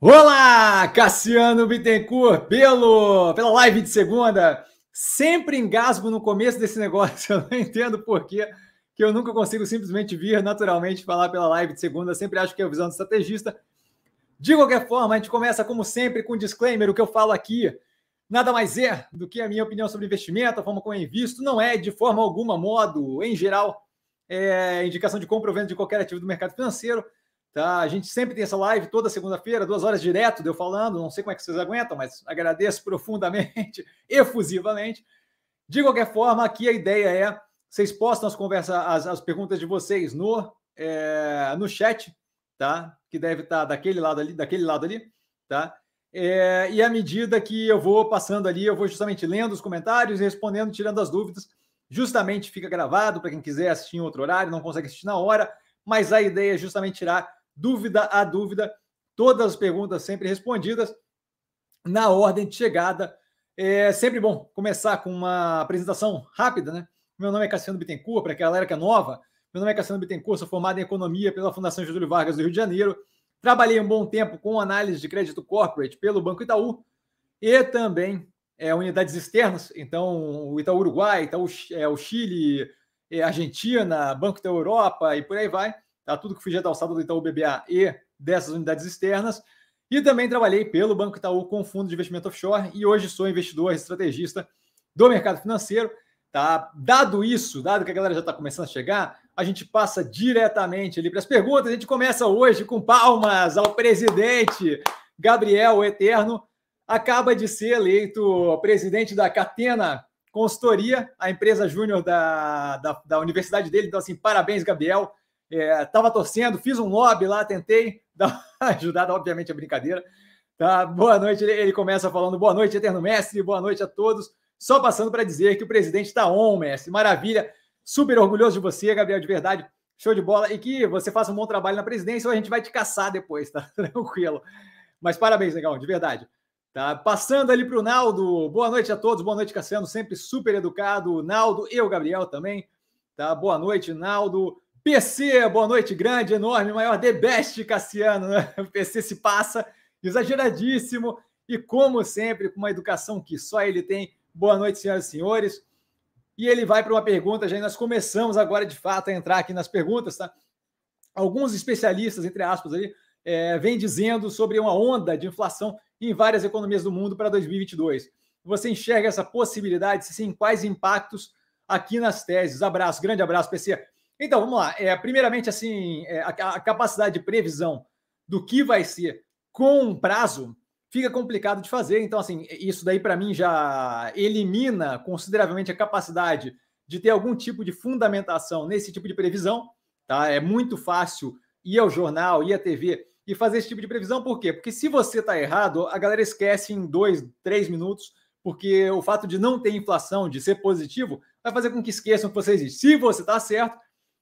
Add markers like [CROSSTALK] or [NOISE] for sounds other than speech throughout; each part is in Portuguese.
Olá, Cassiano Bittencourt, pelo, pela live de segunda. Sempre engasgo no começo desse [LAUGHS] negócio, eu não entendo por que eu nunca consigo simplesmente vir naturalmente falar pela live de segunda, sempre acho que é a visão do estrategista. De qualquer forma, a gente começa, como sempre, com um disclaimer: o que eu falo aqui nada mais é do que a minha opinião sobre investimento, a forma como eu invisto, não é de forma alguma, modo, em geral, é indicação de compra ou venda de qualquer ativo do mercado financeiro. Tá? A gente sempre tem essa live toda segunda-feira, duas horas direto, deu falando. Não sei como é que vocês aguentam, mas agradeço profundamente, [LAUGHS] efusivamente. De qualquer forma, aqui a ideia é vocês postam as conversas, as, as perguntas de vocês no, é, no chat, tá? Que deve estar daquele lado ali, daquele lado ali, tá? É, e à medida que eu vou passando ali, eu vou justamente lendo os comentários, respondendo, tirando as dúvidas. Justamente fica gravado para quem quiser assistir em outro horário, não consegue assistir na hora, mas a ideia é justamente tirar dúvida a dúvida, todas as perguntas sempre respondidas na ordem de chegada. É sempre bom começar com uma apresentação rápida, né? Meu nome é Cassiano Bittencourt, para aquela galera que é nova. Meu nome é Cassiano Bittencourt, sou formado em Economia pela Fundação Getúlio Vargas do Rio de Janeiro. Trabalhei um bom tempo com análise de crédito corporate pelo Banco Itaú e também é, unidades externas, então o Itaú Uruguai, Itaú, é, o Chile, é, Argentina, Banco da Europa e por aí vai tá? tudo que fui já alçado do Itaú BBA e dessas unidades externas. E também trabalhei pelo Banco Itaú com fundo de investimento offshore e hoje sou investidor estrategista do mercado financeiro. Tá? Dado isso, dado que a galera já está começando a chegar, a gente passa diretamente ali para as perguntas. A gente começa hoje com palmas ao presidente Gabriel Eterno. Acaba de ser eleito presidente da Catena Consultoria, a empresa júnior da, da, da universidade dele. Então, assim, parabéns, Gabriel. Estava é, torcendo, fiz um lobby lá, tentei [LAUGHS] dar uma ajudada, obviamente é brincadeira. Tá? Boa noite, ele, ele começa falando boa noite, Eterno Mestre, boa noite a todos. Só passando para dizer que o presidente está on, mestre. Maravilha, super orgulhoso de você, Gabriel, de verdade. Show de bola. E que você faça um bom trabalho na presidência ou a gente vai te caçar depois, [LAUGHS] tá? Tranquilo. Mas parabéns, legal, de verdade. Tá? Passando ali para o Naldo. Boa noite a todos, boa noite, Cassiano, sempre super educado. Naldo e o Gabriel também. Tá? Boa noite, Naldo. PC, boa noite, grande, enorme, maior, the best, Cassiano. Né? [LAUGHS] O PC se passa exageradíssimo e, como sempre, com uma educação que só ele tem. Boa noite, senhoras e senhores. E ele vai para uma pergunta, já nós começamos agora de fato a entrar aqui nas perguntas, tá? Alguns especialistas, entre aspas, aí, é, vêm dizendo sobre uma onda de inflação em várias economias do mundo para 2022. Você enxerga essa possibilidade? Sim, quais impactos aqui nas teses? Abraço, grande abraço, PC. Então, vamos lá. É, primeiramente, assim, é, a, a, capacidade de previsão do que vai ser com prazo fica complicado de fazer. Então, assim, isso daí para mim já elimina consideravelmente a capacidade de ter algum tipo de fundamentação nesse tipo de previsão. Tá? É muito fácil ir ao jornal, ir à TV e fazer esse tipo de previsão. Por quê? Porque se você está errado, a galera esquece em dois, três minutos, porque o fato de não ter inflação, de ser positivo, vai fazer com que esqueçam que você existe. Se você está certo,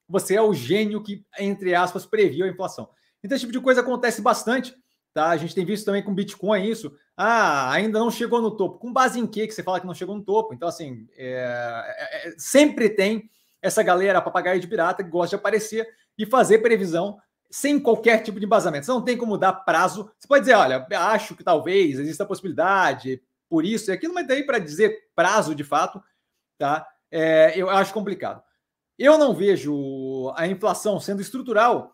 você é o gênio que, entre aspas, previu a inflação. Então, esse tipo de coisa acontece bastante. Tá? A gente tem visto também com Bitcoin isso. Ah, ainda não chegou no topo. Com base em que que você fala que não chegou no topo? Então, assim, é, é, é, sempre tem essa galera papagaio de pirata que gosta de aparecer e fazer previsão sem qualquer tipo de embasamento. Você não tem como dar prazo. Você pode dizer, olha, acho que talvez exista a possibilidade, por isso e aquilo, mas daí para dizer prazo de fato, tá? É, eu acho complicado. Eu não vejo a inflação sendo estrutural,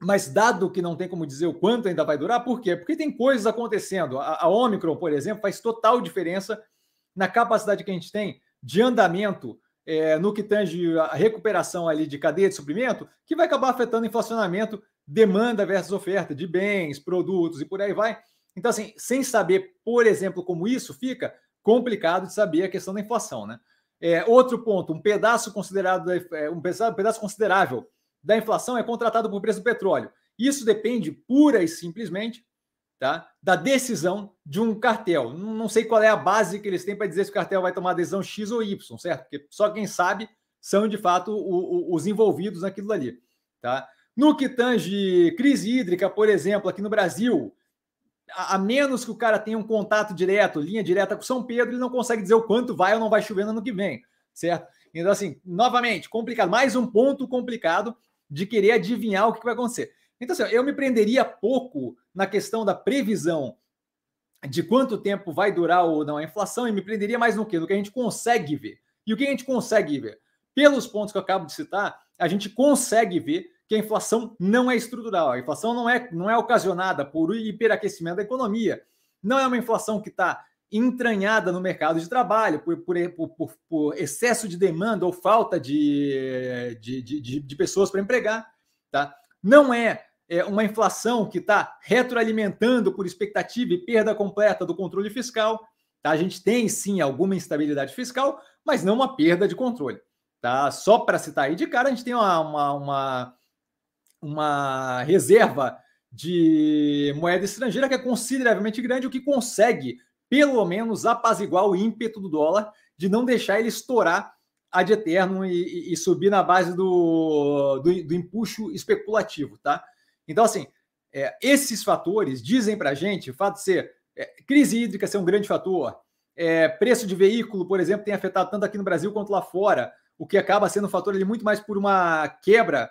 mas dado que não tem como dizer o quanto ainda vai durar, por quê? Porque tem coisas acontecendo. A, a Omicron, por exemplo, faz total diferença na capacidade que a gente tem de andamento é, no que tange a recuperação ali de cadeia de suprimento, que vai acabar afetando inflacionamento, demanda versus oferta de bens, produtos e por aí vai. Então, assim, sem saber, por exemplo, como isso fica, complicado de saber a questão da inflação, né? É, outro ponto, um pedaço considerado é, um pedaço, um pedaço considerável da inflação é contratado por preço do petróleo. Isso depende pura e simplesmente tá, da decisão de um cartel. Não sei qual é a base que eles têm para dizer se o cartel vai tomar decisão X ou Y, certo? Porque só quem sabe são de fato o, o, os envolvidos naquilo ali. Tá? No que tange crise hídrica, por exemplo, aqui no Brasil, a, menos que o cara tenha um contato direto, linha direta com São Pedro, ele não consegue dizer o quanto vai ou não vai chover no ano que vem, certo? Então, assim, novamente, complicado. Mais um ponto complicado de querer adivinhar o que vai acontecer. Então, assim, eu me prenderia pouco na questão da previsão de quanto tempo vai durar ou não a inflação e me prenderia mais no que? No que a gente consegue ver. E o que a gente consegue ver? Pelos pontos que eu acabo de citar, a gente consegue ver que a inflação não é estrutural. A inflação não é, não é ocasionada por hiperaquecimento da economia. Não é uma inflação que está entranhada no mercado de trabalho por, por, por, por, excesso de demanda ou falta de, de, de, de pessoas para empregar. Tá? Não é é, uma inflação que está retroalimentando por expectativa e perda completa do controle fiscal. Tá? A gente tem sim alguma instabilidade fiscal, mas não uma perda de controle. Tá? Só para citar aí de cara, a gente tem uma, uma, uma, uma reserva de moeda estrangeira que é consideravelmente grande, o que consegue, pelo menos, apaziguar o ímpeto do dólar de não deixar ele estourar ad eterno e, e, subir na base do, do, do empuxo especulativo, tá? Então, assim, é, esses fatores dizem para a gente, o fato de ser é, crise hídrica ser um grande fator, é, preço de veículo, por exemplo, tem afetado tanto aqui no Brasil quanto lá fora, o que acaba sendo um fator ali, muito mais por uma quebra,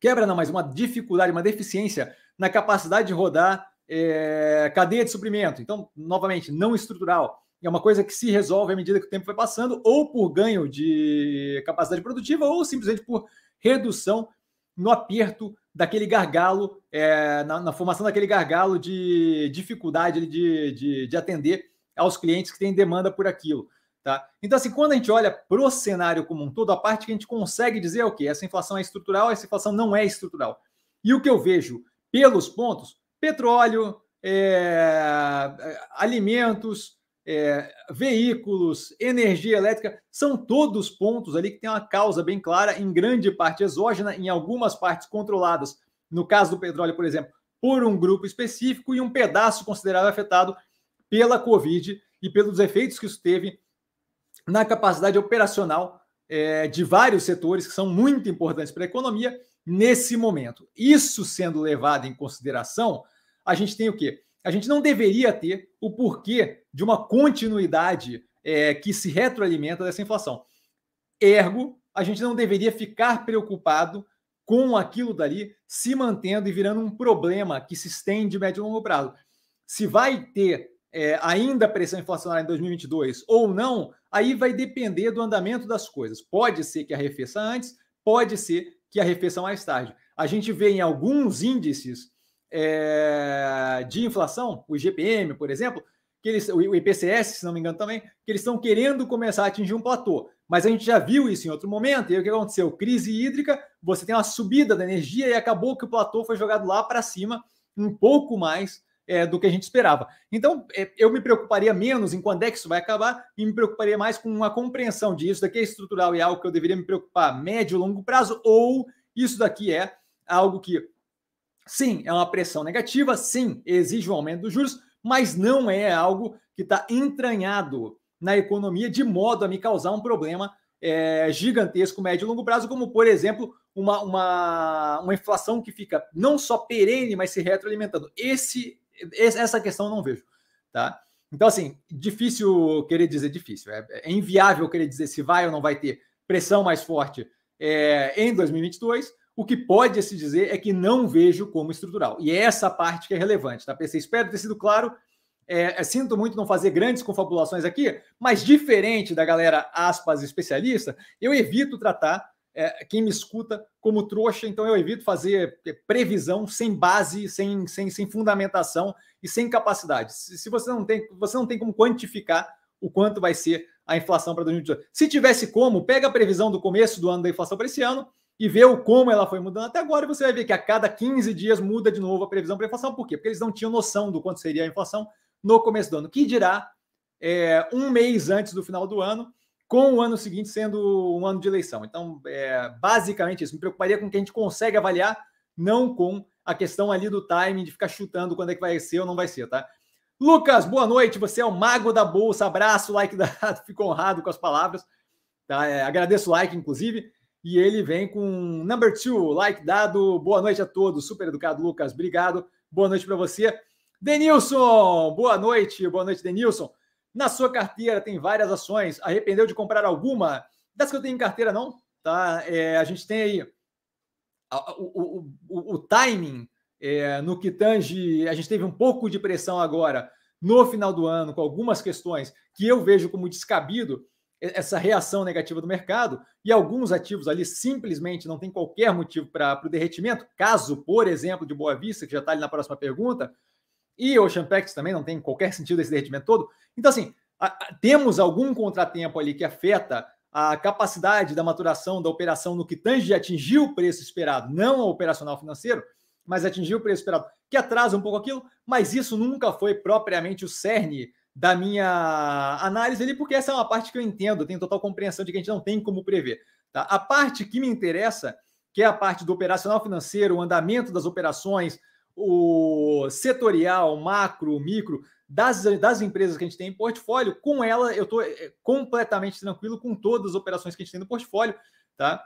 quebra não, mas uma dificuldade, uma deficiência na capacidade de rodar é, cadeia de suprimento. Então, novamente, não estrutural. É uma coisa que se resolve à medida que o tempo vai passando, ou por ganho de capacidade produtiva, ou simplesmente por redução no aperto daquele gargalo, é, na, na, formação daquele gargalo de dificuldade de, de, de, atender aos clientes que têm demanda por aquilo. Tá? Então, assim, quando a gente olha para o cenário como um todo, a parte que a gente consegue dizer é o que? Essa inflação é estrutural, essa inflação não é estrutural. E o que eu vejo pelos pontos, petróleo, é, alimentos, é, veículos, energia elétrica, são todos pontos ali que tem uma causa bem clara, em grande parte exógena, em algumas partes controladas, no caso do petróleo, por exemplo, por um grupo específico e um pedaço considerável afetado pela Covid e pelos efeitos que isso teve na capacidade operacional é, de vários setores que são muito importantes para a economia nesse momento. Isso sendo levado em consideração, a gente tem o quê? a gente não deveria ter o porquê de uma continuidade é, que se retroalimenta dessa inflação. Ergo, a gente não deveria ficar preocupado com aquilo dali se mantendo e virando um problema que se estende médio e longo prazo. Se vai ter é, ainda pressão inflacionária em 2022 ou não, aí vai depender do andamento das coisas. Pode ser que arrefeça antes, pode ser que arrefeça mais tarde. A gente vê em alguns índices é, de inflação, o IGPM, por exemplo, que eles, o IPCS, se não me engano também, que eles estão querendo começar a atingir um platô. Mas a gente já viu isso em outro momento, e o que aconteceu? Crise hídrica, você tem uma subida da energia e acabou que o platô foi jogado lá para cima, um pouco mais é, do que a gente esperava. Então, é, eu me preocuparia menos em quando é que isso vai acabar e me preocuparia mais com uma compreensão de isso daqui é estrutural e algo que eu deveria me preocupar médio e longo prazo, ou isso daqui é algo que Sim, é uma pressão negativa, sim, exige um aumento dos juros, mas não é algo que está entranhado na economia de modo a me causar um problema é, gigantesco, médio e longo prazo, como, por exemplo, uma, uma, uma inflação que fica não só perene, mas se retroalimentando. Esse, essa questão eu não vejo. Tá? Então, assim, difícil querer dizer difícil. É, é inviável querer dizer se vai ou não vai ter pressão mais forte é, em 2022. O que pode se dizer é que não vejo como estrutural. E é essa parte que é relevante, tá, PC? Espero ter sido claro. É, é, sinto muito não fazer grandes confabulações aqui, mas diferente da galera, aspas, especialista, eu evito tratar é, quem me escuta como trouxa, então eu evito fazer é, previsão sem base, sem, sem, sem fundamentação e sem capacidade. Se, se você não tem, você não tem como quantificar o quanto vai ser a inflação para 2018. Se tivesse como, pega a previsão do começo do ano da inflação para esse ano e ver o como ela foi mudando até agora, você vai ver que a cada 15 dias muda de novo a previsão para a inflação. Por quê? Porque eles não tinham noção do quanto seria a inflação no começo do ano. Que dirá é, um mês antes do final do ano, com o ano seguinte sendo um ano de eleição. Então, é, basicamente isso. Me preocuparia com que a gente consegue avaliar, não com a questão ali do timing, de ficar chutando quando é que vai ser ou não vai ser, tá? Lucas, boa noite. Você é o mago da bolsa. Abraço, like dado. [LAUGHS] Fico honrado com as palavras. Tá? É, agradeço o like, inclusive. E ele vem com number two, like dado. Boa noite a todos. Super educado, Lucas. Obrigado. Boa noite para você. Denilson, boa noite. Boa noite, Denilson. Na sua carteira tem várias ações. Arrependeu de comprar alguma? Das que eu tenho em carteira, não? Tá? É, a gente tem aí o, o, o timing é, no que tange, a gente teve um pouco de pressão agora no final do ano, com algumas questões que eu vejo como descabido, essa reação negativa do mercado, e alguns ativos ali simplesmente não tem qualquer motivo para o derretimento, caso, por exemplo, de Boa Vista, que já está ali na próxima pergunta, e Ocean Pact também não tem qualquer sentido esse derretimento todo. Então, assim, temos algum contratempo ali que afeta a capacidade da maturação da operação no que tange atingir o preço esperado, não o operacional financeiro, mas atingir o preço esperado, que atrasa um pouco aquilo, mas isso nunca foi propriamente o cerne da minha análise ali, porque essa é uma parte que eu entendo, eu tenho total compreensão de que a gente não tem como prever. Tá? A parte que me interessa, que é a parte do operacional financeiro, o andamento das operações, o setorial, macro, micro, das, das empresas que a gente tem em portfólio, com ela eu estou eh, completamente tranquilo com todas as operações que a gente tem no portfólio, tá?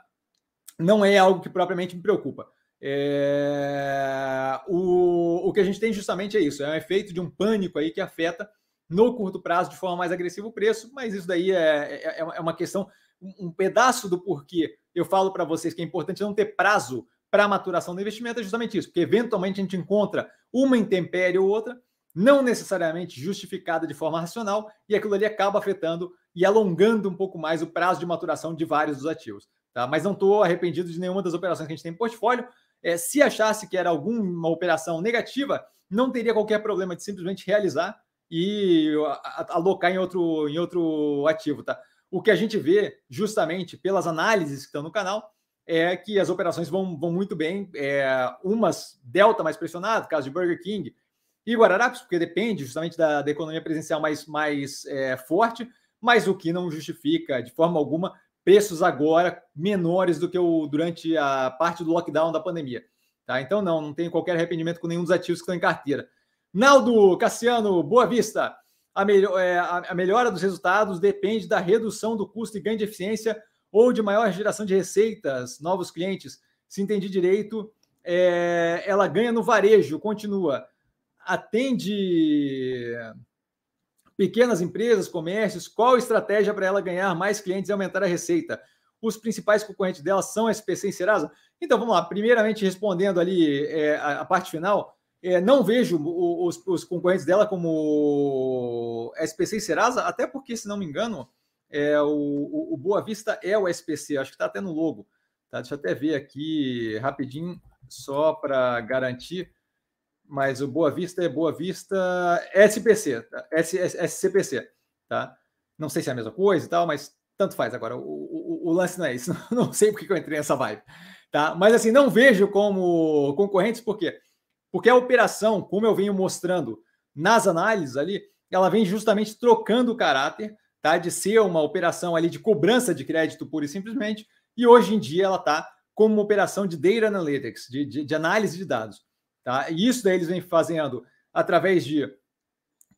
Não é algo que propriamente me preocupa. É... O, o que a gente tem justamente é isso, é um efeito de um pânico aí que afeta no curto prazo de forma mais agressiva o preço, mas isso daí é, é, é uma questão, um pedaço do porquê eu falo para vocês que é importante não ter prazo para a maturação do investimento é justamente isso, porque eventualmente a gente encontra uma intempérie ou outra, não necessariamente justificada de forma racional, e aquilo ali acaba afetando e alongando um pouco mais o prazo de maturação de vários dos ativos. Tá? Mas não estou arrependido de nenhuma das operações que a gente tem em portfólio. É, se achasse que era alguma operação negativa, não teria qualquer problema de simplesmente realizar e alocar em outro, em outro ativo, tá? O que a gente vê, justamente pelas análises que estão no canal, é que as operações vão, vão muito bem. É, umas delta mais pressionado, caso de Burger King e Guararapes, porque depende justamente da, da economia presencial mais, mais é, forte, mas o que não justifica de forma alguma preços agora menores do que o durante a parte do lockdown da pandemia. Tá? Então, não, não tem qualquer arrependimento com nenhum dos ativos que estão em carteira. Naldo Cassiano, Boa Vista. A, melhor, é, a melhora dos resultados depende da redução do custo e ganho de eficiência ou de maior geração de receitas, novos clientes. Se entendi direito, é, ela ganha no varejo, continua. Atende pequenas empresas, comércios, qual estratégia para ela ganhar mais clientes e aumentar a receita? Os principais concorrentes dela são a SPC e Serasa? Então vamos lá, primeiramente respondendo ali é, a, a parte final, é, não vejo os, os, concorrentes dela como SPC e Serasa, até porque, se não me engano, é, o, o, Boa Vista é o SPC, acho que está até no logo. Tá? Deixa eu até ver aqui rapidinho, só para garantir. Mas o Boa Vista é Boa Vista SPC, tá? SCPC. Tá? Não sei se é a mesma coisa e tal, mas tanto faz agora. O, o, o lance não é isso. [LAUGHS] Não sei porque que eu entrei nessa vibe. Tá? Mas assim, não vejo como concorrentes, por quê? Porque a operação, como eu venho mostrando nas análises ali, ela vem justamente trocando o caráter tá, de ser uma operação ali de cobrança de crédito pura e simplesmente, e hoje em dia ela está como uma operação de data analytics, de, de, de análise de dados. Tá? E isso daí eles vêm fazendo através de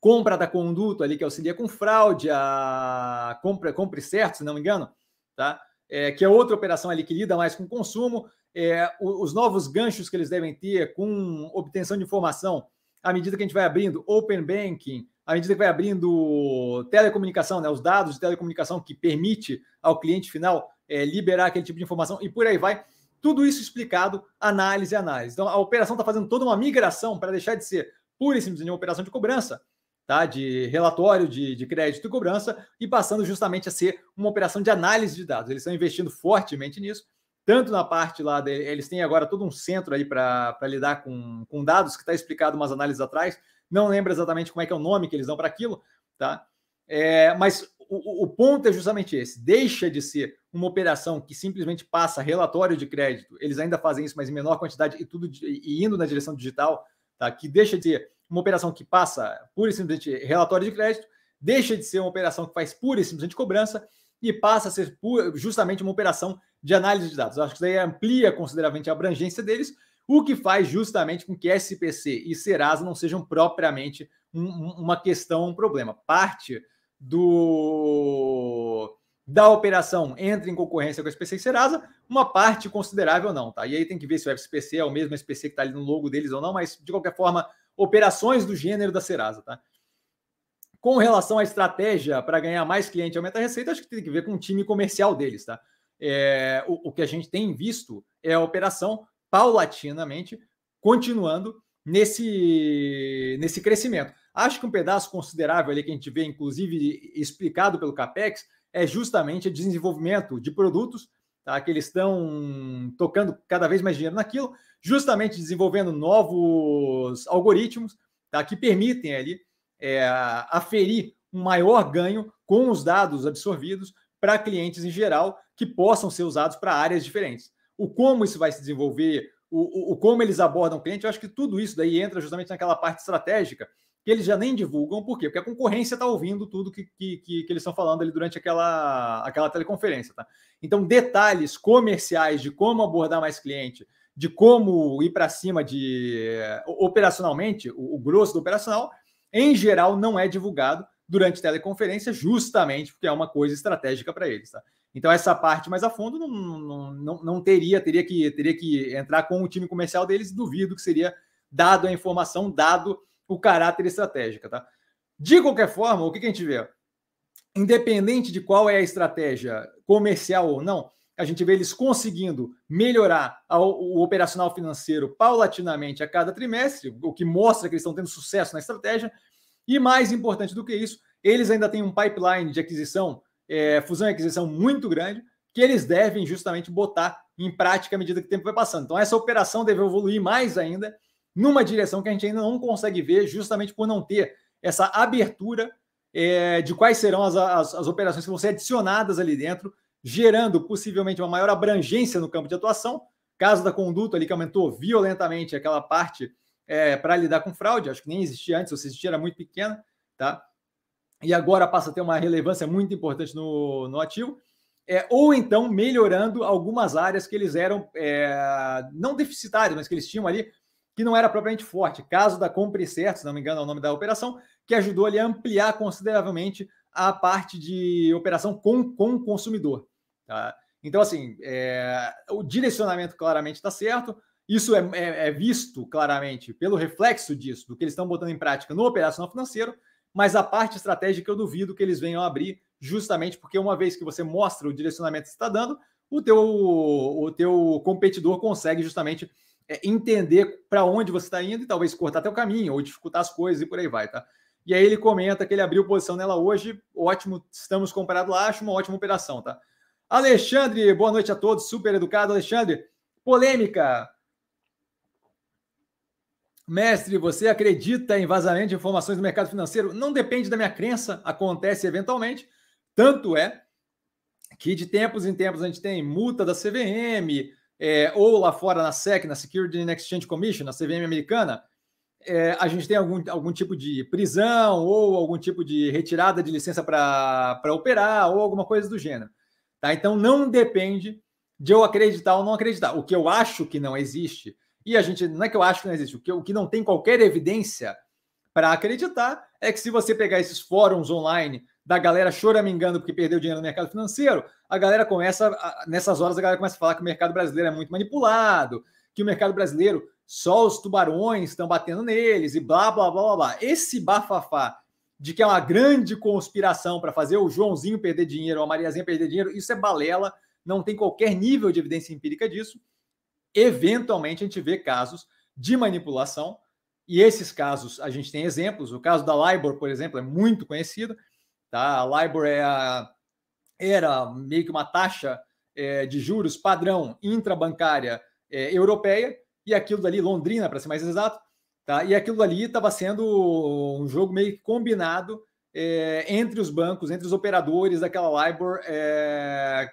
compra da conduta ali que auxilia com fraude, a compra, compre certo, se não me engano, tá? É, que é outra operação ali que lida mais com consumo, é, os novos ganchos que eles devem ter com obtenção de informação à medida que a gente vai abrindo Open Banking, à medida que vai abrindo telecomunicação, né, os dados de telecomunicação que permite ao cliente final é, liberar aquele tipo de informação e por aí vai. Tudo isso explicado, análise e análise. Então, a operação está fazendo toda uma migração para deixar de ser pura e simplesmente uma operação de cobrança, tá? de relatório de, de crédito e cobrança, e passando justamente a ser uma operação de análise de dados. Eles estão investindo fortemente nisso tanto na parte lá, de, eles têm agora todo um centro aí para lidar com, com dados, que está explicado umas análises atrás, não lembro exatamente como é que é o nome que eles dão para aquilo, tá? É, mas o, o, ponto é justamente esse: deixa de ser uma operação que simplesmente passa relatório de crédito, eles ainda fazem isso, mas em menor quantidade e tudo e indo na direção digital, tá? Que deixa de ser uma operação que passa pura e simplesmente relatório de crédito, deixa de ser uma operação que faz pura e simplesmente cobrança e passa a ser justamente uma operação de análise de dados. acho que isso aí amplia consideravelmente a abrangência deles, o que faz justamente com que SPC e Serasa não sejam propriamente um, uma questão, um problema. Parte do da operação entra em concorrência com a SPC e Serasa, uma parte considerável não, tá? E aí tem que ver se o SPC é o mesmo SPC que está ali no logo deles ou não, mas de qualquer forma, operações do gênero da Serasa, tá? Com relação à estratégia para ganhar mais cliente e aumentar a receita, acho que tem que ver com o time comercial deles, tá? É, o, o, que a gente tem visto é a operação paulatinamente, continuando nesse, nesse crescimento. Acho que um pedaço considerável ali que a gente vê, inclusive explicado pelo CAPEX, é justamente o desenvolvimento de produtos, tá? que eles estão tocando cada vez mais dinheiro naquilo, justamente desenvolvendo novos algoritmos tá? que permitem ali é, aferir um maior ganho com os dados absorvidos para clientes em geral que possam ser usados para áreas diferentes. O como isso vai se desenvolver, o, o, o como eles abordam o cliente, eu acho que tudo isso daí entra justamente naquela parte estratégica que eles já nem divulgam, por quê? Porque a concorrência está ouvindo tudo que, que, que, eles estão falando ali durante aquela, aquela teleconferência. Tá? Então, detalhes comerciais de como abordar mais cliente, de como ir para cima de operacionalmente, o, o, grosso do operacional, em geral, não é divulgado durante teleconferência, justamente porque é uma coisa estratégica para eles. Tá? Então, essa parte mais a fundo não, não, não, teria, teria que, teria que entrar com o time comercial deles, duvido que seria dado a informação, dado o caráter estratégico, tá? De qualquer forma, o que, que a gente vê? Independente de qual é a estratégia comercial ou não, a gente vê eles conseguindo melhorar o operacional financeiro paulatinamente a cada trimestre, o que mostra que eles estão tendo sucesso na estratégia. E mais importante do que isso, eles ainda têm um pipeline de aquisição, é, fusão e aquisição muito grande, que eles devem justamente botar em prática à medida que o tempo vai passando. Então, essa operação deve evoluir mais ainda numa direção que a gente ainda não consegue ver, justamente por não ter essa abertura é, de quais serão as, as, as, operações que vão ser adicionadas ali dentro, gerando possivelmente uma maior abrangência no campo de atuação. Caso da conduta ali que aumentou violentamente aquela parte é, para lidar com fraude, acho que nem existia antes, ou se existia era muito pequena, tá? E agora passa a ter uma relevância muito importante no, no ativo. É, ou então melhorando algumas áreas que eles eram é, não deficitárias, mas que eles tinham ali que não era propriamente forte. Caso da Compre Certo, se não me engano é o nome da operação, que ajudou ali a ampliar consideravelmente a parte de operação com, com o consumidor. Tá? Então, assim, é, o direcionamento claramente está certo. Isso é, é, é, visto claramente pelo reflexo disso, do que eles estão botando em prática no operacional financeiro, mas a parte estratégica eu duvido que eles venham abrir, justamente porque uma vez que você mostra o direcionamento que está dando, o teu, o teu competidor consegue justamente é, entender para onde você está indo e talvez cortar o caminho ou dificultar as coisas e por aí vai, tá? E aí ele comenta que ele abriu posição nela hoje, ótimo, estamos comprados lá, acho uma ótima operação, tá? Alexandre, boa noite a todos, super educado, Alexandre. Polêmica. Mestre, você acredita em vazamento de informações do mercado financeiro? Não depende da minha crença, acontece eventualmente. Tanto é que de tempos em tempos a gente tem multa da CVM, é, ou lá fora na SEC, na Security and Exchange Commission, na CVM americana, é, a gente tem algum, algum tipo de prisão ou algum tipo de retirada de licença para operar ou alguma coisa do gênero. Tá? Então não depende de eu acreditar ou não acreditar. O que eu acho que não existe, e a gente não é que eu acho que não existe, o que, o que não tem qualquer evidência para acreditar é que se você pegar esses fóruns online da galera choramingando porque perdeu dinheiro no mercado financeiro, a galera começa, nessas horas, a galera começa a falar que o mercado brasileiro é muito manipulado, que o mercado brasileiro, só os tubarões estão batendo neles e blá, blá, blá, blá, blá. Esse bafafá de que é uma grande conspiração para fazer o Joãozinho perder dinheiro, a Mariazinha perder dinheiro, isso é balela, não tem qualquer nível de evidência empírica disso. Eventualmente, a gente vê casos de manipulação, e esses casos a gente tem exemplos. O caso da LIBOR, por exemplo, é muito conhecido. Tá? A LIBOR é a, era meio que uma taxa é, de juros padrão intrabancária é, europeia, e aquilo dali, Londrina, para ser mais exato, tá? e aquilo dali estava sendo um jogo meio que combinado é, entre os bancos, entre os operadores daquela LIBOR, é,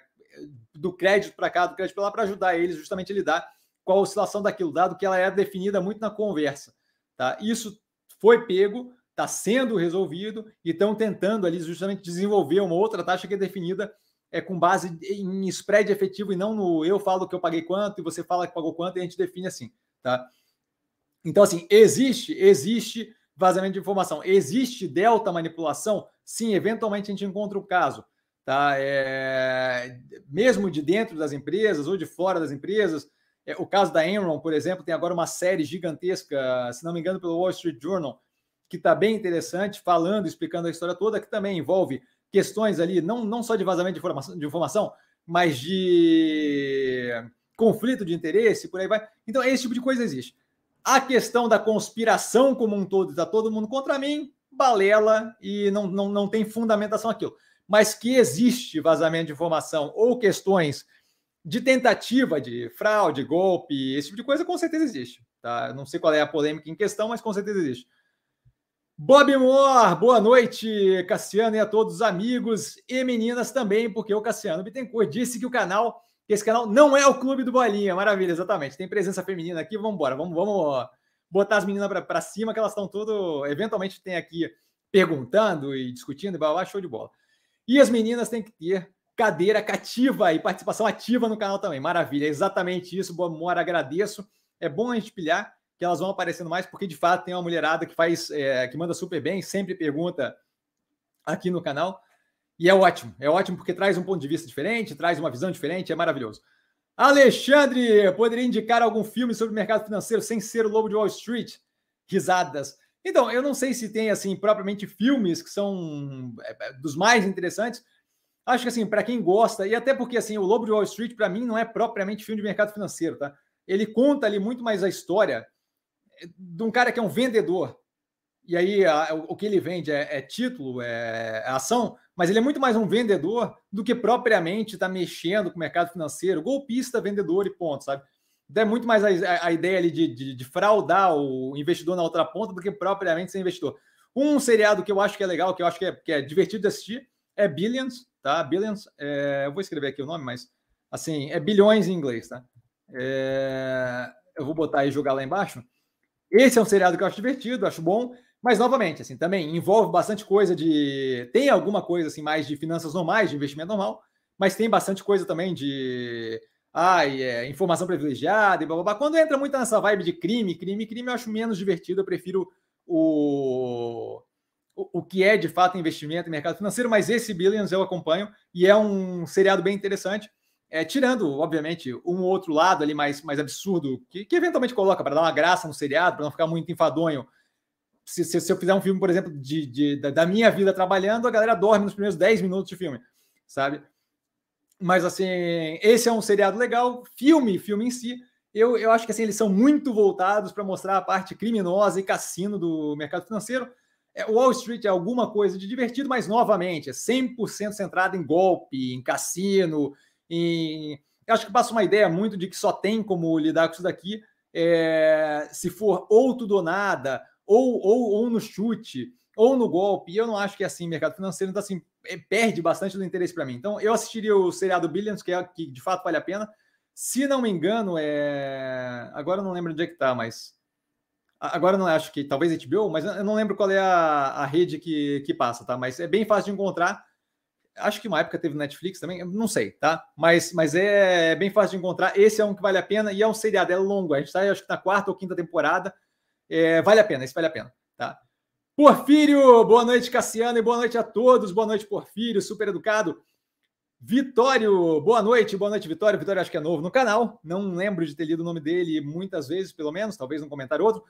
do crédito para cá, do crédito para lá, para ajudar eles justamente a lidar com a oscilação daquilo, dado que ela é definida muito na conversa. Tá? Isso foi pego, está sendo resolvido e estão tentando ali justamente desenvolver uma outra taxa que é definida é, com base em spread efetivo e não no eu falo que eu paguei quanto e você fala que pagou quanto e a gente define assim, tá? Então, assim, existe, existe vazamento de informação, existe delta manipulação? Sim, eventualmente a gente encontra o caso, tá? É, mesmo de dentro das empresas ou de fora das empresas, é, o caso da Enron, por exemplo, tem agora uma série gigantesca, se não me engano, pelo Wall Street Journal, que está bem interessante, falando, explicando a história toda, que também envolve questões ali, não, não só de vazamento de informação, de informação mas de conflito de interesse, por aí vai. Então, esse tipo de coisa existe. A questão da conspiração como um todo, está todo mundo contra mim, balela e não, não, não tem fundamentação aquilo. Mas que existe vazamento de informação ou questões de tentativa de fraude, golpe, esse tipo de coisa, com certeza existe. Tá? Não sei qual é a polêmica em questão, mas com certeza existe. Bob Moore, boa noite, Cassiano e a todos os amigos e meninas também, porque o Cassiano Bittencourt disse que o canal, que esse canal não é o Clube do Bolinha. Maravilha, exatamente. Tem presença feminina aqui, vamos embora, vamos, vamos botar as meninas para cima, que elas estão tudo, eventualmente tem aqui perguntando e discutindo, e blá, blá, show de bola. E as meninas têm que ter cadeira cativa e participação ativa no canal também. Maravilha, é exatamente isso. Boa Moore, agradeço. É bom a gente pilhar que elas vão aparecendo mais, porque de fato tem uma mulherada que faz, é, que manda super bem, sempre pergunta aqui no canal. E é ótimo, é ótimo porque traz um ponto de vista diferente, traz uma visão diferente, é maravilhoso. Alexandre, poderia indicar algum filme sobre o mercado financeiro sem ser o Lobo de Wall Street? Risadas. Então, eu não sei se tem, assim, propriamente filmes que são é, é, dos mais interessantes. Acho que, assim, para quem gosta, e até porque, assim, o Lobo de Wall Street, para mim, não é propriamente filme de mercado financeiro, tá? Ele conta ali muito mais a história de um cara que é um vendedor. E aí, a, o que ele vende é, é título, é, é ação, mas ele é muito mais um vendedor do que propriamente está mexendo com o mercado financeiro, golpista, vendedor e ponto, sabe? Então é muito mais a, a ideia ali de, de, de, fraudar o investidor na outra ponta do que propriamente ser investidor. Um seriado que eu acho que é legal, que eu acho que é, que é divertido de assistir, é Billions, tá? Billions, é, eu vou escrever aqui o nome, mas assim, é bilhões em inglês, tá? É, eu vou botar e jogar lá embaixo. Esse é um seriado que eu acho divertido, acho bom. Mas, novamente, assim, também envolve bastante coisa de. Tem alguma coisa assim mais de finanças normais, de investimento normal, mas tem bastante coisa também de. Ai, é, informação privilegiada e blá, blá, blá. Quando entra muito nessa vibe de crime, crime, crime, eu acho menos divertido. Eu prefiro o, o, que é de fato investimento em mercado financeiro, mas esse Billions eu acompanho e é um seriado bem interessante. É, tirando, obviamente, um outro lado ali mais, mais absurdo, que, que eventualmente coloca para dar uma graça no seriado, para não ficar muito enfadonho se, se, se, eu fizer um filme, por exemplo, de, de, da minha vida trabalhando, a galera dorme nos primeiros 10 minutos de filme, sabe? Mas, assim, esse é um seriado legal. Filme, filme em si, eu, eu acho que assim, eles são muito voltados para mostrar a parte criminosa e cassino do mercado financeiro. É, Wall Street é alguma coisa de divertido, mas, novamente, é 100% centrado em golpe, em cassino, em... Eu acho que passa uma ideia muito de que só tem como lidar com isso daqui é, se for ou tudo ou nada, ou, ou, ou no chute, ou no golpe. E eu não acho que é assim, mercado financeiro, então assim, é, perde bastante do interesse para mim. Então, eu assistiria o seriado Billions, que é que de fato vale a pena. Se não me engano, é. Agora eu não lembro onde é que tá, mas. Agora não acho que talvez HBO, mas eu não lembro qual é a, a rede que, que passa, tá? Mas é bem fácil de encontrar. Acho que uma época teve Netflix também, não sei, tá? Mas, mas é bem fácil de encontrar. Esse é um que vale a pena e é um seriado, é longo. A gente tá, acho que na quarta ou quinta temporada. É, vale a pena, isso vale a pena. Tá? Porfírio, boa noite, Cassiano, e boa noite a todos. Boa noite, Porfírio, super educado. Vitório, boa noite, boa noite, Vitório. Vitório acho que é novo no canal, não lembro de ter lido o nome dele muitas vezes, pelo menos, talvez um comentário outro.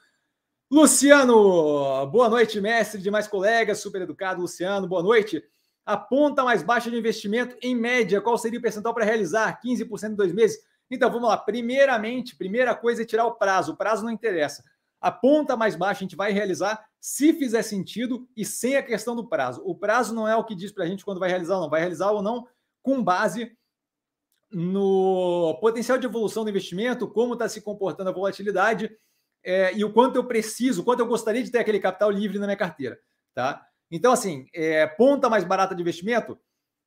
Luciano, boa noite, mestre de mais colegas, super educado, Luciano, boa noite. A ponta mais baixa de investimento, em média, qual seria o percentual para realizar? 15% em dois meses? Então, vamos lá. Primeiramente, primeira coisa é tirar o prazo. O prazo não interessa. A ponta mais baixa a gente vai realizar se fizer sentido e sem a questão do prazo. O prazo não é o que diz para a gente quando vai realizar ou não. Vai realizar ou não com base no potencial de evolução do investimento, como está se comportando a volatilidade é, e o quanto eu preciso, quanto eu gostaria de ter aquele capital livre na minha carteira. Tá? Então, assim, é, ponta mais barata de investimento,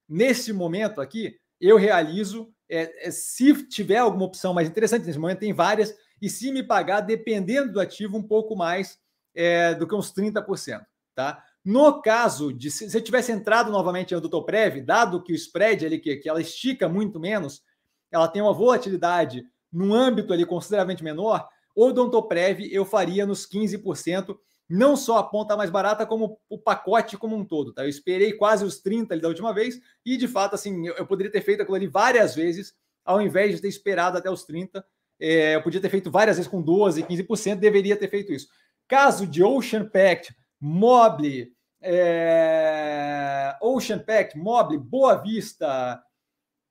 nesse momento aqui, eu realizo, é, é se tiver alguma opção mais interessante, nesse momento tem várias, e se me pagar, dependendo do ativo, um pouco mais é, do que uns 30%. Tá? No caso de se você tivesse entrado novamente no Dutoprev, dado que o spread ali, que, que ela estica muito menos, ela tem uma volatilidade num âmbito ali consideravelmente menor, o Dontoprev eu faria nos 15%, não só a ponta mais barata, como o pacote como um todo. Tá? Eu esperei quase os 30 ali da última vez, e de fato, assim, eu, eu poderia ter feito aquilo ali várias vezes, ao invés de ter esperado até os 30 é, eu podia ter feito várias vezes com 12%, 15%, deveria ter feito isso. Caso de Ocean Pact, Mobile, é, Ocean Pact, Mobile, Boa Vista,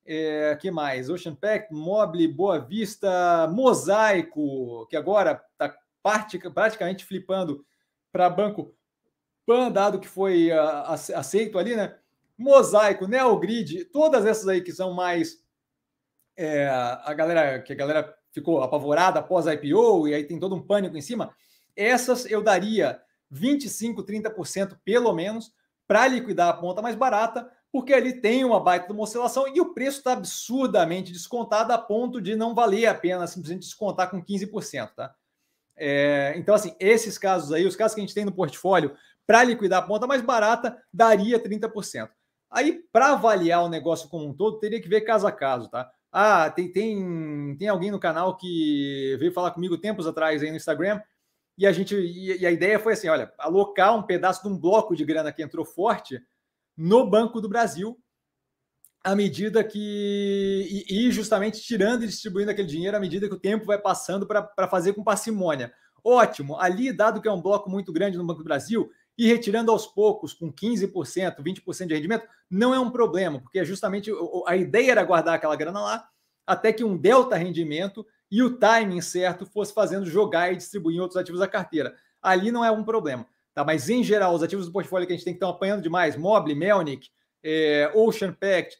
É, que mais? Ocean Pact, Mobile, Boa Vista, Mosaico, que agora está praticamente flipando para banco Pan, dado que foi uh, aceito ali, né? Mosaico, Neogrid, todas essas aí que são mais é, a galera que a galera ficou apavorada após a IPO e aí tem todo um pânico em cima. Essas eu daria 25, 30% pelo menos para liquidar a ponta mais barata porque ali tem uma baita de uma oscilação e o preço está absurdamente descontado a ponto de não valer a pena simplesmente descontar com 15%, tá? É, então, assim, esses casos aí, os casos que a gente tem no portfólio, para liquidar a ponta mais barata, daria 30%. Aí, para avaliar o negócio como um todo, teria que ver caso a caso, tá? Ah, tem, tem, tem alguém no canal que veio falar comigo tempos atrás aí no Instagram, e a gente e, a ideia foi assim: olha, alocar um pedaço de um bloco de grana que entrou forte no Banco do Brasil, à medida que. E, justamente tirando e distribuindo aquele dinheiro à medida que o tempo vai passando para fazer com parcimônia. Ótimo, ali, dado que é um bloco muito grande no Banco do Brasil, e retirando aos poucos, com 15%, 20% de rendimento, não é um problema, porque é justamente a ideia era guardar aquela grana lá, até que um delta rendimento e o timing certo fosse fazendo jogar e distribuir outros ativos da carteira. Ali não é um problema. Tá? Mas, em geral, os ativos do portfólio que a gente tem que estar apanhando demais, Mobile, Melnick, é, Ocean Pact,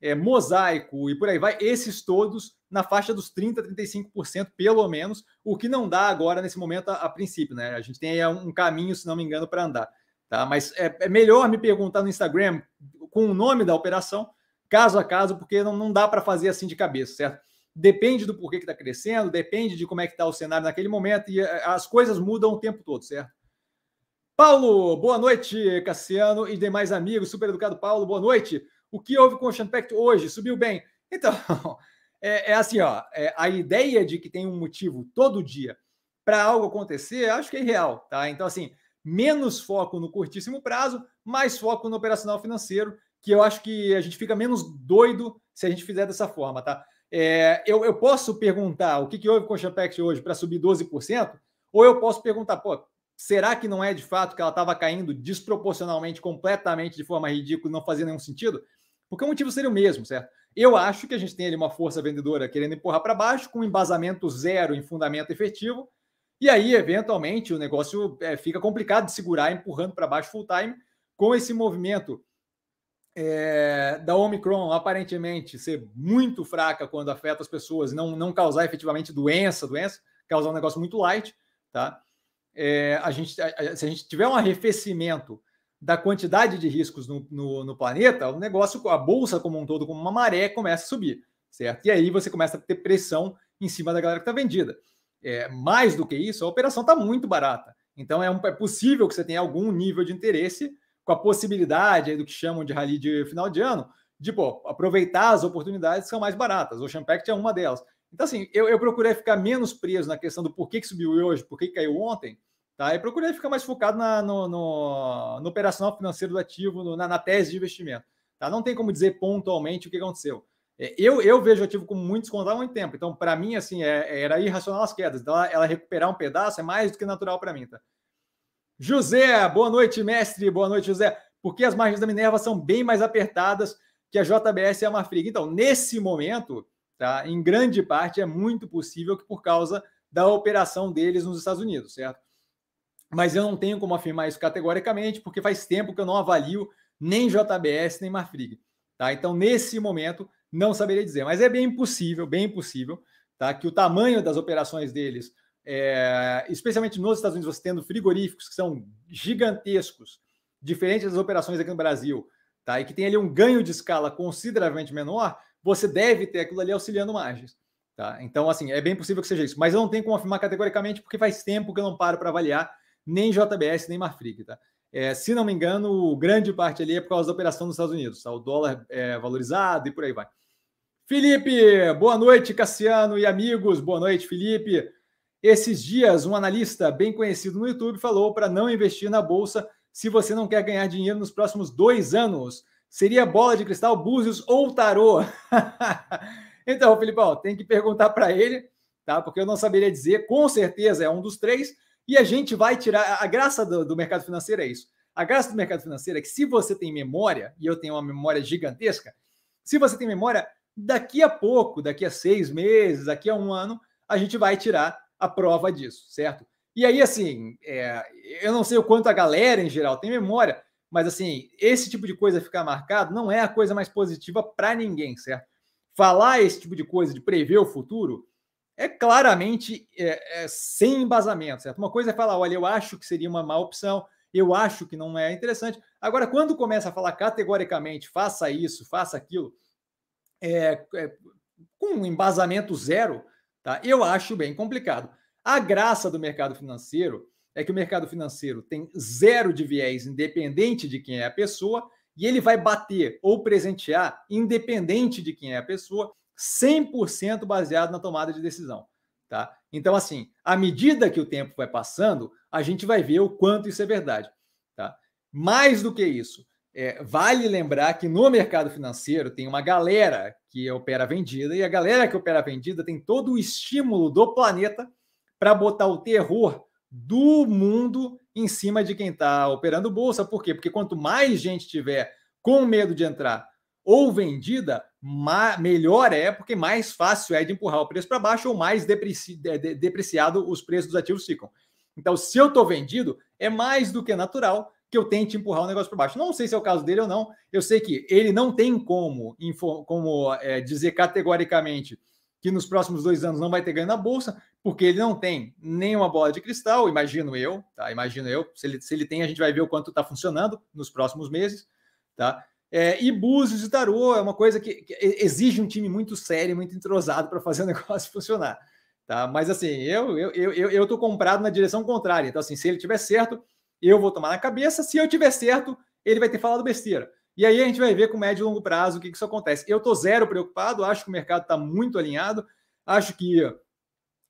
é, Mosaico e por aí vai, esses todos na faixa dos 30%, 35% pelo menos, o que não dá agora nesse momento a, a princípio, né? A gente tem aí um caminho, se não me engano, para andar. Tá? Mas é, é, melhor me perguntar no Instagram com o nome da operação, caso a caso, porque não, não dá para fazer assim de cabeça, certo? Depende do porquê que está crescendo, depende de como é que está o cenário naquele momento, e é, as coisas mudam o tempo todo, certo? Paulo, boa noite, Cassiano e demais amigos. Super educado Paulo, boa noite. O que houve com o Champact hoje? Subiu bem? [LAUGHS] Então, é, é assim, ó, é, a ideia de que tem um motivo todo dia para algo acontecer, acho que é irreal, tá? Então, assim, menos foco no curtíssimo prazo, mais foco no operacional financeiro, que eu acho que a gente fica menos doido se a gente fizer dessa forma, tá? É, eu, eu posso perguntar o que, que houve com o Champact hoje para subir 12%, ou eu posso perguntar, pô, Será que não é de fato que ela estava caindo desproporcionalmente, completamente, de forma ridícula, não fazia nenhum sentido? Porque o motivo seria o mesmo, certo? Eu acho que a gente tem ali uma força vendedora querendo empurrar para baixo, com embasamento zero em fundamento efetivo, e aí, eventualmente, o negócio é, fica complicado de segurar, empurrando para baixo full time, com esse movimento é, da Omicron aparentemente ser muito fraca quando afeta as pessoas, não, não causar efetivamente doença, doença, causar um negócio muito light, tá? é, a gente, a, se a gente tiver um arrefecimento da quantidade de riscos no, no, no, planeta, o negócio, a bolsa como um todo, como uma maré, começa a subir, certo? E aí você começa a ter pressão em cima da galera que está vendida. É, mais do que isso, a operação está muito barata. Então é, um, é, possível que você tenha algum nível de interesse com a possibilidade do que chamam de rally de final de ano, de pô, aproveitar as oportunidades que são mais baratas. O Champact é uma delas. Então, assim, eu, eu procurei ficar menos preso na questão do porquê que subiu hoje, por que caiu ontem, Tá? E procurei ficar mais focado na, no, no, no, operacional financeiro do ativo, no, na, na, tese de investimento. Tá? Não tem como dizer pontualmente o que aconteceu. É, eu, eu vejo o ativo como muito descontado há muito tempo. Então, para mim, assim, é, era irracional as quedas. Então, ela, ela, recuperar um pedaço é mais do que natural para mim. Tá? José, boa noite, mestre. Boa noite, José. Porque as margens da Minerva são bem mais apertadas que a JBS e a Marfrig. Então, nesse momento, tá, em grande parte, é muito possível que por causa da operação deles nos Estados Unidos, certo? mas eu não tenho como afirmar isso categoricamente, porque faz tempo que eu não avalio nem JBS nem Marfrig. Tá? Então, nesse momento, não saberia dizer, mas é bem possível, bem possível, tá? que o tamanho das operações deles, é, especialmente nos Estados Unidos, você tendo frigoríficos que são gigantescos, diferentes das operações aqui no Brasil, tá? e que tem ali um ganho de escala consideravelmente menor, você deve ter aquilo ali auxiliando margens. Tá? Então, assim, é bem possível que seja isso, mas eu não tenho como afirmar categoricamente, porque faz tempo que eu não paro para avaliar nem JBS, nem Marfrig, tá? É, se não me engano, grande parte ali é por causa da operação nos Estados Unidos, tá? O dólar é valorizado e por aí vai. Felipe, boa noite, Cassiano e amigos, boa noite, Felipe. Esses dias, um analista bem conhecido no YouTube falou para não investir na bolsa se você não quer ganhar dinheiro nos próximos dois anos. Seria bola de cristal, búzios ou tarô? [LAUGHS] então, Filipão, tem que perguntar para ele, tá? Porque eu não saberia dizer, com certeza é um dos três e a gente vai tirar. A graça do, do mercado financeiro é isso. A graça do mercado financeiro é que se você tem memória, e eu tenho uma memória gigantesca, se você tem memória, Daqui a pouco, daqui a seis meses, daqui a um ano, a gente vai tirar a prova disso, certo? E aí, assim, é, eu não sei o quanto a galera em geral tem memória, mas assim, esse tipo de coisa ficar marcado não é a coisa mais positiva para ninguém, certo? Falar esse tipo de coisa, de prever o futuro, é claramente é, é, sem embasamento, certo? Uma coisa é falar, olha, eu acho que seria uma má opção, eu acho que não é interessante. Agora, quando começa a falar categoricamente, faça isso, faça aquilo, é, é, com um embasamento zero, tá? eu acho bem complicado. A graça do mercado financeiro é que o mercado financeiro tem zero de viés, independente de quem é a pessoa, e ele vai bater ou presentear, independente de quem é a pessoa, 100% baseado na tomada de decisão. Tá? Então, assim, à medida que o tempo vai passando, a gente vai ver o quanto isso é verdade. Tá? Mais do que isso, é, vale lembrar que no mercado financeiro tem uma galera que opera vendida, e a galera que opera vendida tem todo o estímulo do planeta para botar o terror do mundo em cima de quem está operando bolsa. Por quê? Porque quanto mais gente tiver com medo de entrar ou vendida, melhor é, porque mais fácil é de empurrar o preço para baixo ou mais depreci depreciado os preços dos ativos ficam. Então, se eu estou vendido, é mais do que natural que eu tente empurrar o negócio para baixo. Não sei se é o caso dele ou não. Eu sei que ele não tem como, como é, dizer categoricamente que nos próximos dois anos não vai ter ganho na bolsa, porque ele não tem nenhuma bola de cristal, imagino eu, tá? Imagino eu. Se ele, se ele tem, a gente vai ver o quanto está funcionando nos próximos meses, tá? É, e Búzios e Tarô é uma coisa que, que exige um time muito sério, muito entrosado para fazer o [LAUGHS] negócio funcionar, tá? Mas assim, eu eu, eu, eu tô comprado na direção contrária. Então, assim, se ele tiver certo, eu vou tomar na cabeça. Se eu tiver certo, ele vai ter falado besteira. E aí a gente vai ver com médio e longo prazo o que, que isso acontece. Eu estou zero preocupado, acho que o mercado está muito alinhado, acho que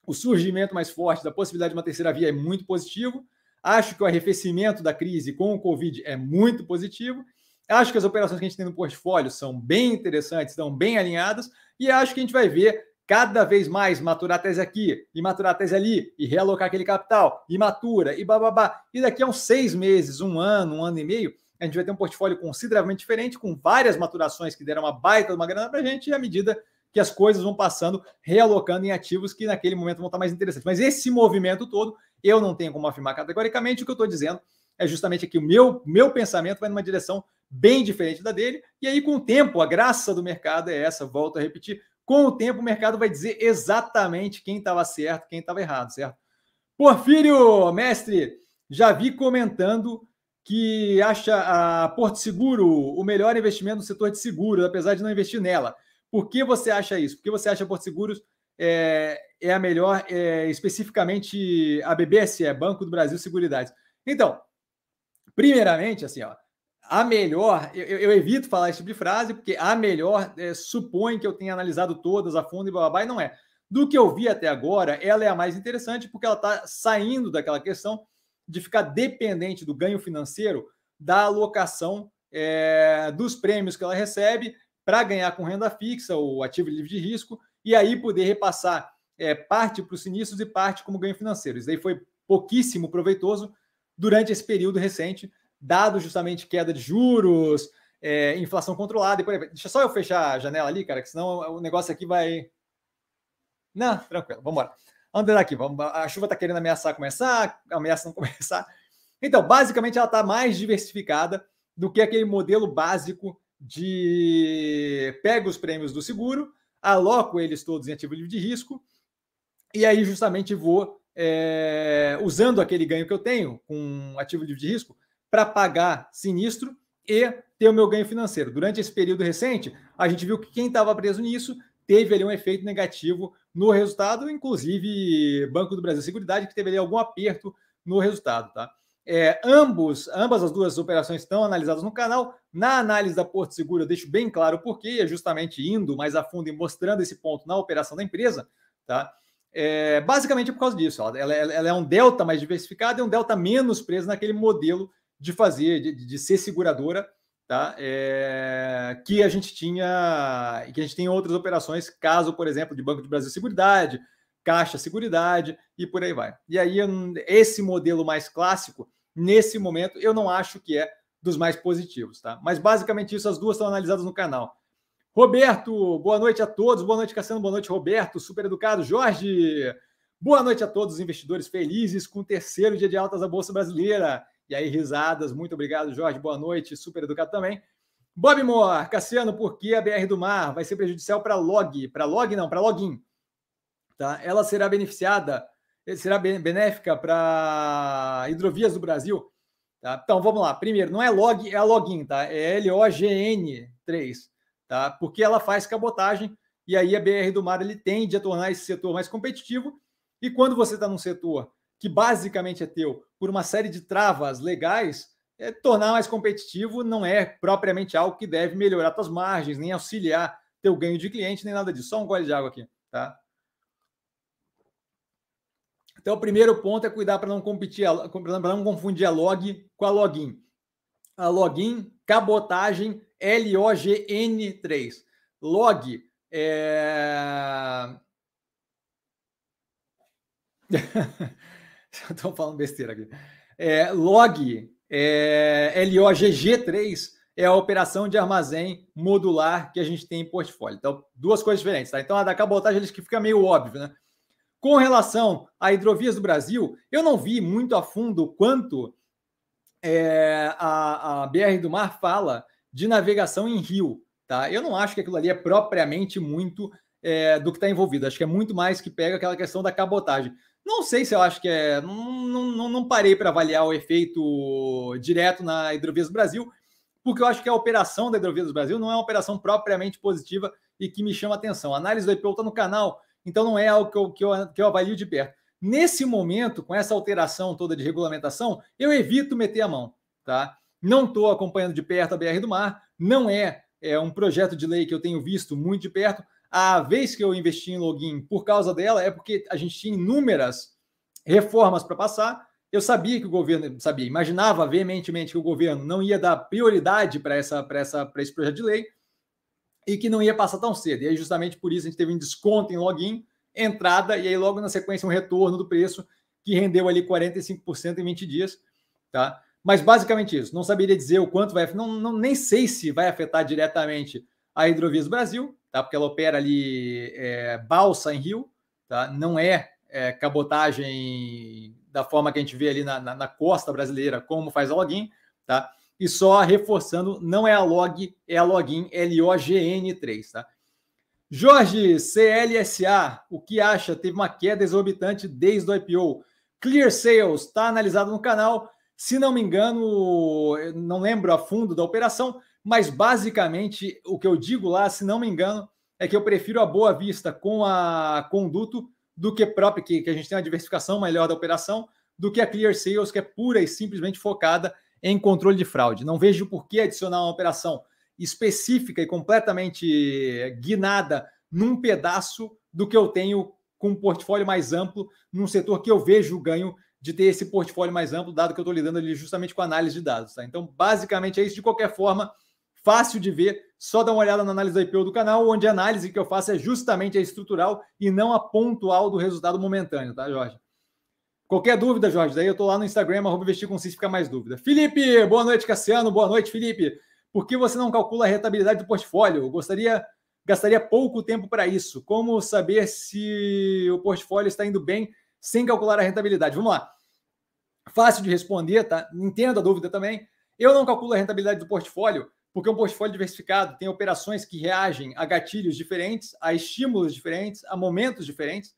o surgimento mais forte da possibilidade de uma terceira via é muito positivo, acho que o arrefecimento da crise com o Covid é muito positivo, acho que as operações que a gente tem no portfólio são bem interessantes, estão bem alinhadas, e acho que a gente vai ver cada vez mais maturar a tese aqui e maturar a tese ali e realocar aquele capital e matura e bababá. E daqui a uns seis meses, um ano, um ano e meio, a gente vai ter um portfólio consideravelmente diferente, com várias maturações que deram uma baita de uma grana para a gente, e à medida que as coisas vão passando, realocando em ativos que naquele momento vão estar mais interessantes. Mas esse movimento todo, eu não tenho como afirmar categoricamente, o que eu estou dizendo é justamente que o meu, meu pensamento vai numa direção bem diferente da dele, e aí com o tempo, a graça do mercado é essa, volto a repetir, com o tempo o mercado vai dizer exatamente quem estava certo, quem estava errado, certo? Porfírio, mestre, já vi comentando que acha a Porto Seguro o melhor investimento no setor de seguros, apesar de não investir nela. Por que você acha isso? Por que você acha a Porto Seguros é, é a melhor, é, especificamente a BBSE, Banco do Brasil Seguridades? Então, primeiramente, assim, ó, a melhor, eu, eu, evito falar esse tipo de frase, porque a melhor é, supõe que eu tenha analisado todas a fundo e blá, e não é. Do que eu vi até agora, ela é a mais interessante, porque ela está saindo daquela questão de ficar dependente do ganho financeiro da alocação é, dos prêmios que ela recebe para ganhar com renda fixa ou ativo livre de risco e aí poder repassar é, parte para os sinistros e parte como ganho financeiro. Isso daí foi pouquíssimo proveitoso durante esse período recente, dado justamente queda de juros, é, inflação controlada e por aí. Deixa só eu fechar a janela ali, cara, que senão o negócio aqui vai. Não, tranquilo, vamos embora. Andando aqui, vamos, a chuva está querendo ameaçar começar, ameaça não [LAUGHS] começar. Então, basicamente, ela está mais diversificada do que aquele modelo básico de pego os prêmios do seguro, aloco eles todos em ativo livre de risco, e aí justamente vou é, usando aquele ganho que eu tenho com ativo livre de risco para pagar sinistro e ter o meu ganho financeiro. Durante esse período recente, a gente viu que quem estava preso nisso teve ali um efeito negativo no resultado, inclusive Banco do Brasil Seguridade, que teve ali algum aperto no resultado, tá? É, ambos, ambas as duas operações estão analisadas no canal. Na análise da Porto Seguro, eu deixo bem claro por quê, é justamente indo mais a fundo e mostrando esse ponto na operação da empresa, tá? É, basicamente é por causa disso. Ela, ela, ela, é um delta mais diversificado e um delta menos preso naquele modelo de fazer, de, de ser seguradora tá? É, que a gente tinha, que a gente tem outras operações, caso, por exemplo, de Banco de Brasil Seguridade, Caixa Seguridade e por aí vai. E aí, esse modelo mais clássico, nesse momento, eu não acho que é dos mais positivos, tá? Mas basicamente isso, as duas estão analisadas no canal. Roberto, boa noite a todos. Boa noite, Cassiano. Boa noite, Roberto. Super educado. Jorge, boa noite a todos os investidores felizes com o terceiro dia de altas da Bolsa Brasileira. E aí, risadas. Muito obrigado, Jorge. Boa noite. Super educado também. Bob Moore, Cassiano, por que a BR do Mar vai ser prejudicial para log? Para log não, para login. Tá? Ela será beneficiada, será benéfica para hidrovias do Brasil? Tá? Então, vamos lá. Primeiro, não é log, é a login, tá? É L-O-G-N-3 tá? Porque ela faz cabotagem e aí a BR do Mar ele tende a tornar esse setor mais competitivo. E quando você está num setor que basicamente é teu por uma série de travas legais, é, tornar mais competitivo não é propriamente algo que deve melhorar suas margens, nem auxiliar teu ganho de cliente, nem nada disso. Só um gole de água aqui, tá? Então, o primeiro ponto é cuidar para não competir, para não confundir a log com a login. A login, cabotagem L-O-G-N-3. Log é. [LAUGHS] [LAUGHS] Estou falando besteira aqui. É, log é, LOGG3 é a operação de armazém modular que a gente tem em portfólio. Então, duas coisas diferentes, tá? Então, a da cabotagem que fica meio óbvio, né? Com relação a hidrovias do Brasil, eu não vi muito a fundo quanto é, a, a BR do Mar fala de navegação em rio. Tá? Eu não acho que aquilo ali é propriamente muito é, do que está envolvido. Acho que é muito mais que pega aquela questão da cabotagem. Não sei se eu acho que é. Não, não, não parei para avaliar o efeito direto na Hidrovias do Brasil, porque eu acho que a operação da Hidrovias do Brasil não é uma operação propriamente positiva e que me chama atenção. A análise do IPO está no canal, então não é algo que eu, que, eu, que eu avalio de perto. Nesse momento, com essa alteração toda de regulamentação, eu evito meter a mão. Tá? Não estou acompanhando de perto a BR do Mar, não é, é um projeto de lei que eu tenho visto muito de perto. A vez que eu investi em login por causa dela é porque a gente tinha inúmeras reformas para passar. Eu sabia que o governo, sabia, imaginava veementemente que o governo não ia dar prioridade para essa, essa, esse projeto de lei e que não ia passar tão cedo. E aí, justamente por isso, a gente teve um desconto em login, entrada, e aí logo na sequência um retorno do preço que rendeu ali 45% em 20 dias. Tá? Mas basicamente isso. Não saberia dizer o quanto vai. Não, não, nem sei se vai afetar diretamente a Hidrovias do Brasil, tá? Porque ela opera ali é, balsa em rio, tá? Não é, é, cabotagem da forma que a gente vê ali na, na, na, costa brasileira, como faz a login, tá? E só reforçando, não é a log, é a login L-O-G-N-3, tá? Jorge, CLSA, o que acha? Teve uma queda exorbitante desde o IPO. Clear Sales, está analisado no canal. Se não me engano, não lembro a fundo da operação, mas basicamente o que eu digo lá, se não me engano, é que eu prefiro a Boa Vista com a Conduto do que própria, que, que a gente tem uma diversificação melhor da operação, do que a Clear Sales, que é pura e simplesmente focada em controle de fraude. Não vejo por que adicionar uma operação específica e completamente guinada num pedaço do que eu tenho com um portfólio mais amplo, num setor que eu vejo o ganho de ter esse portfólio mais amplo, dado que eu estou lidando ali justamente com análise de dados. Tá? Então, basicamente é isso. De qualquer forma, fácil de ver, só dá uma olhada na análise da IPO do canal, onde a análise que eu faço é justamente a estrutural e não a pontual do resultado momentâneo, tá, Jorge? Qualquer dúvida, Jorge, daí eu estou lá no Instagram, arroba investir com se fica mais dúvida. Felipe, boa noite, Cassiano, boa noite, Felipe. Por que você não calcula a rentabilidade do portfólio? Eu gostaria, gastaria pouco tempo para isso. Como saber se o portfólio está indo bem sem calcular a rentabilidade. Vamos lá. Fácil de responder, tá? Entendo a dúvida também. Eu não calculo a rentabilidade do portfólio, porque um portfólio diversificado tem operações que reagem a gatilhos diferentes, a estímulos diferentes, a momentos diferentes,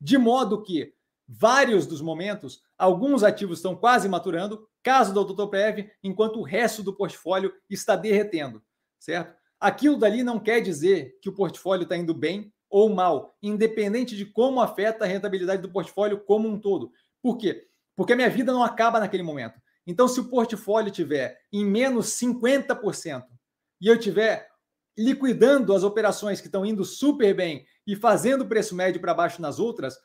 de modo que vários dos momentos, alguns ativos estão quase maturando, caso do Autoprev, enquanto o resto do portfólio está derretendo, certo? Aquilo dali não quer dizer que o portfólio está indo bem ou mal, independente de como afeta a rentabilidade do portfólio como um todo. Por quê? Porque a minha vida não acaba naquele momento. Então, se o portfólio tiver em menos 50% e eu tiver liquidando as operações que estão indo super bem e fazendo o preço médio para baixo nas outras,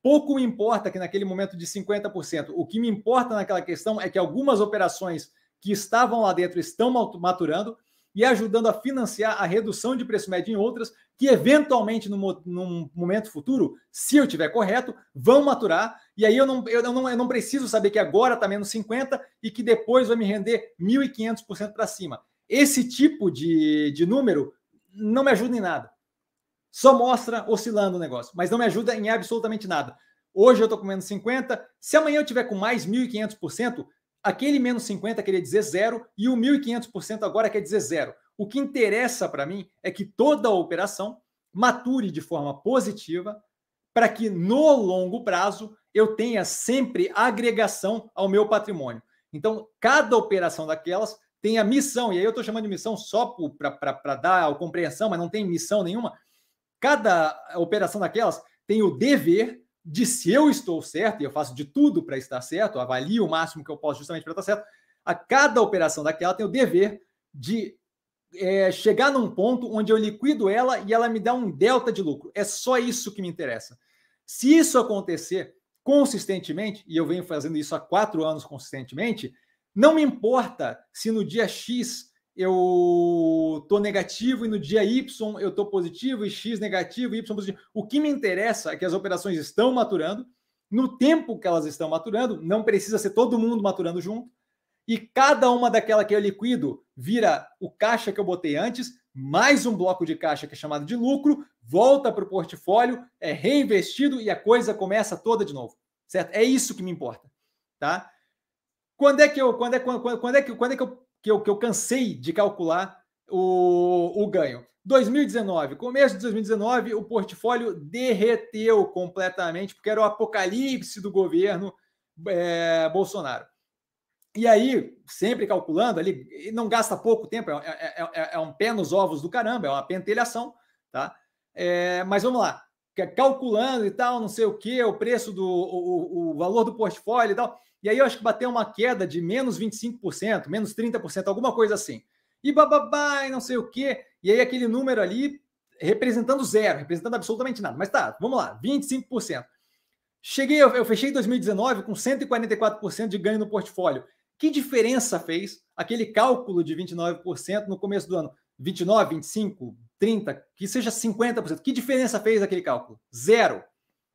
pouco me importa que naquele momento de 50%. O que me importa naquela questão é que algumas operações que estavam lá dentro estão maturando e ajudando a financiar a redução de preço médio em outras que, eventualmente, no, num momento futuro, se eu tiver correto, vão maturar. E aí eu não, eu não, eu não preciso saber que agora está menos 50% e que depois vai me render 1.500% para cima. Esse tipo de, de número não me ajuda em nada. Só mostra oscilando o negócio, mas não me ajuda em absolutamente nada. Hoje eu estou com menos 50. Se amanhã eu tiver com mais 1.500%, aquele menos 50 queria dizer zero e o 1.500% agora quer dizer zero. O que interessa para mim é que toda a operação mature de forma positiva para que no longo prazo eu tenha sempre agregação ao meu patrimônio. Então, cada operação daquelas tem a missão, e aí eu estou chamando de missão só para dar a compreensão, mas não tem missão nenhuma. Cada operação daquelas tem o dever de se eu estou certo, e eu faço de tudo para estar certo, avalio o máximo que eu posso justamente para estar certo, a cada operação daquela tem o dever de é, chegar num ponto onde eu liquido ela e ela me dá um delta de lucro. É só isso que me interessa. Se isso acontecer consistentemente, e eu venho fazendo isso há quatro anos consistentemente, não me importa se no dia X eu estou negativo e no dia Y eu estou positivo e X negativo e Y positivo. O que me interessa é que as operações estão maturando, no tempo que elas estão maturando, não precisa ser todo mundo maturando junto, e cada uma daquela que eu liquido vira o caixa que eu botei antes, mais um bloco de caixa que é chamado de lucro, volta para o portfólio, é reinvestido e a coisa começa toda de novo, certo? É isso que me importa, tá? Quando é que eu, quando é, quando, quando é que, quando é que eu, que eu, que eu cansei de calcular o, o ganho? 2019, começo de 2019, o portfólio derreteu completamente, porque era o apocalipse do governo é, Bolsonaro. E aí, sempre calculando ali, não gasta pouco tempo, é, é, é, é, um pé nos ovos do caramba, é uma pentelhação, tá? É, mas vamos lá, calculando e tal, não sei o que, o preço do o, o, valor do portfólio e tal. E aí eu acho que bateu uma queda de menos 25%, menos 30%, alguma coisa assim. E bababá, e não sei o que. E aí aquele número ali representando zero, representando absolutamente nada. Mas tá, vamos lá, 25%. Cheguei, eu, eu fechei 2019 com 144% de ganho no portfólio. Que diferença fez aquele cálculo de 29% no começo do ano? 29, 25, 30, que seja 50%. Que diferença fez aquele cálculo? Zero.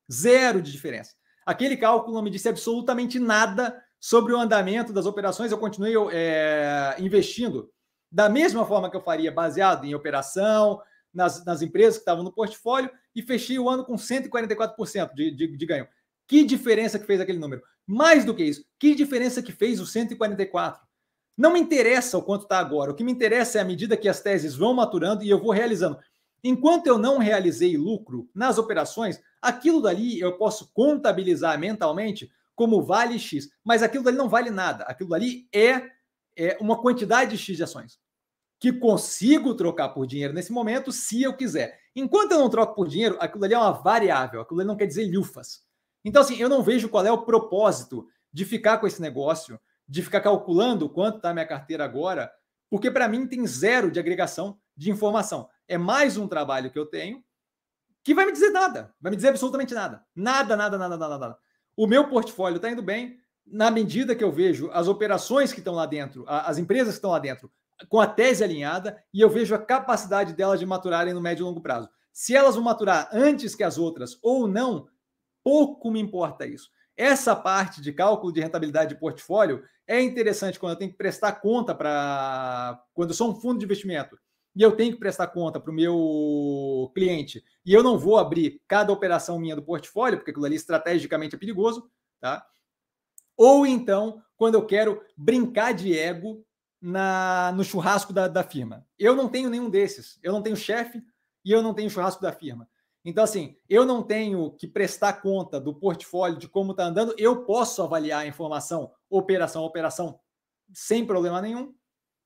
Zero de diferença. Aquele cálculo não me disse absolutamente nada sobre o andamento das operações. Eu continuei é, investindo da mesma forma que eu faria, baseado em operação, nas, nas empresas que estavam no portfólio, e fechei o ano com 144% de, de, de ganho. Que diferença que fez aquele número? Mais do que isso, que diferença que fez o 144? Não me interessa o quanto está agora. O que me interessa é a medida que as teses vão maturando e eu vou realizando. Enquanto eu não realizei lucro nas operações, aquilo dali eu posso contabilizar mentalmente como vale X, mas aquilo dali não vale nada. Aquilo dali é, é uma quantidade de X de ações que consigo trocar por dinheiro nesse momento, se eu quiser. Enquanto eu não troco por dinheiro, aquilo ali é uma variável, aquilo ali não quer dizer lufas. Então, assim, eu não vejo qual é o propósito de ficar com esse negócio, de ficar calculando quanto está minha carteira agora, porque para mim tem zero de agregação de informação. É mais um trabalho que eu tenho que vai me dizer nada, vai me dizer absolutamente nada. Nada, nada, nada, nada, nada. O meu portfólio está indo bem na medida que eu vejo as operações que estão lá dentro, as empresas que estão lá dentro, com a tese alinhada e eu vejo a capacidade delas de maturarem no médio e longo prazo. Se elas vão maturar antes que as outras ou não, pouco me importa isso. Essa parte de cálculo de rentabilidade de portfólio é interessante quando eu tenho que prestar conta para. Quando eu sou um fundo de investimento e eu tenho que prestar conta para o meu cliente e eu não vou abrir cada operação minha do portfólio, porque aquilo ali estrategicamente é perigoso, tá? Ou então, quando eu quero brincar de ego na, no churrasco da, da firma. Eu não tenho nenhum desses. Eu não tenho chefe e eu não tenho churrasco da firma. Então, assim, eu não tenho que prestar conta do portfólio de como está andando, eu posso avaliar a informação operação a operação sem problema nenhum,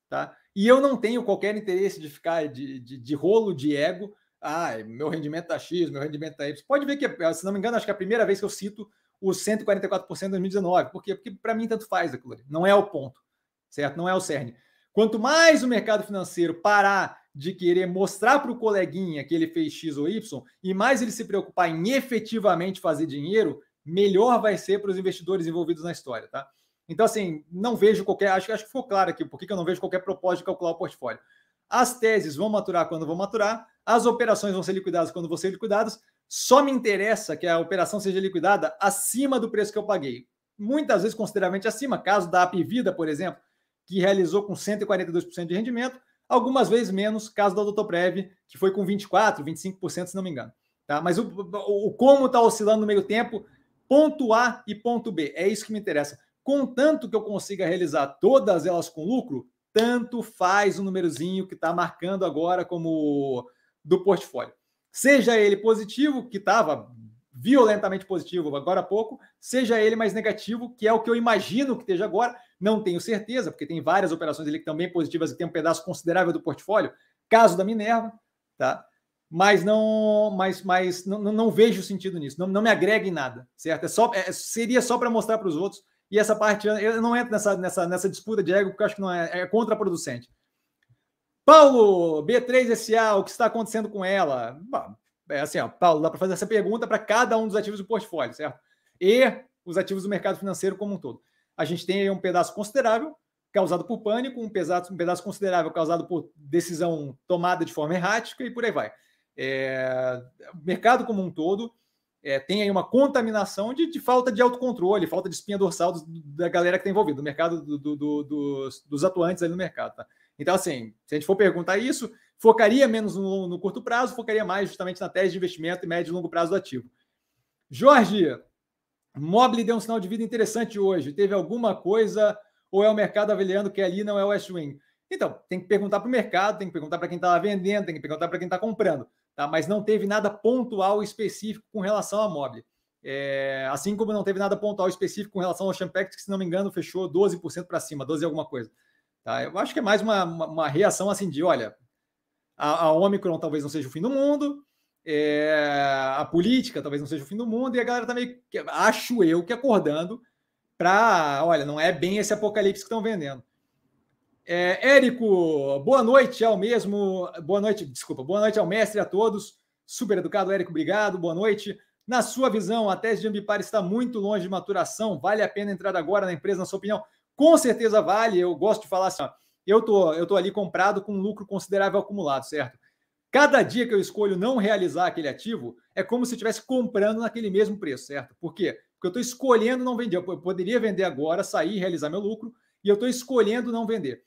tá? E eu não tenho qualquer interesse de ficar de, de, de rolo de ego. Ah, meu rendimento está X, meu rendimento está Y. Pode ver que, se não me engano, acho que é a primeira vez que eu cito os 144% em 2019. Por quê? Porque para mim tanto faz aquilo ali. Não é o ponto, certo? Não é o cerne. Quanto mais o mercado financeiro parar de querer mostrar para o coleguinha que ele fez X ou Y, e mais ele se preocupar em efetivamente fazer dinheiro, melhor vai ser para os investidores envolvidos na história, tá? Então, assim, não vejo qualquer. Acho, acho que ficou claro aqui por que eu não vejo qualquer propósito de calcular o portfólio. As teses vão maturar quando vão maturar, as operações vão ser liquidadas quando vão ser liquidadas. Só me interessa que a operação seja liquidada acima do preço que eu paguei. Muitas vezes consideravelmente acima, caso da Apivida, por exemplo, que realizou com 142% de rendimento, algumas vezes menos, caso da Doutoprev, que foi com 24%, 25%, se não me engano. Tá? Mas o, o, o como está oscilando no meio tempo, ponto A e ponto B, é isso que me interessa. Contanto que eu consiga realizar todas elas com lucro, tanto faz o númerozinho que está marcando agora como do portfólio. Seja ele positivo, que estava violentamente positivo agora há pouco, seja ele mais negativo, que é o que eu imagino que esteja agora. Não tenho certeza, porque tem várias operações ali que bem positivas e tem um pedaço considerável do portfólio. Caso da Minerva, tá? Mas não, mas, mas não, não, não vejo sentido nisso. Não, não me agrega em nada, certo? É só, é, seria só para mostrar para os outros. E essa parte, eu não entro nessa, nessa, nessa disputa de ego, porque eu acho que não é, é contraproducente. Paulo, B3SA, o que está acontecendo com ela? Bom, é assim, ó, Paulo, dá para fazer essa pergunta para cada um dos ativos do portfólio, certo? E os ativos do mercado financeiro como um todo. A gente tem aí um pedaço considerável causado por pânico, um pedaço, um pedaço considerável causado por decisão tomada de forma errática e por aí vai. É, mercado como um todo é, tem aí uma contaminação de, de, falta de autocontrole, falta de espinha dorsal do, da galera que está envolvida, do mercado do, do, dos, dos, atuantes ali no mercado. Tá? Então, assim, se a gente for perguntar isso, focaria menos no, no, curto prazo, focaria mais justamente na tese de investimento e médio e longo prazo do ativo. Jorge, Mobile deu um sinal de vida interessante hoje. Teve alguma coisa ou é o mercado avaliando que ali não é o West Wing? Então, tem que perguntar para o mercado, tem que perguntar para quem está vendendo, tem que perguntar para quem está comprando. Tá? Mas não teve nada pontual específico com relação à Mobile. É, assim como não teve nada pontual específico com relação ao Champex, que, se não me engano, fechou 12% para cima, 12 alguma coisa. Tá? Eu acho que é mais uma, uma, uma reação assim de, olha, a, a Omicron talvez não seja o fim do mundo, é, a política talvez não seja o fim do mundo, e a galera tá meio, acho eu, que acordando para, olha, não é bem esse apocalipse que estão vendendo. É, Érico, boa noite ao mesmo, boa noite, desculpa, boa noite ao mestre a todos, super educado, Érico, obrigado, boa noite. Na sua visão, a tese de Ambipar está muito longe de maturação, vale a pena entrar agora na empresa, na sua opinião? Com certeza vale, eu gosto de falar assim, ó, eu tô, eu tô ali comprado com um lucro considerável acumulado, certo? Cada dia que eu escolho não realizar aquele ativo, é como se estivesse comprando naquele mesmo preço, certo? Por quê? Porque eu estou escolhendo não vender. Eu poderia vender agora, sair e realizar meu lucro, e eu estou escolhendo não vender.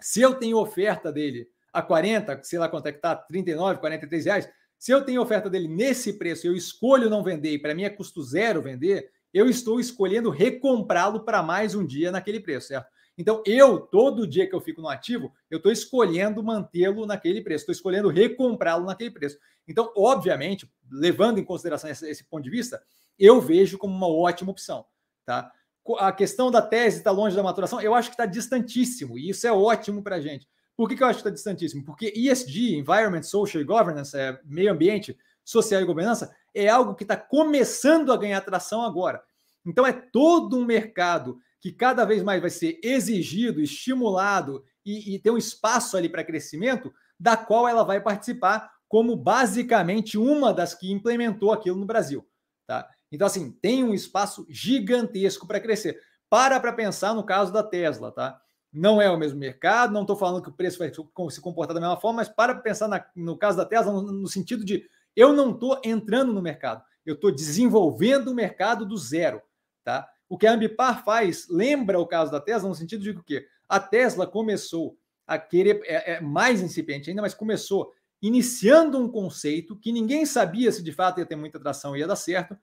Se eu tenho oferta dele a 40, sei lá quanto é que está, 39, 43 reais, se eu tenho oferta dele nesse preço eu escolho não vender e para mim é custo zero vender, eu estou escolhendo recomprá-lo para mais um dia naquele preço, certo? Então, eu, todo dia que eu fico no ativo, eu estou escolhendo mantê-lo naquele preço, estou escolhendo recomprá-lo naquele preço. Então, obviamente, levando em consideração esse, esse, ponto de vista, eu vejo como uma ótima opção. Tá? A questão da tese está longe da maturação, eu acho que está distantíssimo, e isso é ótimo para a gente. Por que, que eu acho que está distantíssimo? Porque ESG, Environment, Social e Governance, é, meio ambiente, social e governança, é algo que está começando a ganhar atração agora. Então, é todo um mercado que cada vez mais vai ser exigido, estimulado e, e ter um espaço ali para crescimento, da qual ela vai participar como basicamente uma das que implementou aquilo no Brasil. Tá? Então, assim, tem um espaço gigantesco para crescer. Para para pensar no caso da Tesla, tá? Não é o mesmo mercado, não estou falando que o preço vai se comportar da mesma forma, mas para pensar na, no caso da Tesla, no, no sentido de eu não estou entrando no mercado, eu estou desenvolvendo o mercado do zero, tá? O que a Ambipar faz lembra o caso da Tesla, no sentido de que a Tesla começou a querer, é, é mais incipiente ainda, mas começou iniciando um conceito que ninguém sabia se de fato ia ter muita atração e ia dar certo,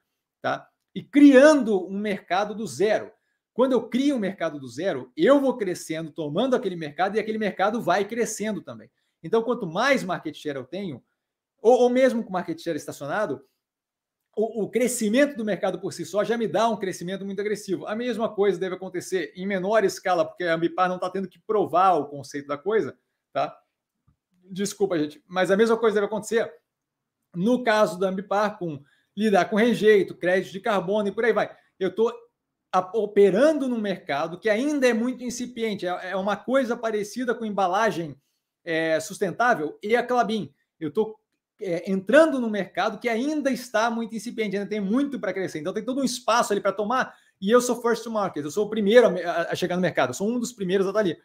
tá? E criando um mercado do zero. Quando eu crio um mercado do zero, eu vou crescendo, tomando aquele mercado e aquele mercado vai crescendo também. Então, quanto mais market share eu tenho, ou, ou mesmo com market share estacionado, o, o, crescimento do mercado por si só já me dá um crescimento muito agressivo. A mesma coisa deve acontecer em menor escala, porque a Ambipar não está tendo que provar o conceito da coisa, tá? Desculpa, gente, mas a mesma coisa deve acontecer no caso da Ambipar com lidar com rejeito, crédito de carbono e por aí vai. Eu estou operando num mercado que ainda é muito incipiente, é, é uma coisa parecida com embalagem é, sustentável e a Clabin. Eu estou é, entrando no mercado que ainda está muito incipiente, ainda tem muito para crescer. Então tem todo um espaço ali para tomar. E eu sou first to market, eu sou o primeiro a, a chegar no mercado, eu sou um dos primeiros a estar ali.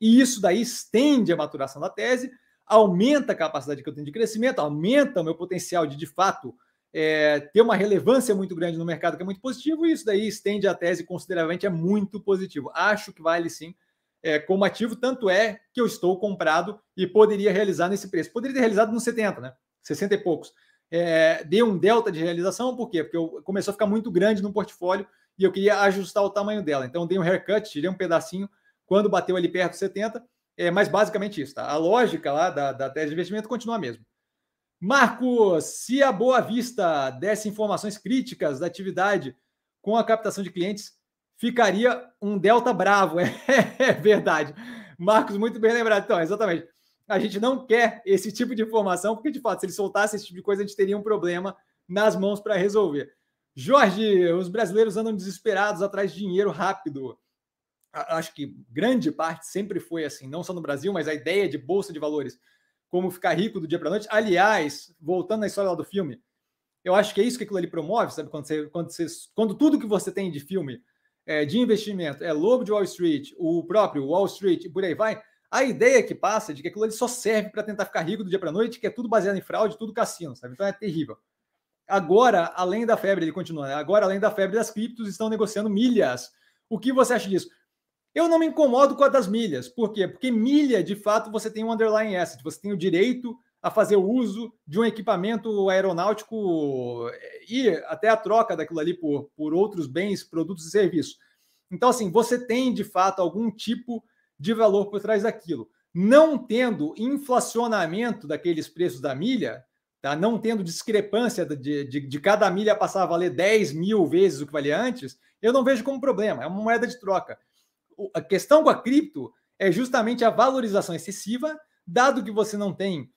E isso daí estende a maturação da tese, aumenta a capacidade que eu tenho de crescimento, aumenta o meu potencial de, de fato, é, ter uma relevância muito grande no mercado, que é muito positivo, e isso daí estende a tese consideravelmente, é muito positivo. Acho que vale sim é, como ativo, tanto é que eu estou comprado e poderia realizar nesse preço. Poderia ter realizado nos 70, né? 60 e poucos. É, deu um delta de realização, por quê? Porque eu, começou a ficar muito grande no portfólio e eu queria ajustar o tamanho dela. Então, dei um haircut, tirei um pedacinho quando bateu ali perto de 70. É, mas basicamente isso, tá? A lógica lá da, da tese de investimento continua a mesma. Marcos, se a Boa Vista desse informações críticas da atividade com a captação de clientes, ficaria um delta bravo. É, [LAUGHS] é verdade. Marcos, muito bem lembrado. Então, exatamente. A gente não quer esse tipo de informação, porque, de fato, se ele soltasse esse tipo de coisa, a gente teria um problema nas mãos para resolver. Jorge, os brasileiros andam desesperados atrás de dinheiro rápido. Acho que grande parte sempre foi assim, não só no Brasil, mas a ideia de bolsa de valores, como ficar rico do dia para noite. Aliás, voltando à história lá do filme, eu acho que é isso que aquilo ali promove, sabe? Quando, você, quando, você, quando tudo que você tem de filme, é, de investimento, é Lobo de Wall Street, o próprio Wall Street e por aí vai, a ideia que passa é de que aquilo ali só serve para tentar ficar rico do dia para noite, que é tudo baseado em fraude, tudo cassino, sabe? Então é terrível. Agora, além da febre, ele continua, né? agora, além da febre das criptos, estão negociando milhas. O que você acha disso? Eu não me incomodo com a das milhas. Por quê? Porque milha, de fato, você tem um underlying asset, você tem o direito a fazer uso de um equipamento aeronáutico e até a troca daquilo ali por, por outros bens, produtos e serviços. Então, assim, você tem, de fato, algum tipo de valor por trás daquilo. Não tendo inflacionamento daqueles preços da milha, tá? não tendo discrepância de, de, de, cada milha passar a valer 10 mil vezes o que valia antes, eu não vejo como problema, é uma moeda de troca. A questão com a cripto é justamente a valorização excessiva, dado que você não tem,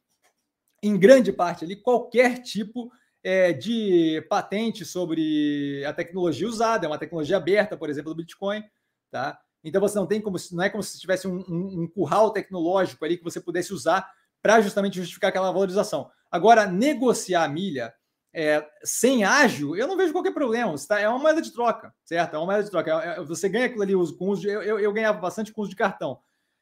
em grande parte ali, qualquer tipo é, de patente sobre a tecnologia usada, é uma tecnologia aberta, por exemplo, do Bitcoin, tá? Então você não tem como, não é como se tivesse um, um, um curral tecnológico ali que você pudesse usar para justamente justificar aquela valorização. Agora, negociar a milha é, sem ágil, eu não vejo qualquer problema. Tá, é uma moeda de troca, certo? É uma moeda de troca. É, é, você ganha aquilo ali com uso de. Eu, eu, ganhava bastante com uso de cartão.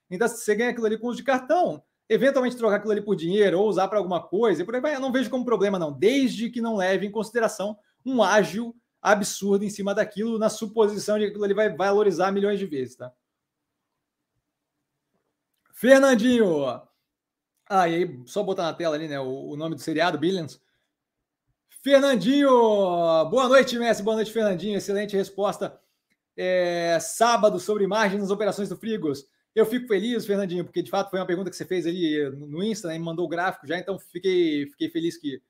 Então, se você ganha aquilo ali com uso de cartão, eventualmente trocar aquilo ali por dinheiro ou usar para alguma coisa, e por aí vai, eu não vejo como problema, não, desde que não leve em consideração um ágil absurdo em cima daquilo, na suposição de que aquilo ali vai valorizar milhões de vezes, tá? Fernandinho, ah, e aí, só botar na tela ali, né? O, o nome do seriado, Billions. Fernandinho, boa noite, Messi. Boa noite, Fernandinho. Excelente resposta. É, sábado sobre margens nas operações do Frigos. Eu fico feliz, Fernandinho, porque de fato foi uma pergunta que você fez ali no Insta, né? Me mandou o gráfico já, então fiquei, fiquei feliz que,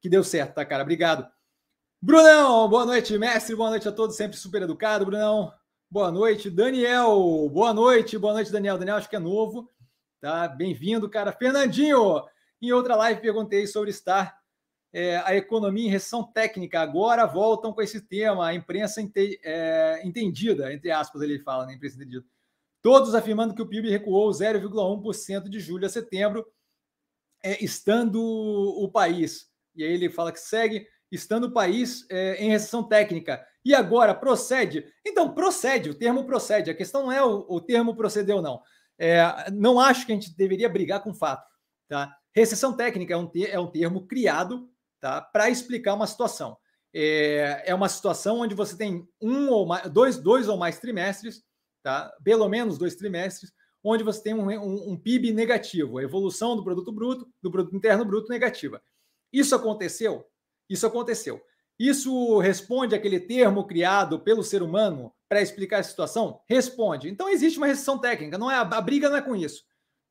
que deu certo, tá, cara? Obrigado. Brunão, boa noite, mestre. Boa noite a todos, sempre super educado, Brunão. Boa noite, Daniel. Boa noite, boa noite, Daniel. Daniel, acho que é novo. Tá? Bem-vindo, cara. Fernandinho, em outra live perguntei sobre estar é, a economia em recessão técnica. Agora voltam com esse tema, a imprensa ente, é, entendida, entre aspas, ele fala, né? Imprensa entendida. Todos afirmando que o PIB recuou 0,1% de julho a setembro, é, estando o país. E aí ele fala que segue estando o país é, em recessão técnica. E agora procede? Então, procede, o termo procede. A questão não é o, o termo proceder ou não. É, não acho que a gente deveria brigar com fato. Tá? Recessão técnica é um, é um termo criado tá, para explicar uma situação. É, é uma situação onde você tem um ou mais, dois, dois ou mais trimestres, tá? pelo menos dois trimestres, onde você tem um, um, um PIB negativo, a evolução do produto bruto, do produto interno bruto negativa. Isso aconteceu? Isso aconteceu. Isso responde aquele termo criado pelo ser humano para explicar a situação? Responde. Então existe uma recessão técnica, não é a, briga não é com isso,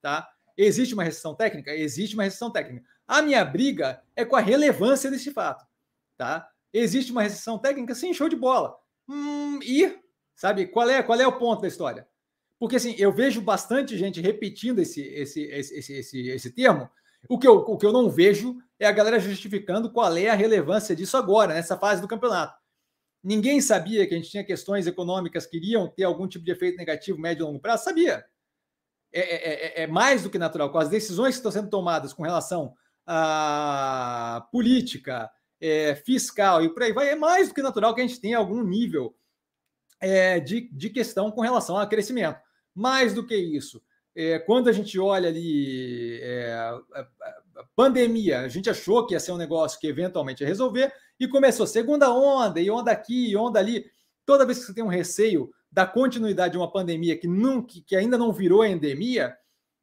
tá? Existe uma recessão técnica? Existe uma recessão técnica. A minha briga é com a relevância desse fato, tá? Existe uma recessão técnica? Sim, show de bola. Hum, e, sabe, qual é, qual é o ponto da história? Porque, assim, eu vejo bastante gente repetindo esse, esse, esse, esse, esse, esse termo, o que, eu, o que eu não vejo é a galera justificando qual é a relevância disso agora, nessa fase do campeonato. Ninguém sabia que a gente tinha questões econômicas que iriam ter algum tipo de efeito negativo médio e longo prazo? Sabia. É, é, é, é mais do que natural. Com as decisões que estão sendo tomadas com relação à política, é, fiscal e por aí vai, é mais do que natural que a gente tenha algum nível é, de, de questão com relação a crescimento. Mais do que isso, é, quando a gente olha ali é, a, pandemia, a gente achou que ia ser um negócio que eventualmente ia resolver e começou segunda onda e onda aqui e onda ali. Toda vez que você tem um receio da continuidade de uma pandemia que, que, que ainda não virou endemia,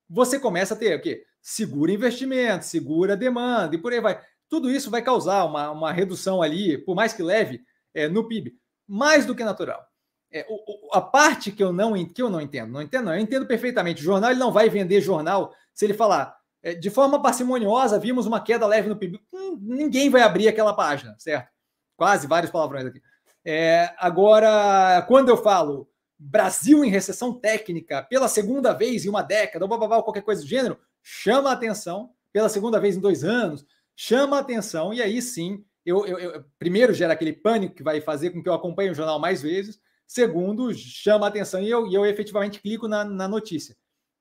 você começa a ter o quê? Segura investimento, segura demanda e por aí vai. Tudo isso vai causar uma, uma redução ali, por mais que leve, é, no PIB, mais do que natural. É, o, a parte que eu não que eu não entendo, não entendo, não, eu entendo perfeitamente. O jornal ele não vai vender jornal se ele falar é, de forma parcimoniosa, vimos uma queda leve no PIB. Hum, ninguém vai abrir aquela página, certo? Quase vários palavrões aqui. É, agora, quando eu falo Brasil em recessão técnica pela segunda vez em uma década, ou qualquer coisa do gênero, chama atenção, pela segunda vez em dois anos, chama atenção, e aí sim, eu, eu, eu primeiro gera aquele pânico que vai fazer com que eu acompanhe o jornal mais vezes, segundo, chama atenção e eu, e eu efetivamente clico na, na notícia.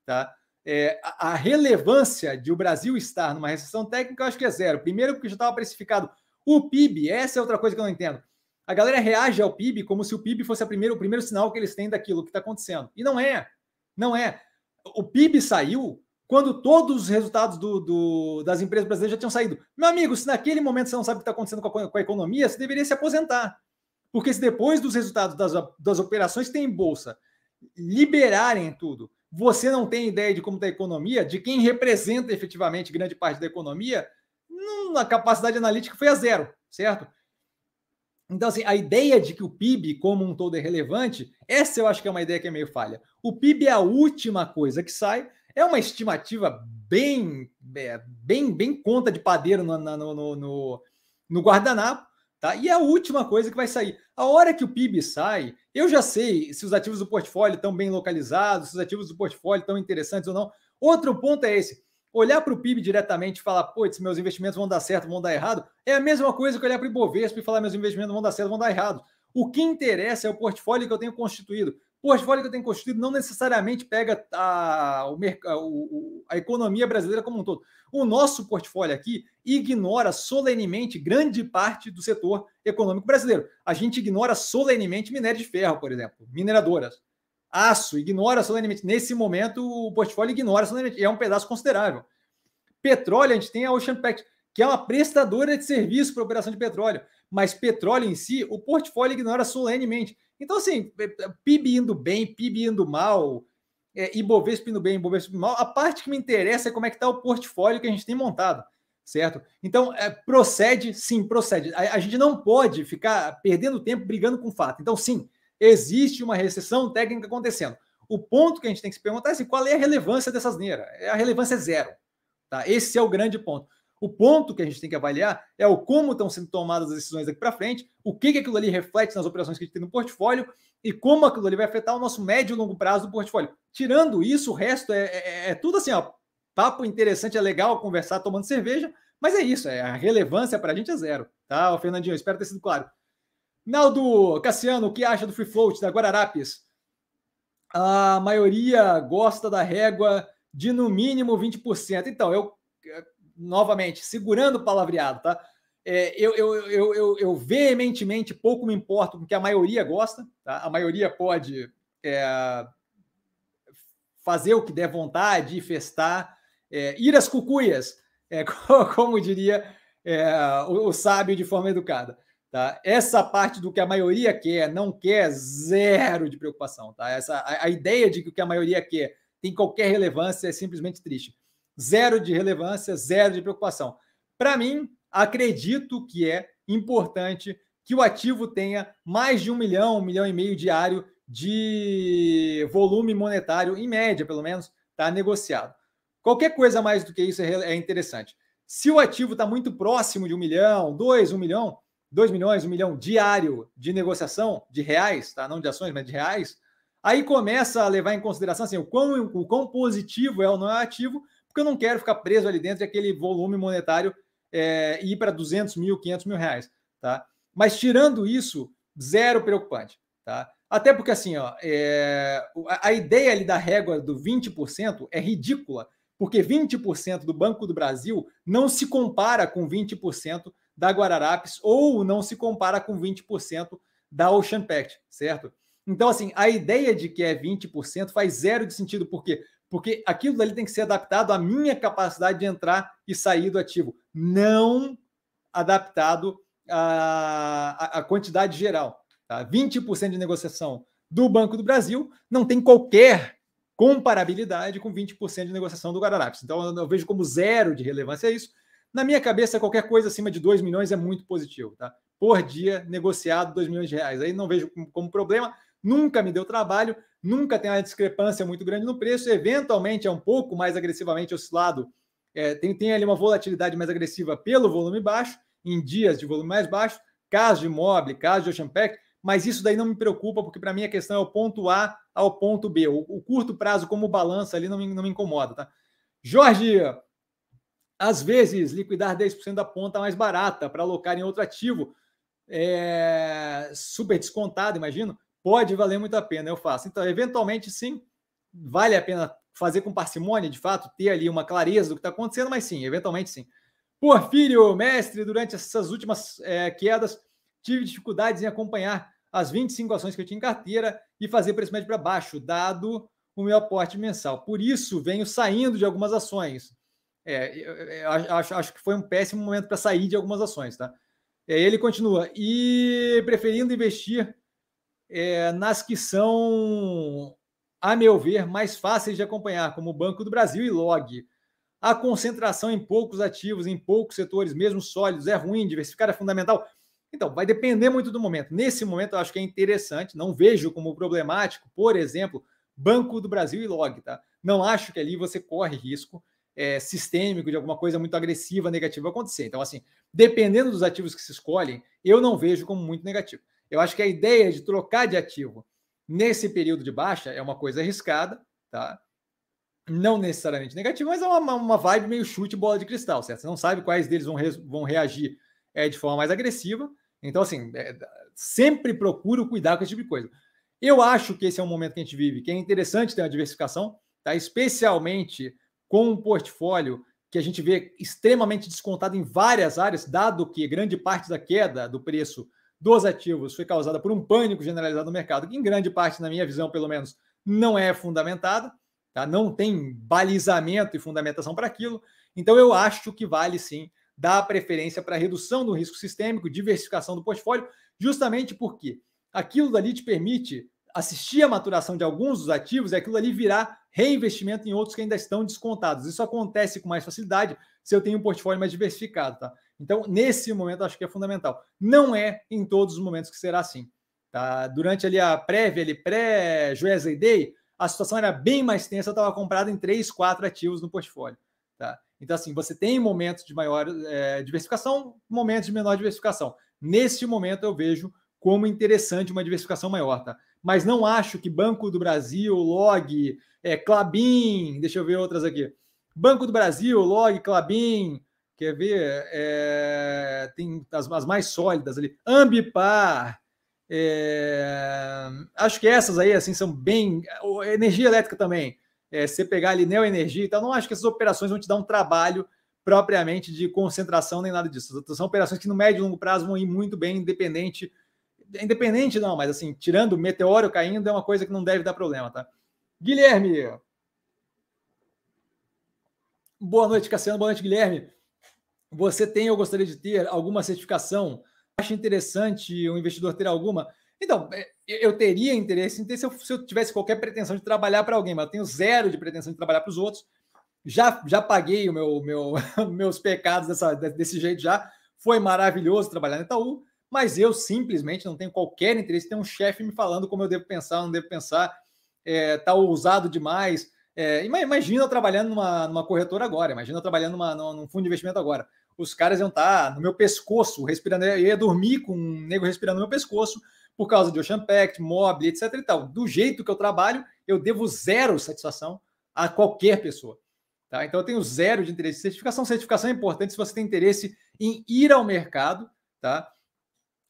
Tá? É, a, a, relevância de o Brasil estar numa recessão técnica, eu acho que é zero. Primeiro, porque já estava precificado o PIB, essa é outra coisa que eu não entendo. A galera reage ao PIB como se o PIB fosse a primeiro, o primeiro sinal que eles têm daquilo que está acontecendo. E não é. Não é. O PIB saiu quando todos os resultados do, do, das empresas brasileiras já tinham saído. Meu amigo, se naquele momento você não sabe o que está acontecendo com a, com a, economia, você deveria se aposentar. Porque se depois dos resultados das, das operações que tem em bolsa liberarem tudo, você não tem ideia de como está a economia, de quem representa efetivamente grande parte da economia, a capacidade analítica foi a zero, certo? Então, assim, a ideia de que o PIB como um todo é relevante, essa eu acho que é uma ideia que é meio falha. O PIB é a última coisa que sai, é uma estimativa bem, é, bem, bem conta de padeiro no, no, no, no guardanapo, tá? E é a última coisa que vai sair. A hora que o PIB sai, eu já sei se os ativos do portfólio estão bem localizados, se os ativos do portfólio estão interessantes ou não. Outro ponto é esse olhar para o PIB diretamente e falar, putz, meus investimentos vão dar certo, vão dar errado, é a mesma coisa que olhar para o Ibovespa e falar, meus investimentos vão dar certo, vão dar errado. O que interessa é o portfólio que eu tenho constituído. O portfólio que eu tenho constituído não necessariamente pega a, o, a economia brasileira como um todo. O nosso portfólio aqui ignora solenemente grande parte do setor econômico brasileiro. A gente ignora solenemente minério de ferro, por exemplo, mineradoras aço, ignora solenemente. Nesse momento, o portfólio ignora solenemente. É um pedaço considerável. Petróleo, a gente tem a Ocean Pact, que é uma prestadora de serviço para operação de petróleo. Mas petróleo em si, o portfólio ignora solenemente. Então, assim, é, é, PIB indo bem, PIB indo mal, é, Ibovespa indo bem, Ibovespa indo mal, a parte que me interessa é como é que está o portfólio que a gente tem montado, certo? Então, é, procede, sim, procede. A, a gente não pode ficar perdendo tempo brigando com fato. Então, sim, existe uma recessão técnica acontecendo. O ponto que a gente tem que se perguntar é assim, qual é a relevância dessa asneira? A relevância é zero. Tá? Esse é o grande ponto. O ponto que a gente tem que avaliar é o como estão sendo tomadas as decisões daqui para frente, o que, que aquilo ali reflete nas operações que a gente tem no portfólio e como aquilo ali vai afetar o nosso médio e longo prazo do portfólio. Tirando isso, o resto é, é, é tudo assim, ó, papo interessante, é legal conversar tomando cerveja, mas é isso, é, a relevância para a gente é zero. Tá, Fernandinho? Espero ter sido claro. Naldo Cassiano, o que acha do Free Float da Guararapes? A maioria gosta da régua de no mínimo 20%. Então, eu, novamente, segurando o palavreado, tá? É, eu, eu, eu, eu, eu veementemente pouco me importo com que a maioria gosta, tá? A maioria pode é, fazer o que der vontade, festar, é, ir às cucuias, é, [LAUGHS] como diria é, o, o sábio de forma educada. Tá? Essa parte do que a maioria quer, não quer, zero de preocupação. Tá? Essa, a, a ideia de que o que a maioria quer tem qualquer relevância é simplesmente triste. Zero de relevância, zero de preocupação. Para mim, acredito que é importante que o ativo tenha mais de um milhão, um milhão e meio diário de volume monetário, em média, pelo menos, tá negociado. Qualquer coisa mais do que isso é, é interessante. Se o ativo está muito próximo de um milhão, dois, um milhão, 2 milhões, 1 milhão diário de negociação de reais, tá? não de ações, mas de reais, aí começa a levar em consideração assim, o, quão, o quão positivo é ou não é ativo, porque eu não quero ficar preso ali dentro daquele volume monetário é, e ir para 200 mil, 500 mil reais. Tá? Mas tirando isso, zero preocupante. Tá? Até porque assim, ó, é, a, ideia ali da régua do 20% é ridícula, porque 20% do Banco do Brasil não se compara com 20% da Guararapes ou não se compara com 20% da Ocean Pact, certo? Então, assim, a ideia de que é 20% faz zero de sentido. Por quê? Porque aquilo dali tem que ser adaptado à minha capacidade de entrar e sair do ativo, não adaptado à, à quantidade geral. Tá? 20% de negociação do Banco do Brasil não tem qualquer comparabilidade com 20% de negociação do Guararapes. Então, eu vejo como zero de relevância isso. Na minha cabeça, qualquer coisa acima de 2 milhões é muito positivo, tá? Por dia negociado 2 milhões de reais. Aí não vejo como problema, nunca me deu trabalho, nunca tem uma discrepância muito grande no preço, eventualmente é um pouco mais agressivamente oscilado, é, tem, tem ali uma volatilidade mais agressiva pelo volume baixo, em dias de volume mais baixo, caso de Mobile, caso de Ocean Pack, mas isso daí não me preocupa, porque para mim a questão é o ponto A ao ponto B. O, o curto prazo, como balança ali, não me, não me incomoda, tá? Jorge, às vezes, liquidar 10% da ponta mais barata para alocar em outro ativo, é, super descontado, imagino, pode valer muito a pena, eu faço. Então, eventualmente, sim, vale a pena fazer com parcimônia, de fato, ter ali uma clareza do que está acontecendo, mas sim, eventualmente sim. Porfírio, mestre, durante essas últimas é, quedas, tive dificuldades em acompanhar as 25 ações que eu tinha em carteira e fazer preço médio para baixo, dado o meu aporte mensal. Por isso, venho saindo de algumas ações. É, eu, eu acho, acho que foi um péssimo momento para sair de algumas ações, tá? É, ele continua, e preferindo investir é, nas que são, a meu ver, mais fáceis de acompanhar, como o Banco do Brasil e Log. A concentração em poucos ativos, em poucos setores, mesmo sólidos, é ruim, diversificar é fundamental. Então, vai depender muito do momento. Nesse momento, eu acho que é interessante, não vejo como problemático, por exemplo, Banco do Brasil e Log, tá? Não acho que ali você corre risco é, sistêmico de alguma coisa muito agressiva, negativa acontecer. Então, assim, dependendo dos ativos que se escolhem, eu não vejo como muito negativo. Eu acho que a ideia de trocar de ativo nesse período de baixa é uma coisa arriscada, tá? Não necessariamente negativa, mas é uma, uma vibe meio chute bola de cristal, certo? Você não sabe quais deles vão, re, vão reagir é, de forma mais agressiva. Então, assim, é, sempre procuro cuidar com esse tipo de coisa. Eu acho que esse é um momento que a gente vive, que é interessante ter uma diversificação, tá? especialmente com um portfólio que a gente vê extremamente descontado em várias áreas, dado que grande parte da queda do preço dos ativos foi causada por um pânico generalizado no mercado, que em grande parte, na minha visão, pelo menos, não é fundamentada, tá? não tem balizamento e fundamentação para aquilo. Então, eu acho que vale sim dar preferência para redução do risco sistêmico, diversificação do portfólio, justamente porque aquilo dali te permite assistir a maturação de alguns dos ativos e aquilo ali virar reinvestimento em outros que ainda estão descontados. Isso acontece com mais facilidade se eu tenho um portfólio mais diversificado, tá? Então, nesse momento, acho que é fundamental. Não é em todos os momentos que será assim. Tá? Durante ali a prévia, pré-Joesley Day, a situação era bem mais tensa, estava comprado em três, quatro ativos no portfólio. Tá? Então, assim, você tem momentos de maior é, diversificação, momentos de menor diversificação. Neste momento, eu vejo como interessante uma diversificação maior, tá? Mas não acho que Banco do Brasil, Log, é, Clabin, deixa eu ver outras aqui. Banco do Brasil, Log, Clabin, quer ver? É, tem as, as, mais sólidas ali. Ambipar, é, acho que essas aí assim são bem. Energia elétrica também é, você pegar ali Neoenergia e tal, não acho que essas operações vão te dar um trabalho propriamente de concentração nem nada disso. São operações que no médio e longo prazo vão ir muito bem, independente. Independente não, mas assim, tirando o meteoro caindo, é uma coisa que não deve dar problema, tá? Guilherme. Boa noite, Cassiano. Boa noite, Guilherme. Você tem ou gostaria de ter alguma certificação? Acha interessante o investidor ter alguma? Então, é, eu teria interesse em ter se eu, se eu tivesse qualquer pretensão de trabalhar para alguém, mas eu tenho zero de pretensão de trabalhar para os outros. Já, já paguei o meu, meu, [LAUGHS] meus pecados dessa, desse jeito já. Foi maravilhoso trabalhar no Itaú, mas eu simplesmente não tenho qualquer interesse em ter um chefe me falando como eu devo pensar, não devo pensar, é, tá ousado demais. É, imagina eu trabalhando numa, numa corretora agora, imagina eu trabalhando numa, num fundo de investimento agora. Os caras iam estar tá no meu pescoço, respirando, eu ia dormir com um nego respirando no meu pescoço, por causa de Ocean Pact, Mobile, etc. e tal. Do jeito que eu trabalho, eu devo zero satisfação a qualquer pessoa. Tá? Então eu tenho zero de interesse. Certificação, certificação é importante se você tem interesse em ir ao mercado, tá?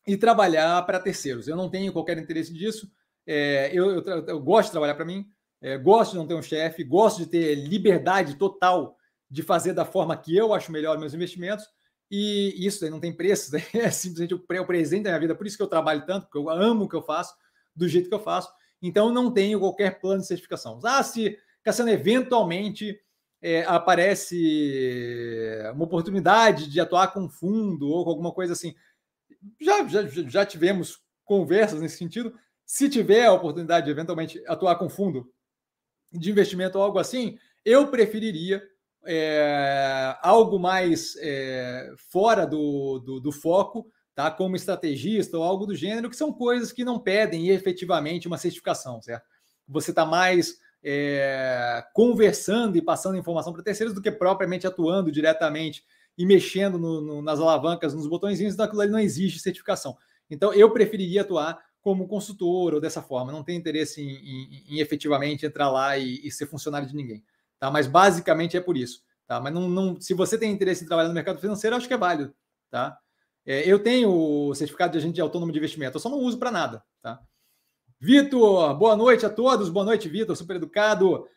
E trabalhar para terceiros. Eu não tenho qualquer interesse disso. É, eu, eu, eu, gosto de trabalhar para mim, é, gosto de não ter um chefe, gosto de ter liberdade total de fazer da forma que eu acho melhor meus investimentos. E isso não tem preço, [LAUGHS] né? é simplesmente o presente da minha vida. Por isso que eu trabalho tanto, porque eu amo o que eu faço, do jeito que eu faço. Então, não tenho qualquer plano de certificação. Ah, se, Cassiano, eventualmente é, aparece uma oportunidade de atuar com fundo ou com alguma coisa assim. Já, já, já tivemos conversas nesse sentido. Se tiver a oportunidade de eventualmente atuar com fundo de investimento ou algo assim, eu preferiria é, algo mais é, fora do, do, do, foco, tá? como estrategista ou algo do gênero, que são coisas que não pedem efetivamente uma certificação, certo? Você está mais é, conversando e passando informação para terceiros do que propriamente atuando diretamente e mexendo no, no, nas alavancas, nos botõezinhos, então aquilo ali não existe certificação. Então, eu preferiria atuar como consultor ou dessa forma, não tenho interesse em, em, em efetivamente entrar lá e, e ser funcionário de ninguém tá? Mas basicamente é por isso, tá? Mas não, não, se você tem interesse em trabalhar no mercado financeiro, acho que é válido, tá? É, eu tenho o certificado de agente autônomo de investimento, eu só não uso para nada, tá? Vitor, boa noite a todos, boa noite, Vitor, super educado.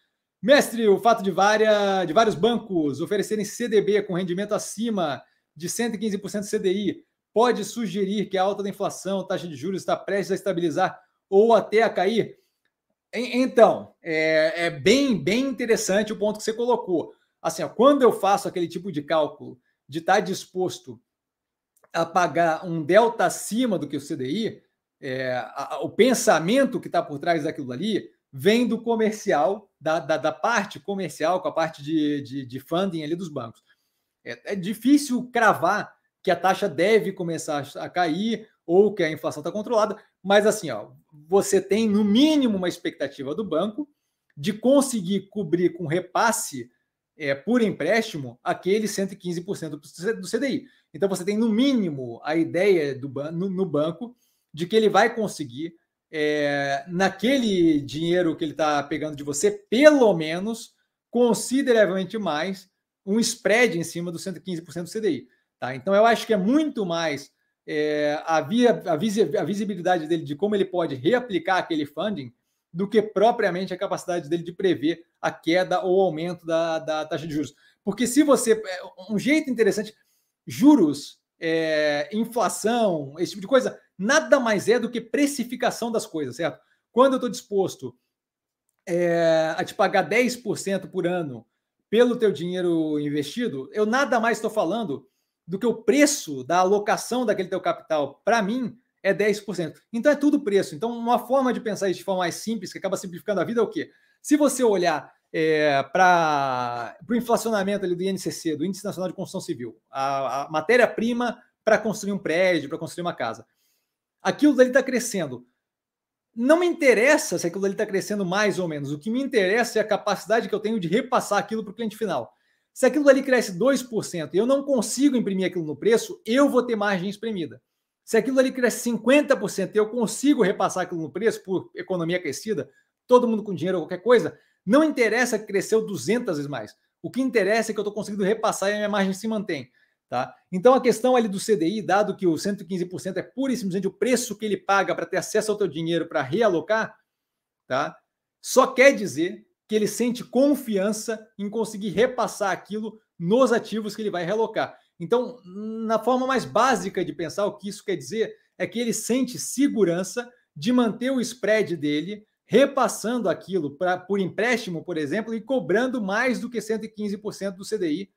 Mestre, o fato de, várias, de vários bancos oferecerem CDB com rendimento acima de 115% CDI pode sugerir que a alta da inflação, taxa de juros está prestes a estabilizar ou até a cair? Então, é, é, bem, bem interessante o ponto que você colocou. Assim, ó, quando eu faço aquele tipo de cálculo de estar tá disposto a pagar um delta acima do que o CDI, é, a, o pensamento que está por trás daquilo ali vem do comercial, da, da, da, parte comercial, com a parte de, de, de funding ali dos bancos. É, é, difícil cravar que a taxa deve começar a cair ou que a inflação está controlada, mas assim, ó, você tem no mínimo uma expectativa do banco de conseguir cobrir com repasse é, por empréstimo aquele 115% do CDI. Então você tem no mínimo a ideia do no, no banco de que ele vai conseguir é, naquele dinheiro que ele está pegando de você, pelo menos consideravelmente mais um spread em cima do 115% do CDI. Tá? Então eu acho que é muito mais é, a, via, a, a visibilidade dele de como ele pode reaplicar aquele funding do que propriamente a capacidade dele de prever a queda ou aumento da, da taxa de juros. Porque se você. É, um jeito interessante, juros, é, inflação, esse tipo de coisa, nada mais é do que precificação das coisas, certo? Quando eu estou disposto é, a te pagar 10% por ano pelo teu dinheiro investido, eu nada mais estou falando do que o preço da alocação daquele teu capital, para mim, é 10%. Então é tudo preço. Então, uma forma de pensar isso de forma mais simples, que acaba simplificando a vida, é o quê? Se você olhar é, para o inflacionamento ali do INCC, do Índice Nacional de Construção Civil, a, a matéria-prima para construir um prédio, para construir uma casa, aquilo dali está crescendo. Não me interessa se aquilo dali está crescendo mais ou menos. O que me interessa é a capacidade que eu tenho de repassar aquilo para o cliente final. Se aquilo ali cresce 2% e eu não consigo imprimir aquilo no preço, eu vou ter margem espremida. Se aquilo ali cresce 50% e eu consigo repassar aquilo no preço por economia crescida, todo mundo com dinheiro ou qualquer coisa, não interessa que cresceu 200 vezes mais. O que interessa é que eu estou conseguindo repassar e a minha margem se mantém. Tá? Então a questão ali do CDI, dado que o 115% é pura e simplesmente o preço que ele paga para ter acesso ao teu dinheiro para realocar, tá? só quer dizer que ele sente confiança em conseguir repassar aquilo nos ativos que ele vai realocar. Então, na forma mais básica de pensar, o que isso quer dizer é que ele sente segurança de manter o spread dele repassando aquilo pra, por empréstimo, por exemplo, e cobrando mais do que 115% do CDI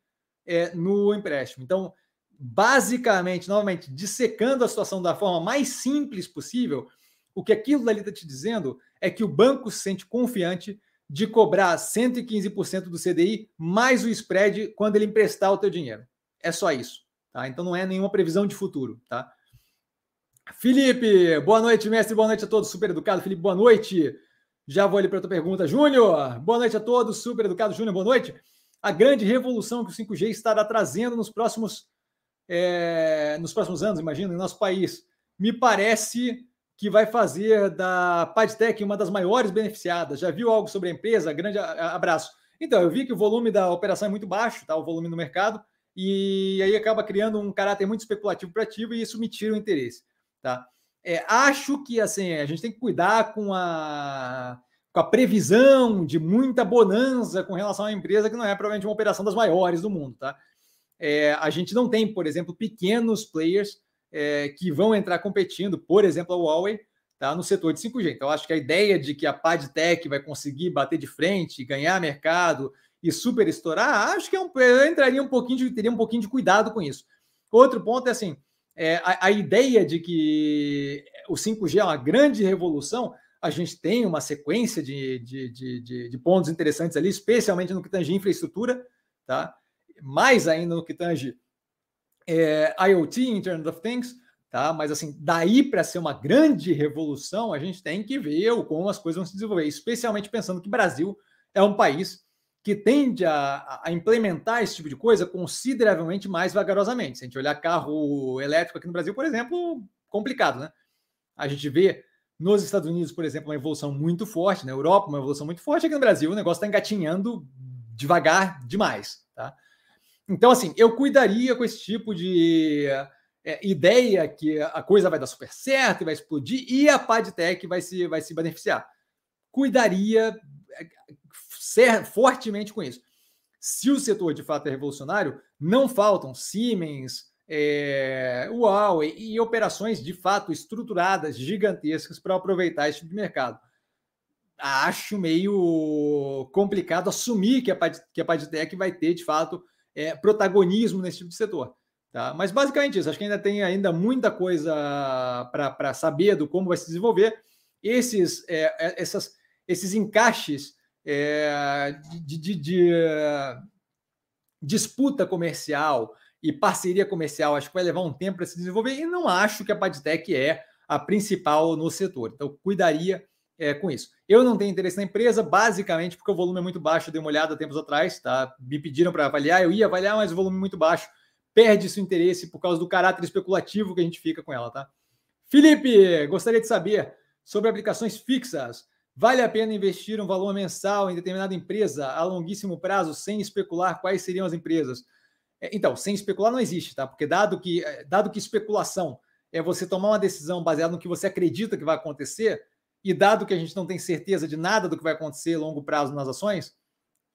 é, no empréstimo. Então, basicamente, novamente, dissecando a situação da forma mais simples possível, o que aquilo ali está te dizendo é que o banco se sente confiante de cobrar 115% do CDI mais o spread quando ele emprestar o teu dinheiro. É só isso, tá? Então não é nenhuma previsão de futuro, tá? Felipe, boa noite, mestre, boa noite a todos, super educado. Felipe, boa noite. Já vou ali para a tua pergunta. Júnior, boa noite a todos, super educado. Júnior, boa noite. A grande revolução que o 5G estará trazendo nos próximos, é, nos próximos anos, imagino, em nosso país, me parece que vai fazer da Padtech uma das maiores beneficiadas. Já viu algo sobre a empresa? Grande abraço. Então, eu vi que o volume da operação é muito baixo, tá? O volume no mercado, e aí acaba criando um caráter muito especulativo para ativo e isso me tira o interesse, tá? É, acho que assim a gente tem que cuidar com a, com a previsão de muita bonança com relação à empresa que não é provavelmente uma operação das maiores do mundo, tá? É, a gente não tem, por exemplo, pequenos players é, que vão entrar competindo, por exemplo, a Huawei, tá, no setor de 5G. Então, acho que a ideia de que a PadTech vai conseguir bater de frente, ganhar mercado e super estourar, acho que é um, eu entraria um pouquinho de, teria um pouquinho de cuidado com isso. Outro ponto é assim, é, a, a, ideia de que o 5G é uma grande revolução, a gente tem uma sequência de, de, de, de pontos interessantes ali, especialmente no que tange infraestrutura, tá? mais ainda no que tange é, IoT, Internet of Things, tá? Mas assim, daí para ser uma grande revolução, a gente tem que ver como as coisas vão se desenvolver, especialmente pensando que o Brasil é um país que tende a, a, implementar esse tipo de coisa consideravelmente mais vagarosamente. Se a gente olhar carro elétrico aqui no Brasil, por exemplo, complicado, né? A gente vê nos Estados Unidos, por exemplo, uma evolução muito forte, na Europa, uma evolução muito forte, aqui no Brasil o negócio está engatinhando devagar demais, tá? Então, assim, eu cuidaria com esse tipo de é, ideia que a coisa vai dar super certo e vai explodir e a Padtech vai se, vai se beneficiar. Cuidaria é, ser, fortemente com isso. Se o setor de fato é revolucionário, não faltam Siemens, é, Huawei e operações de fato estruturadas, gigantescas para aproveitar esse tipo de mercado. Acho meio complicado assumir que a, que a Padtech vai ter de fato é, protagonismo nesse tipo de setor. Tá? Mas basicamente isso, acho que ainda tem ainda muita coisa para saber do como vai se desenvolver. Esses, é, é, essas, esses encaixes é, de, de, de disputa comercial e parceria comercial, acho que vai levar um tempo para se desenvolver, e não acho que a Padtech é a principal no setor. Então, cuidaria é, com isso. Eu não tenho interesse na empresa, basicamente porque o volume é muito baixo. Eu dei uma olhada tempos atrás, tá? Me pediram para avaliar, eu ia avaliar, mas o volume é muito baixo. Perde seu interesse por causa do caráter especulativo que a gente fica com ela, tá? Felipe, gostaria de saber sobre aplicações fixas. Vale a pena investir um valor mensal em determinada empresa a longuíssimo prazo, sem especular quais seriam as empresas? É, então, sem especular não existe, tá? Porque dado que, é, dado que especulação é você tomar uma decisão baseada no que você acredita que vai acontecer, e dado que a gente não tem certeza de nada do que vai acontecer a longo prazo nas ações,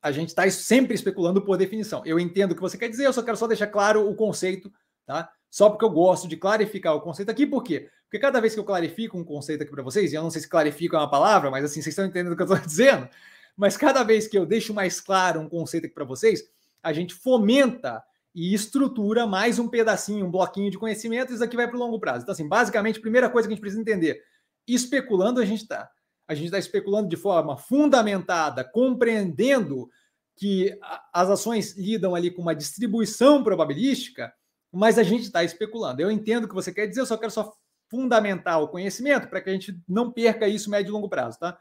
a gente está sempre especulando por definição. Eu entendo o que você quer dizer, eu só quero só deixar claro o conceito, tá? Só porque eu gosto de clarificar o conceito aqui, por quê? Porque cada vez que eu clarifico um conceito aqui para vocês, e eu não sei se clarifico é uma palavra, mas assim, vocês estão entendendo o que eu estou [LAUGHS] dizendo, mas cada vez que eu deixo mais claro um conceito aqui para vocês, a gente fomenta e estrutura mais um pedacinho, um bloquinho de conhecimento, isso aqui vai para o longo prazo. Então, assim, basicamente, a primeira coisa que a gente precisa entender especulando a gente está. A gente está especulando de forma fundamentada, compreendendo que as ações lidam ali com uma distribuição probabilística, mas a gente está especulando. Eu entendo o que você quer dizer, eu só quero só fundamentar o conhecimento para que a gente não perca isso médio e longo prazo, tá?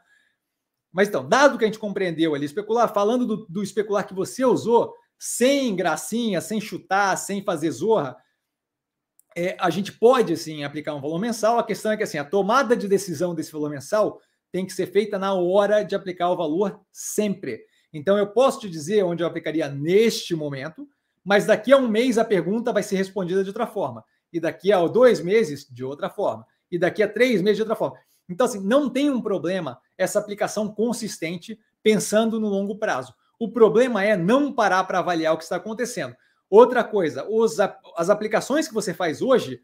Mas então, dado que a gente compreendeu ali especular, falando do, do especular que você usou, sem gracinha, sem chutar, sem fazer zorra, é, a gente pode sim aplicar um valor mensal. A questão é que assim, a tomada de decisão desse valor mensal tem que ser feita na hora de aplicar o valor sempre. Então eu posso te dizer onde eu aplicaria neste momento, mas daqui a um mês a pergunta vai ser respondida de outra forma, e daqui a dois meses de outra forma, e daqui a três meses de outra forma. Então assim, não tem um problema essa aplicação consistente pensando no longo prazo. O problema é não parar para avaliar o que está acontecendo. Outra coisa, os, as aplicações que você faz hoje,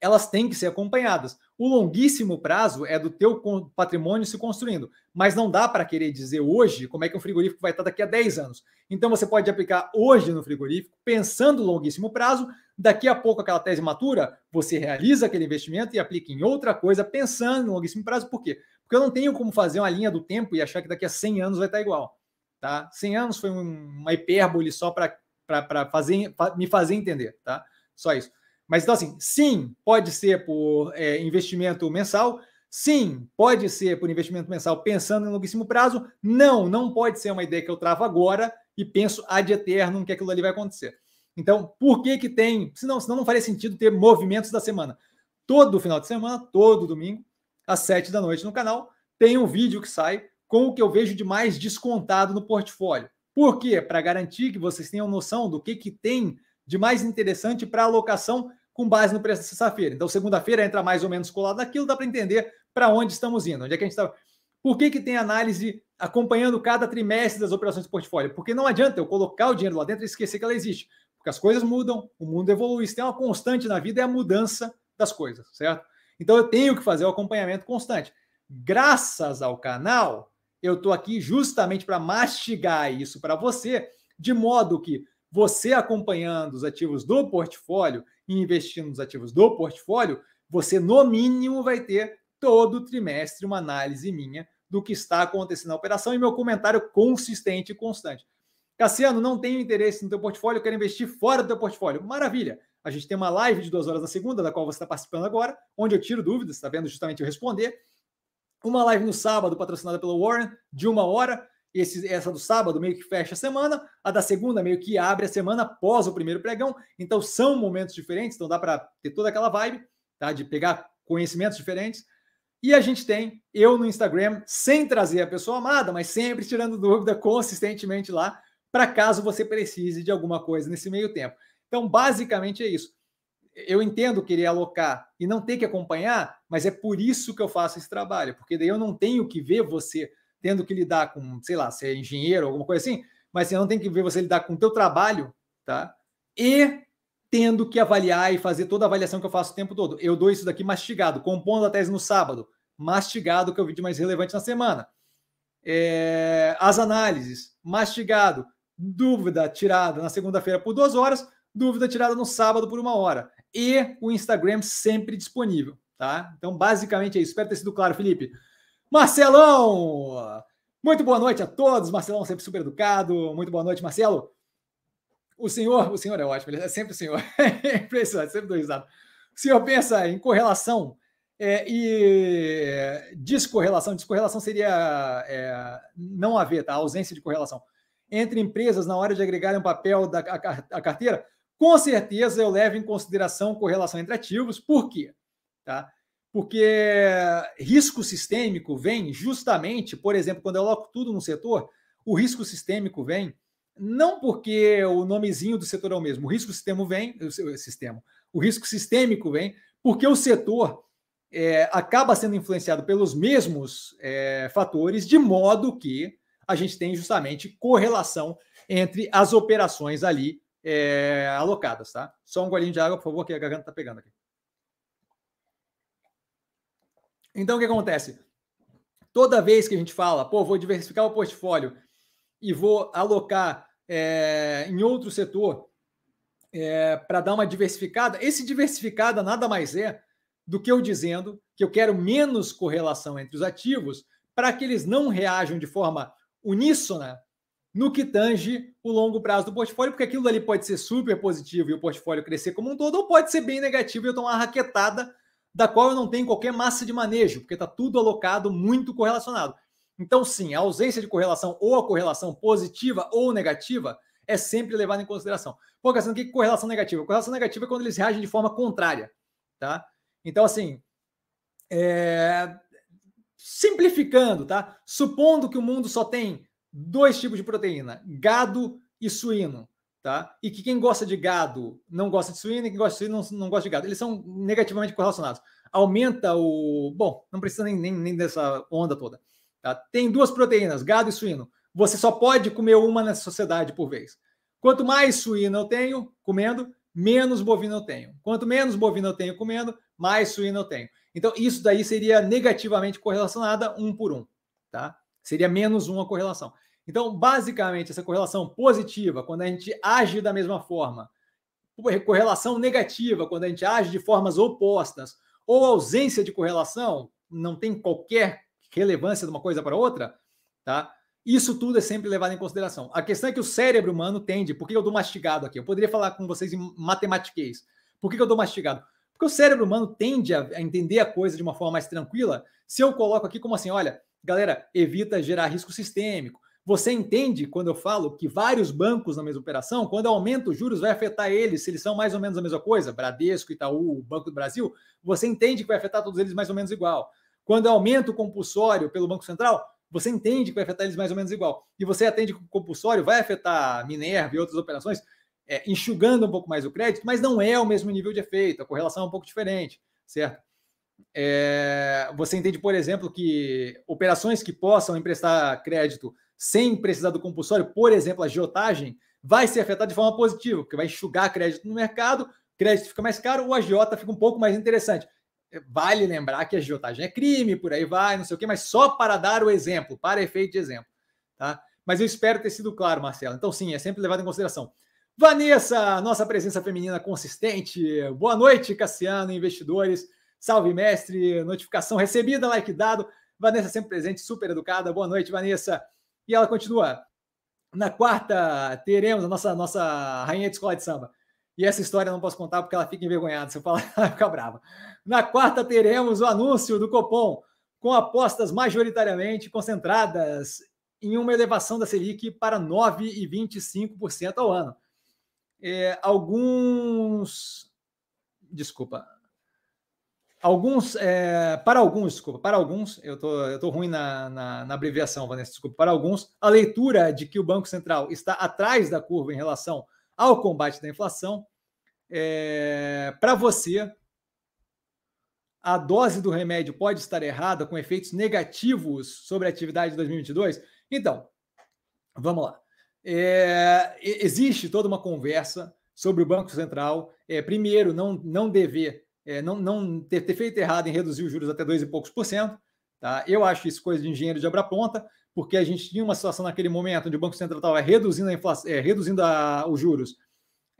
elas têm que ser acompanhadas. O longuíssimo prazo é do teu patrimônio se construindo, mas não dá para querer dizer hoje como é que um frigorífico vai estar daqui a 10 anos. Então você pode aplicar hoje no frigorífico, pensando no longuíssimo prazo, daqui a pouco aquela tese matura, você realiza aquele investimento e aplica em outra coisa pensando no longuíssimo prazo. Por quê? Porque eu não tenho como fazer uma linha do tempo e achar que daqui a 100 anos vai estar igual. Tá? 100 anos foi uma hipérbole só para para fazer, me fazer entender, tá? Só isso. Mas então, assim, sim, pode ser por é, investimento mensal, sim, pode ser por investimento mensal pensando em longuíssimo prazo, não, não pode ser uma ideia que eu travo agora e penso ad eterno que aquilo ali vai acontecer. Então, por que que tem, senão, senão não faria sentido ter movimentos da semana. Todo final de semana, todo domingo, às sete da noite no canal, tem um vídeo que sai com o que eu vejo de mais descontado no portfólio. Por quê? Para garantir que vocês tenham noção do que, que tem de mais interessante para alocação com base no preço da sexta-feira. Então, segunda-feira entra mais ou menos colado naquilo, dá para entender para onde estamos indo, onde é que a gente está. Por que, que tem análise acompanhando cada trimestre das operações de portfólio? Porque não adianta eu colocar o dinheiro lá dentro e esquecer que ela existe. Porque as coisas mudam, o mundo evolui. Se tem uma constante na vida, é a mudança das coisas, certo? Então eu tenho que fazer o acompanhamento constante. Graças ao canal, eu estou aqui justamente para mastigar isso para você, de modo que você acompanhando os ativos do portfólio, e investir nos ativos do portfólio, você no mínimo vai ter todo trimestre uma análise minha do que está acontecendo na operação e meu comentário consistente e constante. Cassiano, não tenho interesse no teu portfólio, quero investir fora do teu portfólio. Maravilha! A gente tem uma live de duas horas na segunda, da qual você está participando agora, onde eu tiro dúvidas, está vendo justamente eu responder. Uma live no sábado, patrocinada pelo Warren, de uma hora. Esse, essa do sábado meio que fecha a semana, a da segunda meio que abre a semana após o primeiro pregão. Então são momentos diferentes, então dá para ter toda aquela vibe, tá? De pegar conhecimentos diferentes. E a gente tem eu no Instagram, sem trazer a pessoa amada, mas sempre tirando dúvida consistentemente lá, para caso você precise de alguma coisa nesse meio tempo. Então, basicamente é isso. Eu entendo querer alocar e não ter que acompanhar, mas é por isso que eu faço esse trabalho, porque daí eu não tenho que ver você tendo que lidar com, sei lá, ser engenheiro, alguma coisa assim, mas você não tem que ver você lidar com o teu trabalho, tá? E tendo que avaliar e fazer toda a avaliação que eu faço o tempo todo. Eu dou isso daqui mastigado, compondo a tese no sábado, mastigado, que é o vídeo mais relevante na semana. É, as análises, mastigado, dúvida tirada na segunda-feira por duas horas, dúvida tirada no sábado por uma hora. E o Instagram sempre disponível, tá? Então, basicamente é isso. Espero ter sido claro, Felipe. Marcelão! Muito boa noite a todos. Marcelão sempre super educado. Muito boa noite, Marcelo. O senhor, o senhor é ótimo, ele é sempre o senhor. [LAUGHS] É impressionante, sempre do risado. O senhor pensa em correlação é, e descorrelação. Descorrelação seria é, não haver, tá? A ausência de correlação entre empresas na hora de agregarem um papel da a, a carteira. Com certeza eu levo em consideração correlação entre ativos. Por quê? Tá? Porque risco sistêmico vem justamente, por exemplo, quando eu coloco tudo no setor, o risco sistêmico vem não porque o nomezinho do setor é o mesmo, o risco sistêmico vem, o sistema, o risco sistêmico vem porque o setor é, acaba sendo influenciado pelos mesmos é, fatores, de modo que a gente tem justamente correlação entre as operações ali é, alocadas, tá? Só um golinho de água, por favor, que a garganta está pegando aqui. Então, o que acontece? Toda vez que a gente fala, pô, vou diversificar o portfólio e vou alocar é, em outro setor é, para dar uma diversificada, esse diversificada nada mais é do que eu dizendo que eu quero menos correlação entre os ativos para que eles não reajam de forma uníssona no que tange o longo prazo do portfólio, porque aquilo ali pode ser super positivo e o portfólio crescer como um todo, ou pode ser bem negativo e eu tomar uma raquetada da qual eu não tenho qualquer massa de manejo, porque está tudo alocado muito correlacionado. Então, sim, a ausência de correlação ou a correlação positiva ou negativa é sempre levada em consideração. Pô, Cassiano, o que é correlação negativa? Correlação negativa é quando eles reagem de forma contrária, tá? Então, assim, é... simplificando, tá? Supondo que o mundo só tem dois tipos de proteína, gado e suíno, tá? E que quem gosta de gado não gosta de suíno e quem gosta de suíno não, não gosta de gado. Eles são negativamente correlacionados. Aumenta o... Bom, não precisa nem, nem, nem dessa onda toda Tá? Tem duas proteínas, gado e suíno. Você só pode comer uma nessa sociedade por vez. Quanto mais suíno eu tenho comendo, menos bovino eu tenho. Quanto menos bovino eu tenho comendo, mais suíno eu tenho. Então, isso daí seria negativamente correlacionada um por um. Tá? Seria menos uma correlação. Então, basicamente, essa correlação positiva, quando a gente age da mesma forma, correlação negativa, quando a gente age de formas opostas, ou ausência de correlação, não tem qualquer relevância de uma coisa para outra, tá? Isso tudo é sempre levado em consideração. A questão é que o cérebro humano tende, por que eu dou mastigado aqui? Eu poderia falar com vocês em matematiquês. Por que eu dou mastigado? Porque o cérebro humano tende a, entender a coisa de uma forma mais tranquila. Se eu coloco aqui como assim, olha, galera, evita gerar risco sistêmico. Você entende quando eu falo que vários bancos na mesma operação, quando aumenta os juros, vai afetar eles, se eles são mais ou menos a mesma coisa, Bradesco, Itaú, Banco do Brasil, você entende que vai afetar todos eles mais ou menos igual. Quando aumenta o compulsório pelo Banco Central, você entende que vai afetar eles mais ou menos igual. E você atende que o compulsório vai afetar Minerva e outras operações, é, enxugando um pouco mais o crédito, mas não é o mesmo nível de efeito, a correlação é um pouco diferente, certo? É, você entende, por exemplo, que operações que possam emprestar crédito sem precisar do compulsório, por exemplo, a agiotagem, vai ser afetada de forma positiva, porque vai enxugar crédito no mercado, crédito fica mais caro, o agiota fica um pouco mais interessante. Vale lembrar que a agiotagem é crime, por aí vai, não sei o quê, mas só para dar o exemplo, para efeito de exemplo. Tá? Mas eu espero ter sido claro, Marcelo. Então, sim, é sempre levado em consideração. Vanessa, nossa presença feminina consistente. Boa noite, Cassiano, investidores. Salve, mestre. Notificação recebida, like dado. Vanessa sempre presente, super educada. Boa noite, Vanessa. E ela continua. Na quarta, teremos a nossa, nossa rainha de escola de samba. E essa história eu não posso contar porque ela fica envergonhada. Se eu falar, [LAUGHS] ela fica brava. Na quarta, teremos o anúncio do Copom, com apostas majoritariamente concentradas em uma elevação da Selic para 9,25% ao ano. É, alguns. Desculpa. Alguns, é, para alguns, desculpa, para alguns, eu tô, eu tô ruim na, na, na, abreviação, Vanessa, desculpa, para alguns, a leitura de que o Banco Central está atrás da curva em relação ao combate da inflação, é, para você, a dose do remédio pode estar errada, com efeitos negativos sobre a atividade de 2022? Então, vamos lá. É, existe toda uma conversa sobre o Banco Central, é, primeiro, não, não dever é, não, não ter, ter, feito errado em reduzir os juros até dois e poucos por cento. Tá? Eu acho isso coisa de engenheiro de abra ponta, porque a gente tinha uma situação naquele momento onde o Banco Central estava reduzindo, a inflação, é, reduzindo a, os juros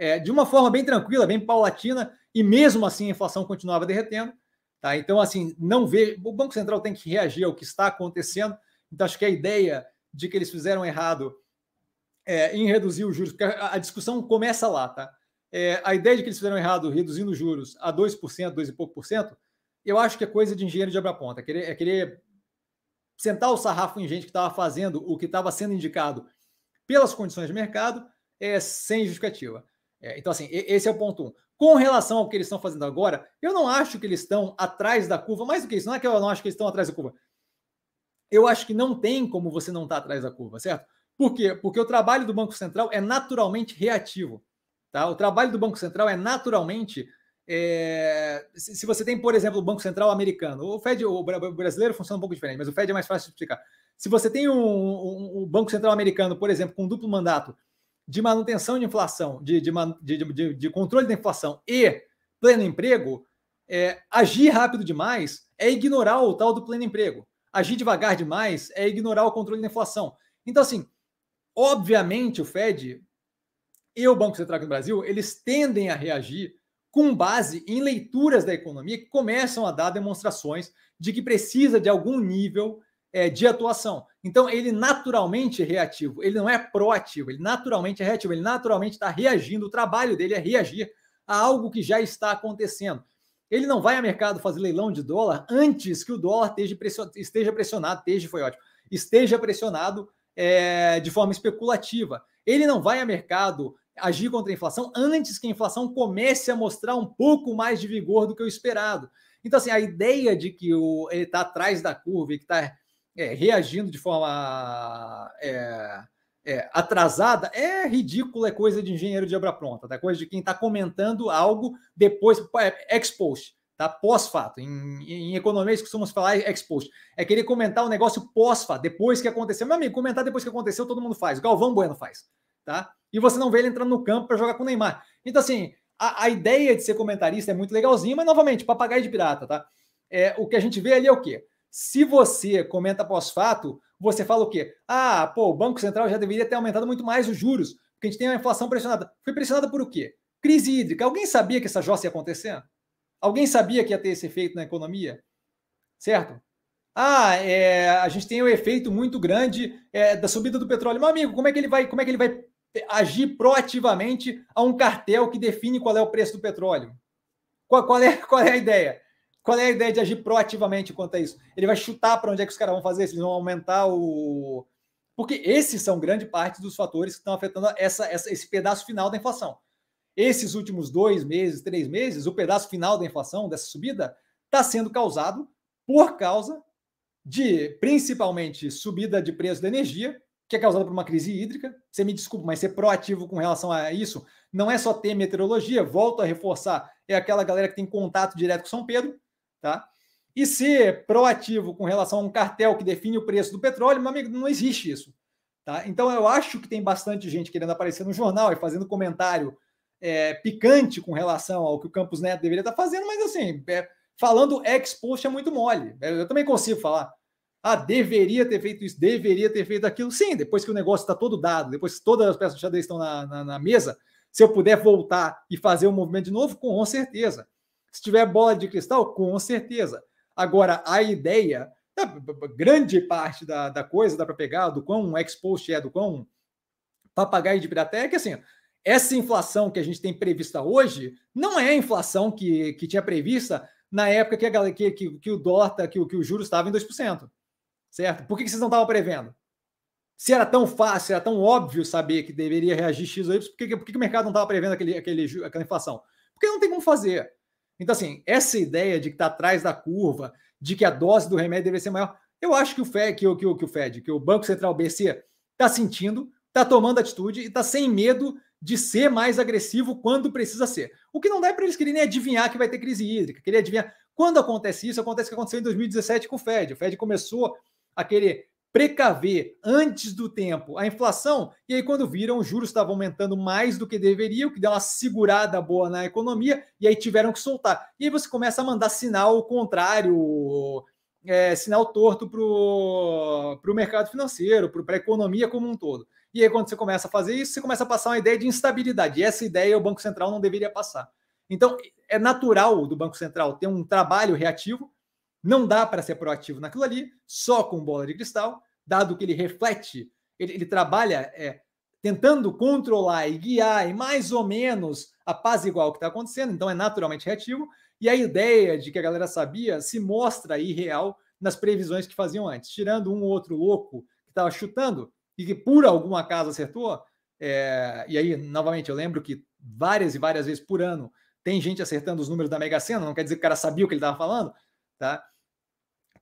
é, de uma forma bem tranquila, bem paulatina, e mesmo assim a inflação continuava derretendo. Tá? Então, assim, não vê. O Banco Central tem que reagir ao que está acontecendo. Então, acho que a ideia de que eles fizeram errado é, em reduzir os juros, porque a, a discussão começa lá, tá? É, a ideia de que eles fizeram errado reduzindo os juros a 2%, 2 e pouco por cento, eu acho que é coisa de engenheiro de abra ponta. É querer, é querer sentar o sarrafo em gente que estava fazendo o que estava sendo indicado pelas condições de mercado é, sem justificativa. É, então, assim, esse é o ponto um. Com relação ao que eles estão fazendo agora, eu não acho que eles estão atrás da curva. Mais do que isso, não é que eu não acho que eles estão atrás da curva. Eu acho que não tem como você não estar tá atrás da curva, certo? Por quê? Porque o trabalho do Banco Central é naturalmente reativo. Tá? O trabalho do Banco Central é naturalmente. É, se você tem, por exemplo, o Banco Central americano, o Fed, o brasileiro funciona um pouco diferente, mas o Fed é mais fácil de explicar. Se você tem um, um, um Banco Central americano, por exemplo, com duplo mandato de manutenção de inflação, de, de, de, de controle da inflação e pleno emprego, é, agir rápido demais é ignorar o tal do pleno emprego. Agir devagar demais é ignorar o controle da inflação. Então, assim, obviamente o Fed e o Banco Central no Brasil, eles tendem a reagir com base em leituras da economia que começam a dar demonstrações de que precisa de algum nível é, de atuação. Então, ele naturalmente é reativo, ele não é proativo, ele naturalmente é reativo, ele naturalmente está reagindo, o trabalho dele é reagir a algo que já está acontecendo. Ele não vai ao mercado fazer leilão de dólar antes que o dólar esteja pressionado, esteja, foi ótimo, esteja pressionado é, de forma especulativa. Ele não vai ao mercado agir contra a inflação antes que a inflação comece a mostrar um pouco mais de vigor do que o esperado. Então, assim, a ideia de que o, ele está atrás da curva e que está é, reagindo de forma é, é, atrasada é ridícula, é coisa de engenheiro de obra pronta, tá? coisa de quem está comentando algo depois, é, ex post, tá? pós-fato. Em, em economia, costumamos falar ex post. É querer comentar o um negócio pós-fato, depois que aconteceu. Meu amigo, comentar depois que aconteceu, todo mundo faz. Galvão Bueno faz. Tá? E você não vê ele entrando no campo para jogar com o Neymar. Então, assim, a, a, ideia de ser comentarista é muito legalzinho, mas novamente, papagaio de pirata, tá? É, o que a gente vê ali é o quê? Se você comenta pós-fato, você fala o quê? Ah, pô, o Banco Central já deveria ter aumentado muito mais os juros, porque a gente tem uma inflação pressionada. Foi pressionada por o quê? Crise hídrica. Alguém sabia que essa jossa ia acontecer? Alguém sabia que ia ter esse efeito na economia? Certo? Ah, é, a gente tem um efeito muito grande é, da subida do petróleo. Meu amigo, como é que ele vai, como é que ele vai agir proativamente a um cartel que define qual é o preço do petróleo. Qual, qual, é, [LAUGHS] qual é a ideia? Qual é a ideia de agir proativamente quanto a isso? Ele vai chutar para onde é que os caras vão fazer? Se eles vão aumentar o. Porque esses são grande parte dos fatores que estão afetando essa, essa, esse pedaço final da inflação. Esses últimos dois meses, três meses, o pedaço final da inflação, dessa subida, está sendo causado por causa de, principalmente, subida de preço da energia, que é causada por uma crise hídrica. Você me desculpa, mas ser proativo com relação a isso não é só ter meteorologia, volto a reforçar, é aquela galera que tem contato direto com São Pedro, tá? E ser proativo com relação a um cartel que define o preço do petróleo, meu amigo, não existe isso. Tá? Então eu acho que tem bastante gente querendo aparecer no jornal e fazendo comentário é, picante com relação ao que o Campos Neto deveria estar fazendo, mas assim, é, falando ex-post é muito mole. Eu também consigo falar. Ah, deveria ter feito isso, deveria ter feito aquilo. Sim, depois que o negócio está todo dado, depois que todas as peças de xadrez estão na, na, na, mesa, Se eu puder voltar e fazer o movimento de novo, com certeza. Se tiver bola de cristal, com certeza. Agora, a ideia, grande parte da, da coisa dá para pegar, do quão expost é, do quão papagaio de pirateia, é que assim, essa inflação que a gente tem prevista hoje não é a inflação que, que tinha prevista na época que, a, que, que, que o dólar, que, que o juro estava em 2%. Certo? Por que, vocês não estavam prevendo? Se era tão fácil, era tão óbvio saber que deveria reagir X ou Y, por que, por que o mercado não estava prevendo aquele, aquele, aquela inflação? Porque não tem como fazer. Então, assim, essa ideia de que está atrás da curva, de que a dose do remédio deve ser maior, eu acho que o Fed, que, que, que o Fed, que o Banco Central BC está sentindo, está tomando atitude e está sem medo de ser mais agressivo quando precisa ser. O que não dá é para eles quererem adivinhar que vai ter crise hídrica, querer adivinhar. Quando acontece isso, acontece o que aconteceu em 2017 com o Fed. O Fed começou a querer precaver antes do tempo a inflação, e aí, quando viram, os juros estavam aumentando mais do que deveriam, que deu uma segurada boa na economia, e aí tiveram que soltar. E aí você começa a mandar sinal contrário, é, sinal torto para o mercado financeiro, para a economia como um todo. E aí, quando você começa a fazer isso, você começa a passar uma ideia de instabilidade. E essa ideia o Banco Central não deveria passar. Então, é natural do Banco Central ter um trabalho reativo, não dá para ser proativo naquilo ali, só com bola de cristal, dado que ele reflete, ele, ele trabalha é, tentando controlar e guiar e mais ou menos a paz igual que está acontecendo, então é naturalmente reativo. E a ideia de que a galera sabia se mostra irreal nas previsões que faziam antes, tirando um ou outro louco que estava chutando e que por algum acaso acertou. É, e aí, novamente, eu lembro que várias e várias vezes por ano tem gente acertando os números da Mega Sena, não quer dizer que o cara sabia o que ele estava falando, tá?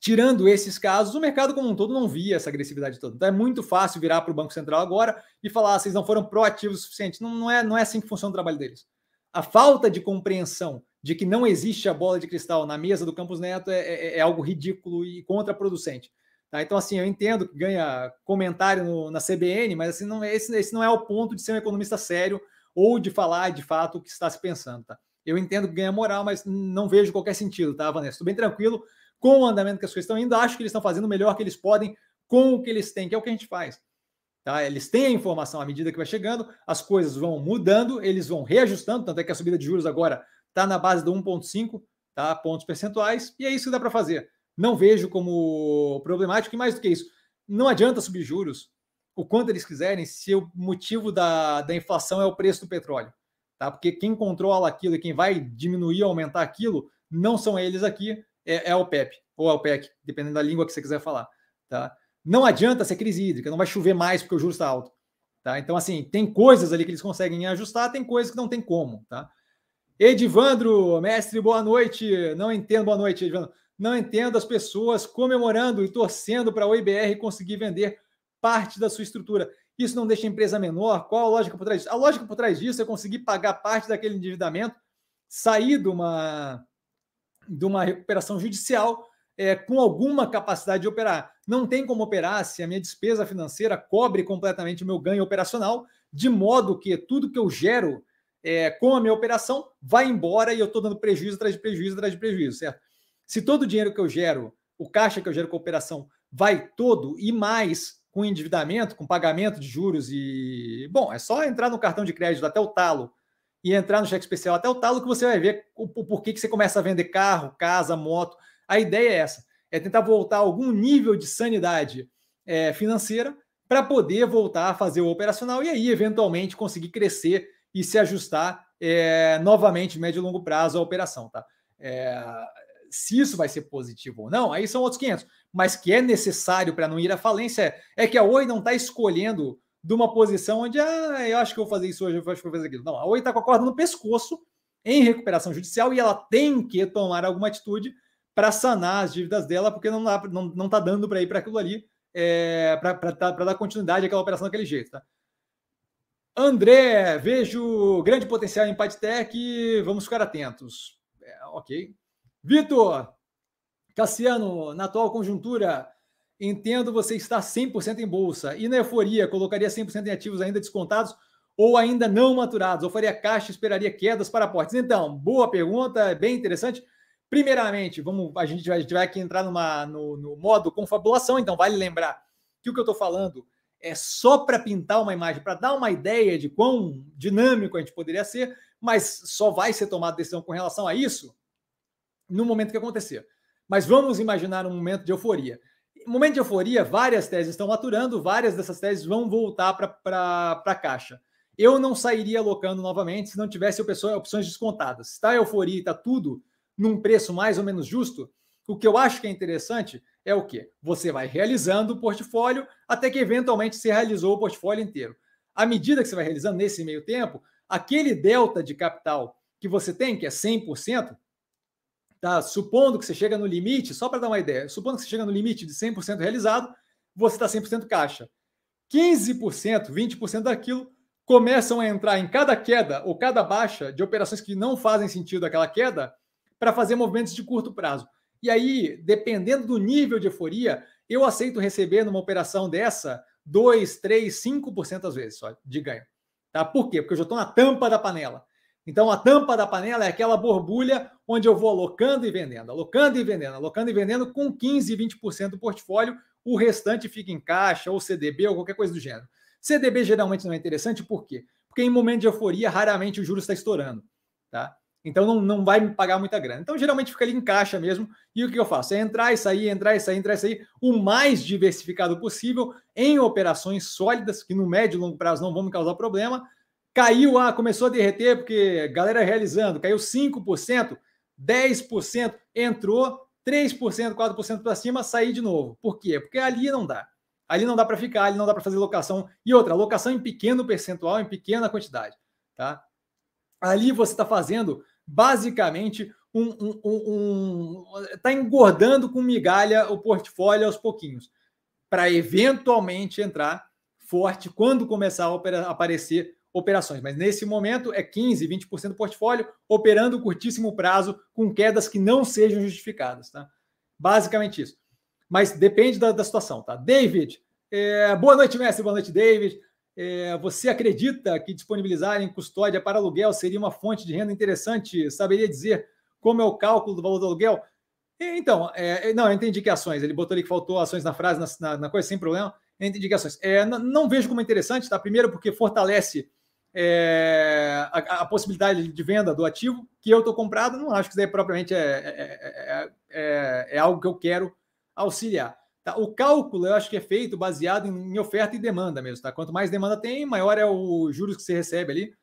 Tirando esses casos, o mercado como um todo não via essa agressividade toda. Então é muito fácil virar para o Banco Central agora e falar: ah, vocês não foram proativos o suficiente. Não, não, é, não é assim que funciona o trabalho deles. A falta de compreensão de que não existe a bola de cristal na mesa do Campos Neto é, é, é algo ridículo e contraproducente. Tá? Então, assim, eu entendo que ganha comentário no, na CBN, mas assim, não, esse, esse não é o ponto de ser um economista sério ou de falar de fato o que está se pensando. Tá? Eu entendo que ganha moral, mas não vejo qualquer sentido, tá, Vanessa? Estou bem tranquilo com o andamento que as coisas estão indo. Acho que eles estão fazendo o melhor que eles podem com o que eles têm, que é o que a gente faz. Tá? Eles têm a informação à medida que vai chegando, as coisas vão mudando, eles vão reajustando, tanto é que a subida de juros agora está na base do 1,5 tá? pontos percentuais, e é isso que dá para fazer. Não vejo como problemático, e mais do que isso, não adianta subir juros o quanto eles quiserem se o motivo da, da inflação é o preço do petróleo tá? Porque quem controla aquilo e quem vai diminuir ou aumentar aquilo não são eles aqui, é, é o PEP ou é o PEC, dependendo da língua que você quiser falar, tá? Não adianta ser crise hídrica, não vai chover mais porque o juros está alto, tá? Então, assim, tem coisas ali que eles conseguem ajustar, tem coisas que não tem como, tá? Edivandro, mestre, boa noite. Não entendo, boa noite, Edivandro. Não entendo as pessoas comemorando e torcendo para a OIBR conseguir vender parte da sua estrutura. Isso não deixa a empresa menor? Qual a lógica por trás disso? A lógica por trás disso é conseguir pagar parte daquele endividamento, sair de uma, de uma recuperação judicial é, com alguma capacidade de operar. Não tem como operar se a minha despesa financeira cobre completamente o meu ganho operacional, de modo que tudo que eu gero é, com a minha operação vai embora e eu estou dando prejuízo atrás de prejuízo atrás de prejuízo, certo? Se todo o dinheiro que eu gero, o caixa que eu gero com a operação, vai todo e mais com endividamento, com pagamento de juros e. Bom, é só entrar no cartão de crédito até o talo e entrar no cheque especial até o talo que você vai ver o, o porquê que você começa a vender carro, casa, moto. A ideia é essa: é tentar voltar a algum nível de sanidade é, financeira para poder voltar a fazer o operacional e aí, eventualmente, conseguir crescer e se ajustar é, novamente, médio e longo prazo, a operação. Tá? É, se isso vai ser positivo ou não, aí são outros 500 mas que é necessário para não ir à falência, é que a Oi não está escolhendo de uma posição onde, ah, eu acho que eu vou fazer isso hoje, eu acho que vou fazer aquilo. Não, a Oi está com a corda no pescoço em recuperação judicial e ela tem que tomar alguma atitude para sanar as dívidas dela, porque não está não, não tá dando para ir para aquilo ali, é, para dar continuidade àquela operação daquele jeito. Tá? André, vejo grande potencial em Padtech, vamos ficar atentos. É, ok. Vitor, Cassiano, na atual conjuntura, entendo você estar 100% em bolsa. E na euforia, colocaria 100% em ativos ainda descontados ou ainda não maturados? Ou faria caixa esperaria quedas para aportes? Então, boa pergunta, bem interessante. Primeiramente, vamos, a gente vai, a gente vai aqui entrar numa, no, no modo confabulação, então vale lembrar que o que eu estou falando é só para pintar uma imagem, para dar uma ideia de quão dinâmico a gente poderia ser, mas só vai ser tomada decisão com relação a isso no momento que acontecer. Mas vamos imaginar um momento de euforia. Momento de euforia, várias teses estão maturando, várias dessas teses vão voltar para a caixa. Eu não sairia alocando novamente se não tivesse opções descontadas. Está euforia e está tudo num preço mais ou menos justo, o que eu acho que é interessante é o quê? Você vai realizando o portfólio até que eventualmente você realizou o portfólio inteiro. À medida que você vai realizando nesse meio tempo, aquele delta de capital que você tem, que é 100%, tá? supondo que você chega no limite, só para dar uma ideia, supondo que você chega no limite de 100% realizado, você está 100% caixa. 15%, 20% daquilo começam a entrar em cada queda ou cada baixa de operações que não fazem sentido aquela queda para fazer movimentos de curto prazo. E aí, dependendo do nível de euforia, eu aceito receber numa operação dessa 2, 3, 5% às vezes só de ganho. Tá? Por quê? Porque eu já estou na tampa da panela. Então, a tampa da panela é aquela borbulha onde eu vou alocando e vendendo, alocando e vendendo, alocando e vendendo com 15, 20% do portfólio, o restante fica em caixa ou CDB ou qualquer coisa do gênero. CDB geralmente não é interessante, por quê? Porque em momento de euforia, raramente o juros está estourando. Tá? Então não, não vai me pagar muita grana. Então geralmente fica ali em caixa mesmo. E o que eu faço? É entrar e sair, entrar e sair, entrar e sair, o mais diversificado possível em operações sólidas, que no médio e longo prazo não vão me causar problema. Caiu, ah, começou a derreter, porque galera realizando, caiu 5%, 10%, entrou 3%, 4% para cima, sair de novo. Por quê? Porque ali não dá. Ali não dá para ficar, ali não dá para fazer locação. E outra, locação em pequeno percentual, em pequena quantidade. Tá? Ali você está fazendo basicamente um, um, um, tá engordando com migalha o portfólio aos pouquinhos, para eventualmente entrar forte quando começar a aparecer operações. Mas nesse momento é 15, 20% do portfólio operando curtíssimo prazo com quedas que não sejam justificadas, tá? Basicamente isso. Mas depende da, da situação, tá? David, é, boa noite, mestre, boa noite, David. É, você acredita que disponibilizar em custódia para aluguel seria uma fonte de renda interessante? Saberia dizer como é o cálculo do valor do aluguel? Então, é, não, eu entendi que ações. Ele botou ali que faltou ações na frase, na, na coisa, sem problema. Eu entendi que ações. É, não, não, vejo como interessante, tá? Primeiro, porque fortalece é, a, a, possibilidade de venda do ativo que eu estou comprado. Não acho que isso daí propriamente é, é, é algo que eu quero auxiliar. Tá? O cálculo eu acho que é feito baseado em, oferta e demanda mesmo. Tá? Quanto mais demanda tem, maior é o juros que você recebe ali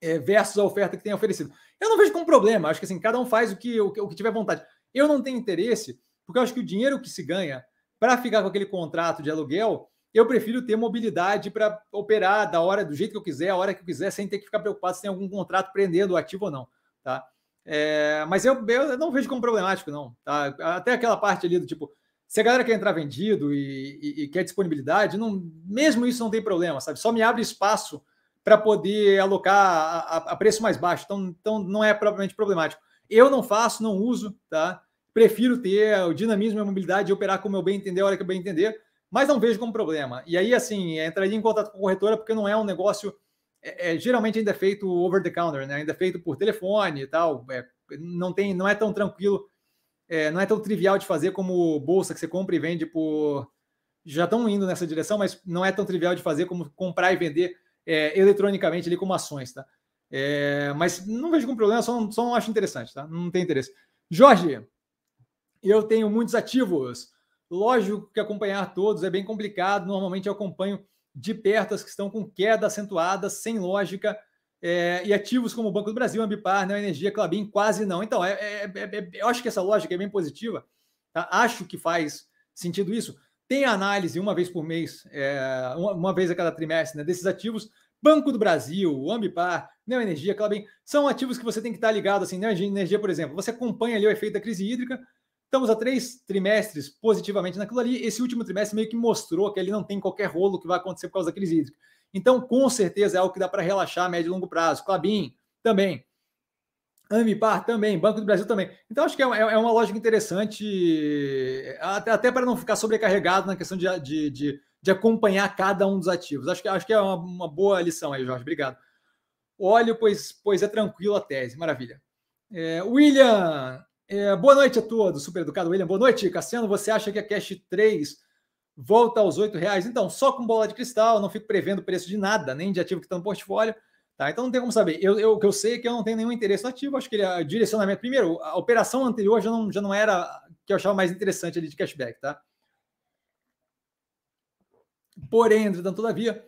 é, versus a oferta que tem oferecido. Eu não vejo como problema. Acho que assim, cada um faz o que, o, o que tiver vontade. Eu não tenho interesse, porque eu acho que o dinheiro que se ganha para ficar com aquele contrato de aluguel, eu prefiro ter mobilidade para operar da hora, do jeito que eu quiser, a hora que eu quiser, sem ter que ficar preocupado se tem algum contrato prendendo o ativo ou não. Tá? É, mas eu, eu não vejo como problemático, não. Tá? Até aquela parte ali do tipo, se a galera quer entrar vendido e, e, e quer disponibilidade, não, mesmo isso não tem problema, sabe? Só me abre espaço para poder alocar a, a, a, preço mais baixo. Então, então não é propriamente problemático. Eu não faço, não uso, tá? Prefiro ter o dinamismo e a mobilidade de operar como eu bem entender, a hora que eu bem entender, mas não vejo como problema. E aí, assim, entraria em contato com a corretora, porque não é um negócio. É, é, geralmente ainda é feito over the counter, né? Ainda é feito por telefone e tal. É, não, tem, não é tão tranquilo é, não é tão trivial de fazer como bolsa que você compra e vende por. Já estão indo nessa direção, mas não é tão trivial de fazer como comprar e vender é, eletronicamente ali como ações, tá? É, mas não vejo como problema, só, só não acho interessante, tá? Não tem interesse. Jorge, eu tenho muitos ativos. Lógico que acompanhar todos é bem complicado. Normalmente eu acompanho de perto as que estão com queda acentuada, sem lógica. É, e ativos como o Banco do Brasil, Ambipar, Neo Energia, Clabin, quase não. Então, é, é, é, é, eu acho que essa lógica é bem positiva. Tá? Acho que faz sentido isso. Tem análise uma vez por mês, é, uma, uma, vez a cada trimestre, né, desses ativos. Banco do Brasil, Ambipar, Neo Energia, Clabin, são ativos que você tem que estar ligado. Assim, Neo Energia, por exemplo, você acompanha ali o efeito da crise hídrica. Estamos há três trimestres positivamente naquilo ali. Esse último trimestre meio que mostrou que ali não tem qualquer rolo que vai acontecer por causa da crise hídrica. Então, com certeza é algo que dá para relaxar a médio e longo prazo. Clabin também. Ambipar também, Banco do Brasil também. Então, acho que é, é, uma lógica interessante, até, até, para não ficar sobrecarregado na questão de, de, de, de, acompanhar cada um dos ativos. Acho que, acho que é uma, uma boa lição aí, Jorge. Obrigado. Olho, pois, pois é tranquilo a tese. Maravilha. É, William, é, boa noite a todos. Super educado, William. Boa noite, Cassiano. Você acha que a Cash 3 volta aos R$ reais. Então, só com bola de cristal, não fico prevendo preço de nada, nem de ativo que está no portfólio. Tá? Então não tem como saber. Eu, eu, o que eu sei é que eu não tenho nenhum interesse no ativo. Acho que ele, a direcionamento. Primeiro, a operação anterior já não, já não era que eu achava mais interessante ali de cashback, tá? Porém, entretanto, todavia,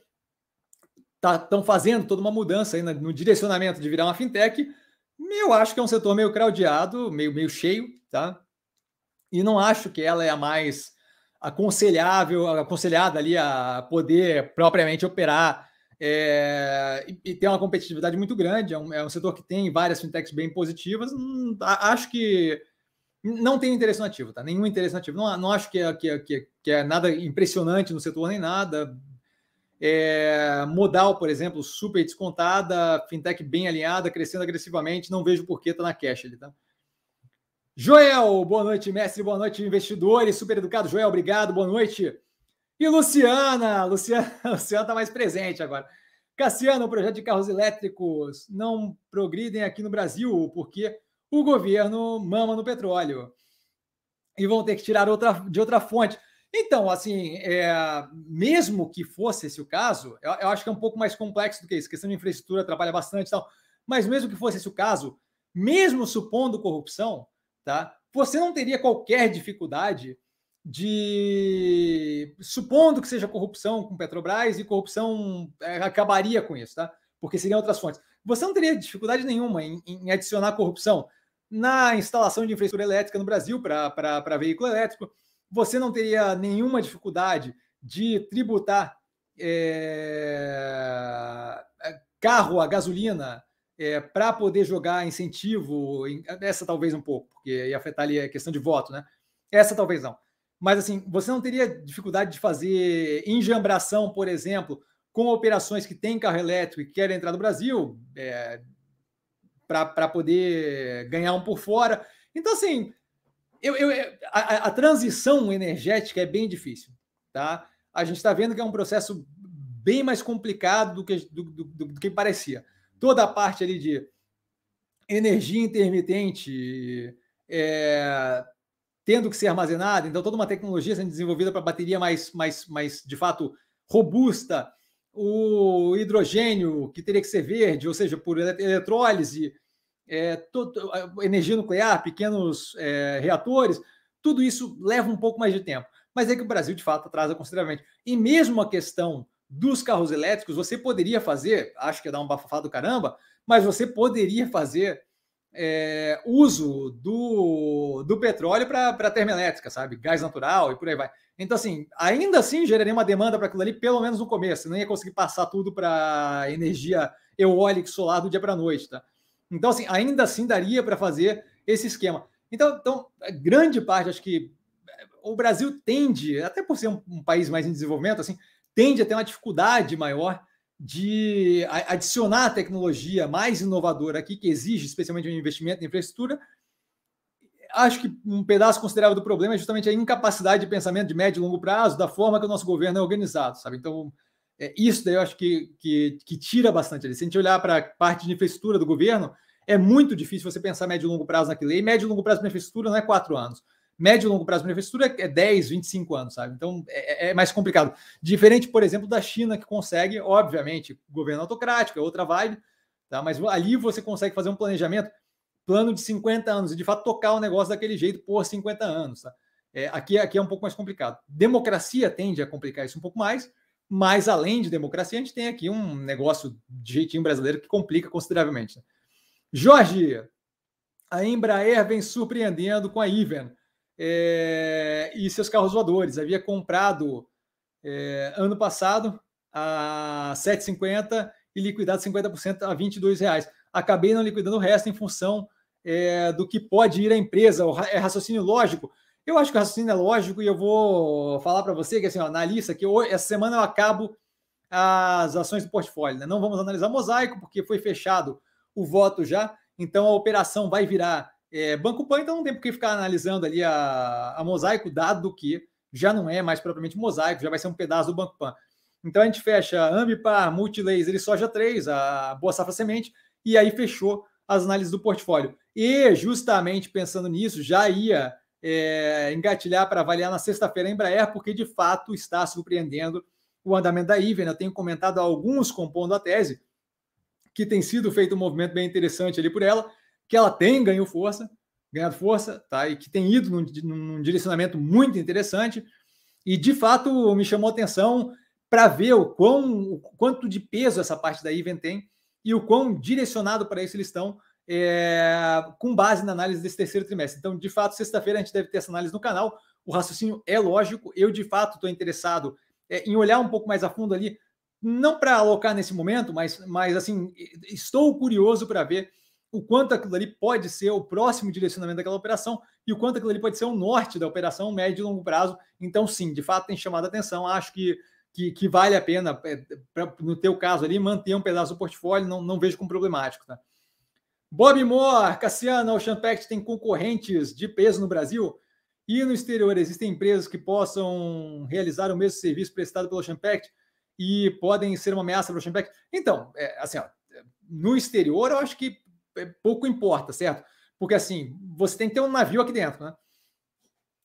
estão tá, fazendo toda uma mudança aí no direcionamento de virar uma fintech. Eu acho que é um setor meio craudiado, meio, meio cheio, tá? E não acho que ela é a mais aconselhável, aconselhada ali a poder propriamente operar é, e, e, tem uma competitividade muito grande. É um, é um, setor que tem várias fintechs bem positivas. Hum, acho que não tem interesse nativo, tá? Nenhum interesse nativo. Não, não acho que é, que, é, que, que é nada impressionante no setor nem nada. É, modal, por exemplo, super descontada, fintech bem alinhada, crescendo agressivamente. Não vejo por que tá na cash ali, tá? Joel, boa noite, mestre, boa noite, investidores, super educado. Joel, obrigado, boa noite. E Luciana, Luciana, [LAUGHS] Luciana está mais presente agora. Cassiano, o projeto de carros elétricos não progridem aqui no Brasil porque o governo mama no petróleo e vão ter que tirar outra, de outra fonte. Então, assim, é, mesmo que fosse esse o caso, eu, eu, acho que é um pouco mais complexo do que isso. A questão de infraestrutura atrapalha bastante e tal. Mas mesmo que fosse esse o caso, mesmo supondo corrupção, tá? Você não teria qualquer dificuldade de supondo que seja corrupção com Petrobras e corrupção é, acabaria com isso, tá? Porque seriam outras fontes. Você não teria dificuldade nenhuma em, em adicionar corrupção na instalação de infraestrutura elétrica no Brasil para veículo elétrico. Você não teria nenhuma dificuldade de tributar é, carro a gasolina é, para poder jogar incentivo, essa talvez um pouco, porque ia afetar ali a questão de voto, né? Essa talvez não. Mas assim, você não teria dificuldade de fazer enjambração, por exemplo, com operações que têm carro elétrico e querem entrar no Brasil é, para poder ganhar um por fora. Então, assim, eu, eu a, a, transição energética é bem difícil. Tá? A gente está vendo que é um processo bem mais complicado do que, do, do, do, que parecia toda a parte ali de energia intermitente é, tendo que ser armazenada, então toda uma tecnologia sendo desenvolvida para bateria mais, mais, mais, de fato, robusta, o hidrogênio que teria que ser verde, ou seja, por eletrólise, é, todo, energia nuclear, pequenos é, reatores, tudo isso leva um pouco mais de tempo. Mas é que o Brasil, de fato, atrasa consideravelmente. E mesmo a questão dos carros elétricos, você poderia fazer, acho que ia dar um bafafá do caramba, mas você poderia fazer é, uso do, do petróleo para termoelétrica, sabe? Gás natural e por aí vai. Então, assim, ainda assim geraria uma demanda para aquilo ali, pelo menos no começo. Não ia conseguir passar tudo para energia eólica e solar do dia para a noite, tá? Então, assim, ainda assim daria para fazer esse esquema. Então, então, grande parte, acho que o Brasil tende, até por ser um, um país mais em desenvolvimento, assim, tende a ter uma dificuldade maior de adicionar a tecnologia mais inovadora aqui, que exige especialmente um investimento em infraestrutura. Acho que um pedaço considerável do problema é justamente a incapacidade de pensamento de médio e longo prazo, da forma que o nosso governo é organizado, sabe? Então, é, isso daí eu acho que, que, que tira bastante ali. Se a gente olhar para a parte de infraestrutura do governo, é muito difícil você pensar médio e longo prazo naquilo. E médio e longo prazo para infraestrutura não é quatro anos médio e longo prazo para infraestrutura é 10, 25 anos, sabe? Então é, é, mais complicado. Diferente, por exemplo, da China, que consegue, obviamente, governo autocrático, é outra vibe, tá? Mas ali você consegue fazer um planejamento, plano de 50 anos, e de fato tocar o negócio daquele jeito por 50 anos, tá? É, aqui, aqui é um pouco mais complicado. Democracia tende a complicar isso um pouco mais, mas além de democracia, a gente tem aqui um negócio de jeitinho brasileiro que complica consideravelmente. Né? Jorge, a Embraer vem surpreendendo com a Iven é, e seus carros voadores. Havia comprado é, ano passado a 7,50 e liquidado 50% a 22 reais. Acabei não liquidando o resto em função é, do que pode ir à empresa. É raciocínio lógico. Eu acho que o raciocínio é lógico e eu vou falar para você que assim, ó, na lista que hoje, essa semana eu acabo as ações do portfólio. Né? Não vamos analisar mosaico, porque foi fechado o voto já, então a operação vai virar é, Banco Pan, então não tem por que ficar analisando ali a, a mosaico, dado que já não é mais propriamente mosaico, já vai ser um pedaço do Banco Pan. Então a gente fecha Ambipar, Multilaser e Soja 3, a Boa Safra Semente, e aí fechou as análises do portfólio. E justamente pensando nisso, já ia é, engatilhar para avaliar na sexta-feira a Embraer, porque de fato está surpreendendo o andamento da Iven. Eu tenho comentado alguns compondo a tese que tem sido feito um movimento bem interessante ali por ela, que ela tem ganho força, ganhado força, tá? E que tem ido num, num direcionamento muito interessante. E de fato me chamou a atenção para ver o, quão, o quanto de peso essa parte da Iven tem e o quão direcionado para isso eles estão é, com base na análise desse terceiro trimestre. Então, de fato, sexta-feira a gente deve ter essa análise no canal. O raciocínio é lógico. Eu, de fato, estou interessado é, em olhar um pouco mais a fundo ali, não para alocar nesse momento, mas, mas assim, estou curioso para ver o quanto aquilo ali pode ser o próximo direcionamento daquela operação e o quanto aquilo ali pode ser o norte da operação, médio e longo prazo. Então, sim, de fato, tem chamado a atenção. Acho que, que, que vale a pena, é, pra, no teu caso ali, manter um pedaço do portfólio, não, não vejo como problemático. Tá? Bob Moore, Cassiano, Ocean Pact tem concorrentes de peso no Brasil e no exterior existem empresas que possam realizar o mesmo serviço prestado pelo Ocean Pact e podem ser uma ameaça para o Ocean Pact? Então, é, assim, ó, no exterior eu acho que é, pouco importa, certo? Porque assim, você tem que ter um navio aqui dentro, né?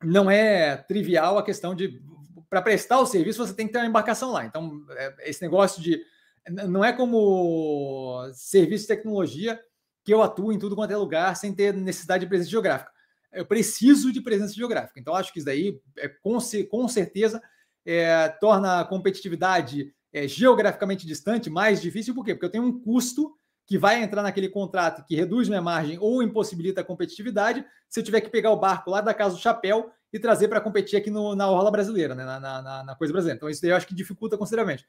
Não é trivial a questão de para prestar o serviço você tem que ter uma embarcação lá. Então, é, esse negócio de não é como serviço de tecnologia que eu atuo em tudo quanto é lugar sem ter necessidade de presença geográfica. Eu preciso de presença geográfica. Então, acho que isso daí, é, com, com certeza, é, torna a competitividade é, geograficamente distante mais difícil. Por quê? Porque eu tenho um custo que vai entrar naquele contrato que reduz minha margem ou impossibilita a competitividade se eu tiver que pegar o barco lá da casa do chapéu e trazer para competir aqui no, na orla brasileira, né? na, na, na, coisa brasileira. Então, isso daí eu acho que dificulta consideravelmente.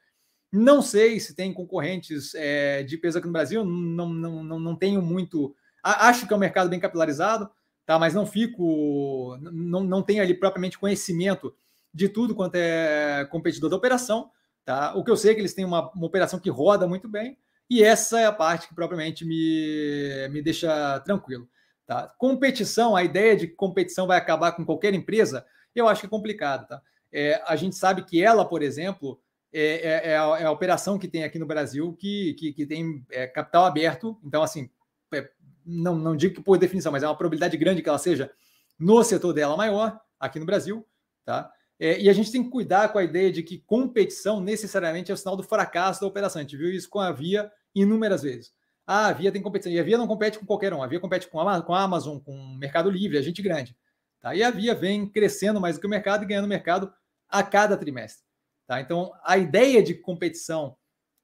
Não sei se tem concorrentes é, de peso aqui no Brasil, não, não, não, não tenho muito. Acho que é um mercado bem capilarizado, tá? mas não fico. Não, não tenho ali propriamente conhecimento de tudo quanto é competidor da operação. Tá? O que eu sei é que eles têm uma, uma operação que roda muito bem, e essa é a parte que propriamente me, me deixa tranquilo. Tá? Competição, a ideia de que competição vai acabar com qualquer empresa, eu acho que é complicado. Tá? É, a gente sabe que ela, por exemplo, é, é, é, a, é, a, operação que tem aqui no Brasil que, que, que tem é, capital aberto. Então, assim, é, não, não digo que por definição, mas é uma probabilidade grande que ela seja no setor dela maior, aqui no Brasil. Tá? É, e a gente tem que cuidar com a ideia de que competição necessariamente é o sinal do fracasso da operação. A gente viu isso com a Via inúmeras vezes. Ah, a Via tem competição. E a Via não compete com qualquer um. A Via compete com a, com a Amazon, com o Mercado Livre, a gente grande. Tá? E a Via vem crescendo mais do que o mercado e ganhando mercado a cada trimestre. Tá? Então, a ideia de competição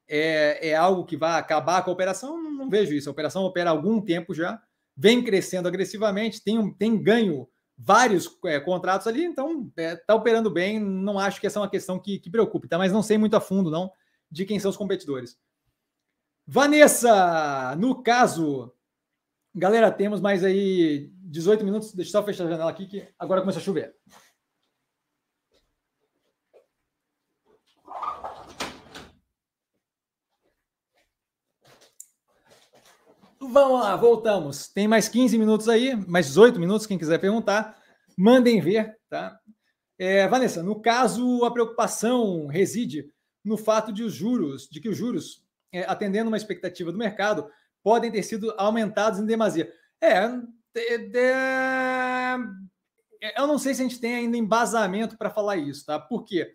é, é algo que vai acabar com a operação? Não, vejo isso. A operação opera há algum tempo já, vem crescendo agressivamente, tem, tem ganho vários é, contratos ali, então está é, tá operando bem. Não acho que essa é uma questão que, que preocupe, tá? mas não sei muito a fundo não de quem são os competidores. Vanessa, no caso, galera, temos mais aí 18 minutos. Deixa eu só fechar a janela aqui que agora começa a chover. Vamos lá, voltamos. Tem mais 15 minutos aí, mais 18 minutos, quem quiser perguntar, mandem ver, tá? É, Vanessa, no caso, a preocupação reside no fato de os juros, de que os juros, é, atendendo uma expectativa do mercado, podem ter sido aumentados em demasia. É, é, eu não sei se a gente tem ainda embasamento para falar isso, tá? Porque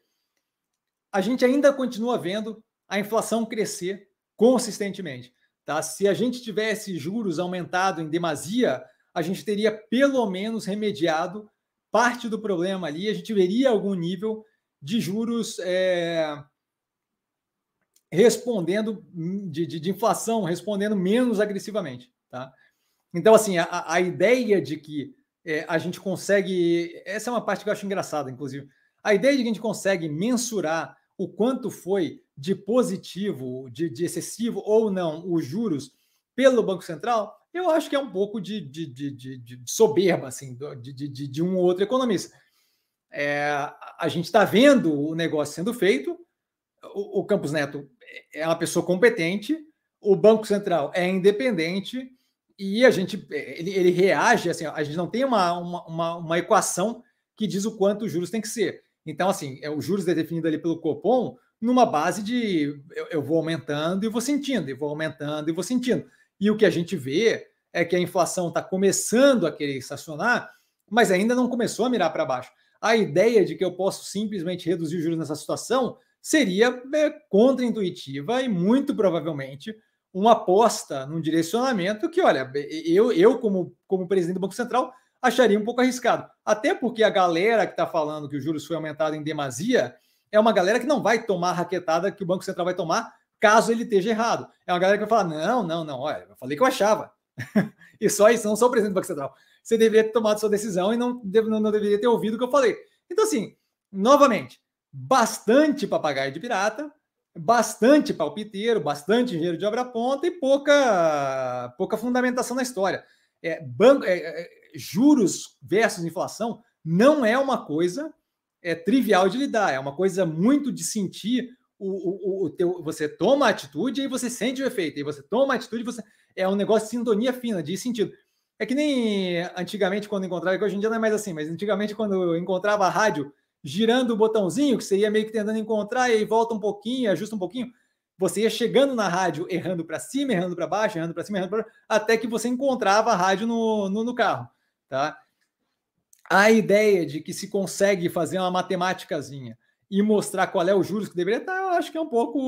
a gente ainda continua vendo a inflação crescer consistentemente. Tá? Se a gente tivesse juros aumentado em demasia, a gente teria pelo menos remediado parte do problema ali, a gente veria algum nível de juros é, respondendo de, de, de, inflação, respondendo menos agressivamente. Tá? Então, assim, a, a ideia de que é, a gente consegue. Essa é uma parte que eu acho engraçada, inclusive. A ideia de que a gente consegue mensurar o quanto foi de positivo, de, de excessivo ou não os juros pelo Banco Central, eu acho que é um pouco de, de, de, de soberba assim, de, um ou outro economista. É, a gente está vendo o negócio sendo feito, o, o Campos Neto é uma pessoa competente, o Banco Central é independente e a gente ele, ele reage assim, a gente não tem uma, uma, uma, equação que diz o quanto os juros tem que ser. Então, assim, é, o juros é definido ali pelo Copom numa base de eu, eu vou aumentando e vou sentindo, e vou aumentando e vou sentindo. E o que a gente vê é que a inflação está começando a querer estacionar mas ainda não começou a mirar para baixo. A ideia de que eu posso simplesmente reduzir os juros nessa situação seria é, contra-intuitiva e muito provavelmente uma aposta num direcionamento que, olha, eu, eu como, como presidente do Banco Central, acharia um pouco arriscado. Até porque a galera que está falando que o juros foi aumentado em demasia é uma galera que não vai tomar a raquetada que o Banco Central vai tomar caso ele esteja errado. É uma galera que vai falar: não, não, não, olha, eu falei que eu achava. [LAUGHS] e só isso, não sou o presidente do Banco Central. Você deveria ter tomado sua decisão e não, não, não deveria ter ouvido o que eu falei. Então, assim, novamente, bastante papagaio de pirata, bastante palpiteiro, bastante engenheiro de obra ponta e pouca, pouca fundamentação na história. É, banco, é, é, juros versus inflação não é uma coisa é, trivial de lidar, é uma coisa muito de sentir o, o, o teu, você toma atitude e você sente o efeito, e você toma atitude, você é um negócio de sintonia fina, de sentido. É que nem antigamente quando encontrava, que hoje em dia não é mais assim, mas antigamente quando encontrava a rádio girando o botãozinho, que você ia meio que tentando encontrar, e aí volta um pouquinho, ajusta um pouquinho, você ia chegando na rádio, errando para cima, errando para baixo, errando para cima, errando para até que você encontrava a rádio no, no, no, carro, tá? A ideia de que se consegue fazer uma matemáticazinha e mostrar qual é o juros que deveria estar, eu acho que é um pouco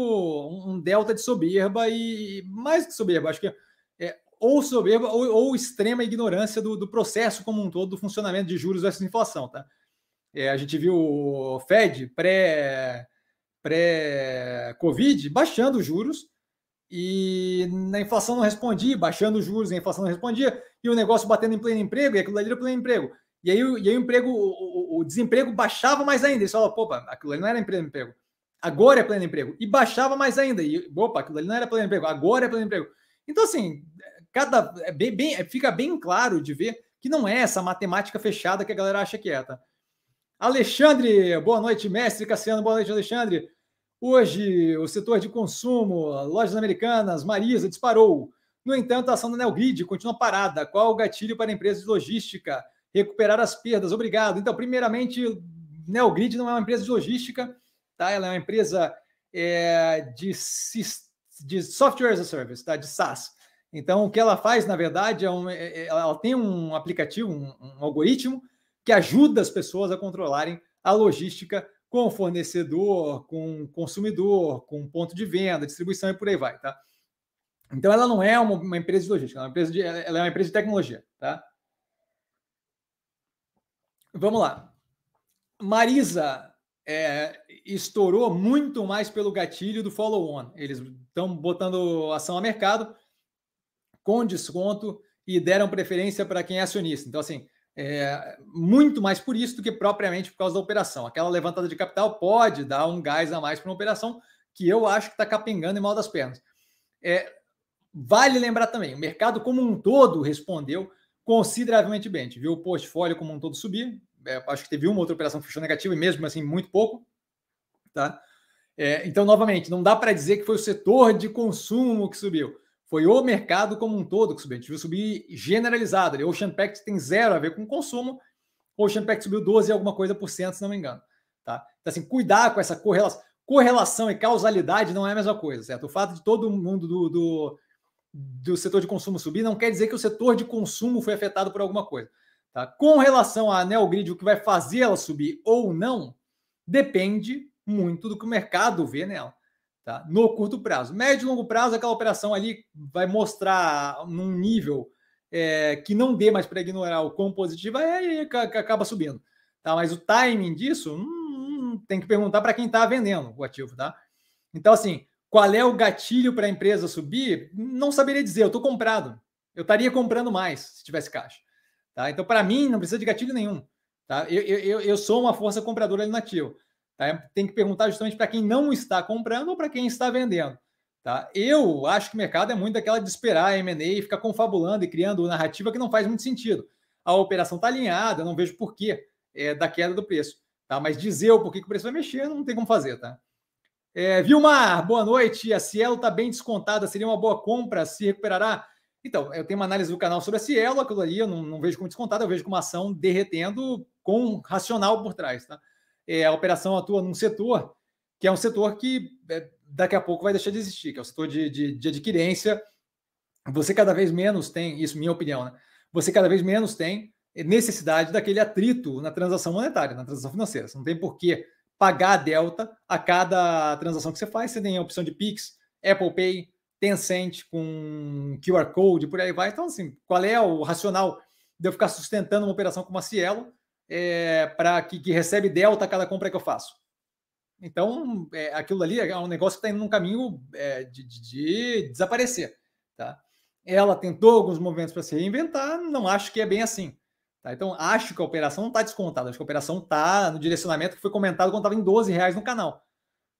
um delta de soberba e mais que soberba, acho que é ou soberba ou, ou extrema ignorância do, do processo como um todo do funcionamento de juros versus inflação, tá? É, a gente viu o Fed pré pré-Covid baixando os juros e na inflação não respondia, baixando os juros, a inflação não respondia, e o negócio batendo em pleno emprego, e aquilo ali era pleno emprego. E aí, e aí o emprego, o, o, desemprego baixava mais ainda. Eles falavam, opa, aquilo ali não era emprego. Agora é pleno emprego. E baixava mais ainda. E, opa, aquilo ali não era pleno emprego. Agora é pleno emprego. Então, assim, cada, é bem, bem, fica bem claro de ver que não é essa matemática fechada que a galera acha que é, tá? Alexandre, boa noite, mestre Cassiano, boa noite, Alexandre. Hoje, o setor de consumo, lojas americanas, Marisa disparou. No entanto, a ação da Nelgrid continua parada. Qual o gatilho para a empresa de logística? Recuperar as perdas. Obrigado. Então, primeiramente, Neogrid não é uma empresa de logística, tá? Ela é uma empresa é, de, de software as a service, tá? De SaaS. Então, o que ela faz, na verdade, é um, é, é ela tem um aplicativo, um, um algoritmo que ajuda as pessoas a controlarem a logística com o fornecedor, com o consumidor, com ponto de venda, distribuição e por aí vai, tá? Então ela não é uma, uma empresa de logística, ela é uma empresa de, ela é uma empresa de tecnologia, tá? Vamos lá. Marisa é, estourou muito mais pelo gatilho do follow-on. Eles estão botando ação a mercado com desconto e deram preferência para quem é acionista. Então, assim, é, muito mais por isso do que propriamente por causa da operação. Aquela levantada de capital pode dar um gás a mais para uma operação que eu acho que está capengando em mal das pernas. É, vale lembrar também, o mercado como um todo respondeu consideravelmente bem. A gente viu o portfólio como um todo subir. É, acho que teve uma outra operação que fechou negativo e mesmo assim muito pouco. Tá? É, então, novamente, não dá para dizer que foi o setor de consumo que subiu. Foi o mercado como um todo que subiu. A gente viu subir generalizado. O Ocean Pact tem zero a ver com consumo. O Ocean Pact subiu 12 e alguma coisa por cento, se não me engano. Tá? Então, assim, cuidar com essa correlação. Correlação e causalidade não é a mesma coisa, certo? O fato de todo mundo do, do, do setor de consumo subir não quer dizer que o setor de consumo foi afetado por alguma coisa. Tá? Com relação à Neogrid, o que vai fazer ela subir ou não, depende muito do que o mercado vê nela tá? no curto prazo. Médio e longo prazo, aquela operação ali vai mostrar num nível é, que não dê mais para ignorar o quão positivo é e acaba subindo. Tá? Mas o timing disso hum, hum tem que perguntar para quem está vendendo o ativo. Tá? Então, assim, qual é o gatilho para a empresa subir? Não saberia dizer, eu estou comprado. Eu estaria comprando mais se tivesse caixa. Tá? Então, para mim, não precisa de gatilho nenhum. Tá? Eu, eu, eu sou uma força compradora ali no ativo. Tá? Tem que perguntar justamente para quem não está comprando ou para quem está vendendo. Tá? Eu acho que o mercado é muito daquela de esperar a M&A e ficar confabulando e criando narrativa que não faz muito sentido. A operação está alinhada, não vejo porquê é, da queda do preço. Tá? Mas dizer o porquê que o preço vai mexer, não tem como fazer. Tá? É, Vilmar, boa noite. A Cielo está bem descontada, seria uma boa compra, se recuperará? Então, eu tenho uma análise do canal sobre a Cielo, aquilo ali eu não, não vejo como descontada, eu vejo como uma ação derretendo com racional por trás. Tá? é, a operação atua num setor que é um setor que é, daqui a pouco vai deixar de existir, que é o setor de, de, de adquirência. Você cada vez menos tem, isso minha opinião, né? Você cada vez menos tem necessidade daquele atrito na transação monetária, na transação financeira. Você não tem por que pagar a delta a cada transação que você faz. Você tem a opção de Pix, Apple Pay, Tencent com QR Code, por aí vai. Então, assim, qual é o racional de eu ficar sustentando uma operação como a Cielo é, para que, que, recebe delta a cada compra que eu faço? Então, é, aquilo ali é um negócio que está indo num caminho é, de, de, de, desaparecer. Tá? Ela tentou alguns movimentos para se reinventar, não acho que é bem assim. Tá? Então, acho que a operação não está descontada, acho que a operação está no direcionamento que foi comentado quando estava em 12 reais no canal.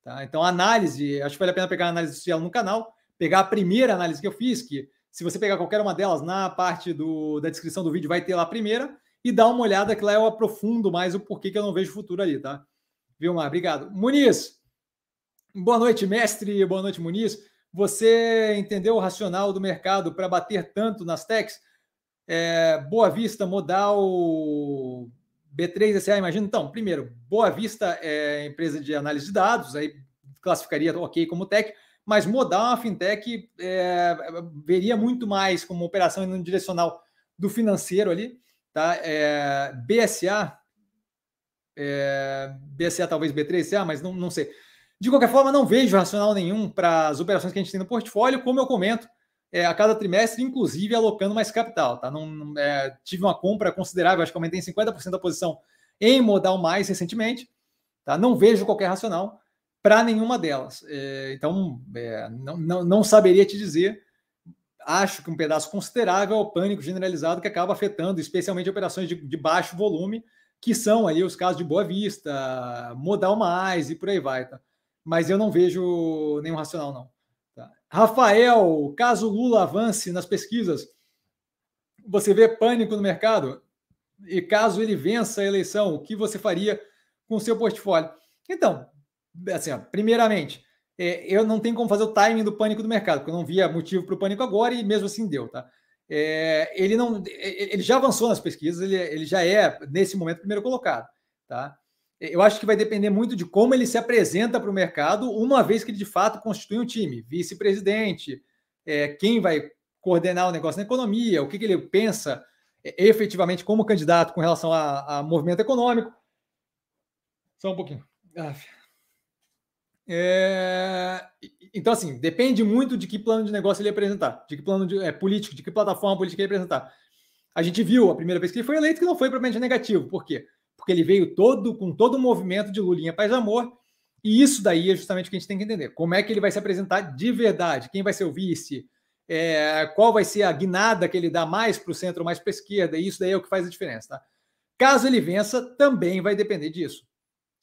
Tá? Então, a análise, acho que vale a pena pegar a análise do Cielo no canal, pegar a primeira análise que eu fiz, que se você pegar qualquer uma delas, na parte do, da descrição do vídeo vai ter lá a primeira, e dar uma olhada que lá eu aprofundo mais o porquê que eu não vejo futuro ali, tá? Vilmar, obrigado. Muniz, boa noite, mestre, boa noite, Muniz. Você entendeu o racional do mercado para bater tanto nas techs? É, Boa Vista, Modal, B3 SA, imagino. Então, primeiro, Boa Vista é empresa de análise de dados, aí classificaria ok como tech, mas Modal é uma fintech, é, veria muito mais como operação no direcional do financeiro ali, tá? É, BSA, é, BSA talvez B3SA, mas não, não sei. De qualquer forma, não vejo racional nenhum para as operações que a gente tem no portfólio, como eu comento, é, a cada trimestre, inclusive alocando mais capital. Tá? Não, é, tive uma compra considerável, acho que aumentei em 50% da posição em modal mais recentemente. Tá? Não vejo qualquer racional para nenhuma delas. É, então, é, não, não, não, saberia te dizer. Acho que um pedaço considerável é o pânico generalizado que acaba afetando, especialmente operações de, de baixo volume, que são ali os casos de Boa Vista, Modal Mais e por aí vai. Tá? Mas eu não vejo nenhum racional, não. Rafael, caso Lula avance nas pesquisas, você vê pânico no mercado? E caso ele vença a eleição, o que você faria com seu portfólio? Então, assim, ó, primeiramente, é, eu não tenho como fazer o timing do pânico do mercado, porque eu não via motivo para o pânico agora e mesmo assim deu, tá? É, ele não, ele já avançou nas pesquisas, ele, ele já é nesse momento primeiro colocado, tá? eu acho que vai depender muito de como ele se apresenta para o mercado, uma vez que ele de fato constitui um time, vice-presidente, é, quem vai coordenar o negócio na economia, o que, que ele pensa é, efetivamente como candidato com relação a, a, movimento econômico. Só um pouquinho. É, então, assim, depende muito de que plano de negócio ele apresentar, de que plano de, é, político, de que plataforma política ele apresentar. A gente viu a primeira vez que ele foi eleito que não foi propriamente negativo. Por quê? porque ele veio todo com todo o movimento de Lulinha Paz Amor, e isso daí é justamente o que a gente tem que entender. Como é que ele vai se apresentar de verdade? Quem vai ser o vice? É, qual vai ser a guinada que ele dá mais para o centro, mais para a esquerda? E isso daí é o que faz a diferença, tá? Caso ele vença, também vai depender disso,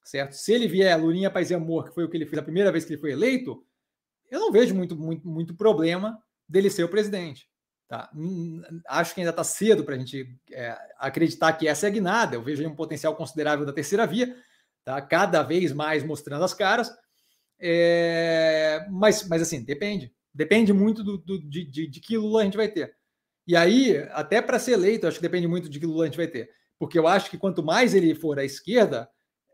certo? Se ele vier Lulinha Paz e Amor, que foi o que ele fez a primeira vez que ele foi eleito, eu não vejo muito, muito, muito problema dele ser o presidente. Tá? Acho que ainda está cedo para a gente é, acreditar que essa é guinada. Eu vejo um potencial considerável da terceira via, tá? cada vez mais mostrando as caras. É, mas, mas assim, depende. Depende muito do, do de, de, de, que Lula a gente vai ter. E aí, até para ser eleito, acho que depende muito de que Lula a gente vai ter. Porque eu acho que quanto mais ele for à esquerda,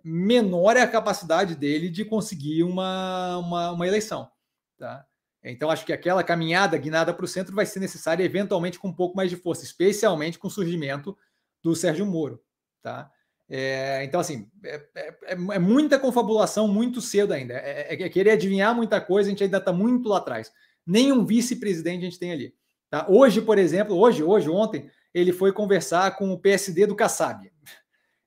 menor é a capacidade dele de conseguir uma, uma, uma eleição. Tá? Então, acho que aquela caminhada guinada para o centro vai ser necessária, eventualmente, com um pouco mais de força, especialmente com o surgimento do Sérgio Moro. Tá? É, então, assim, é, é, é, muita confabulação muito cedo ainda. É, é, é querer adivinhar muita coisa, a gente ainda está muito lá atrás. Nenhum vice-presidente a gente tem ali. Tá? Hoje, por exemplo, hoje, hoje, ontem, ele foi conversar com o PSD do Kassab.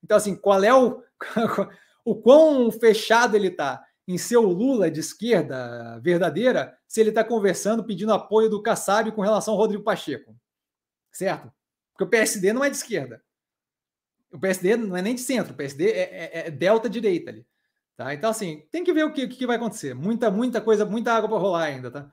Então, assim, qual é o, [LAUGHS] o quão fechado ele está em seu Lula de esquerda verdadeira se ele está conversando, pedindo apoio do Kassab com relação ao Rodrigo Pacheco. Certo? Porque o PSD não é de esquerda. O PSD não é nem de centro, o PSD é, é, é delta direita ali. Tá? Então, assim, tem que ver o que, o que vai acontecer. Muita, muita coisa, muita água para rolar ainda, tá?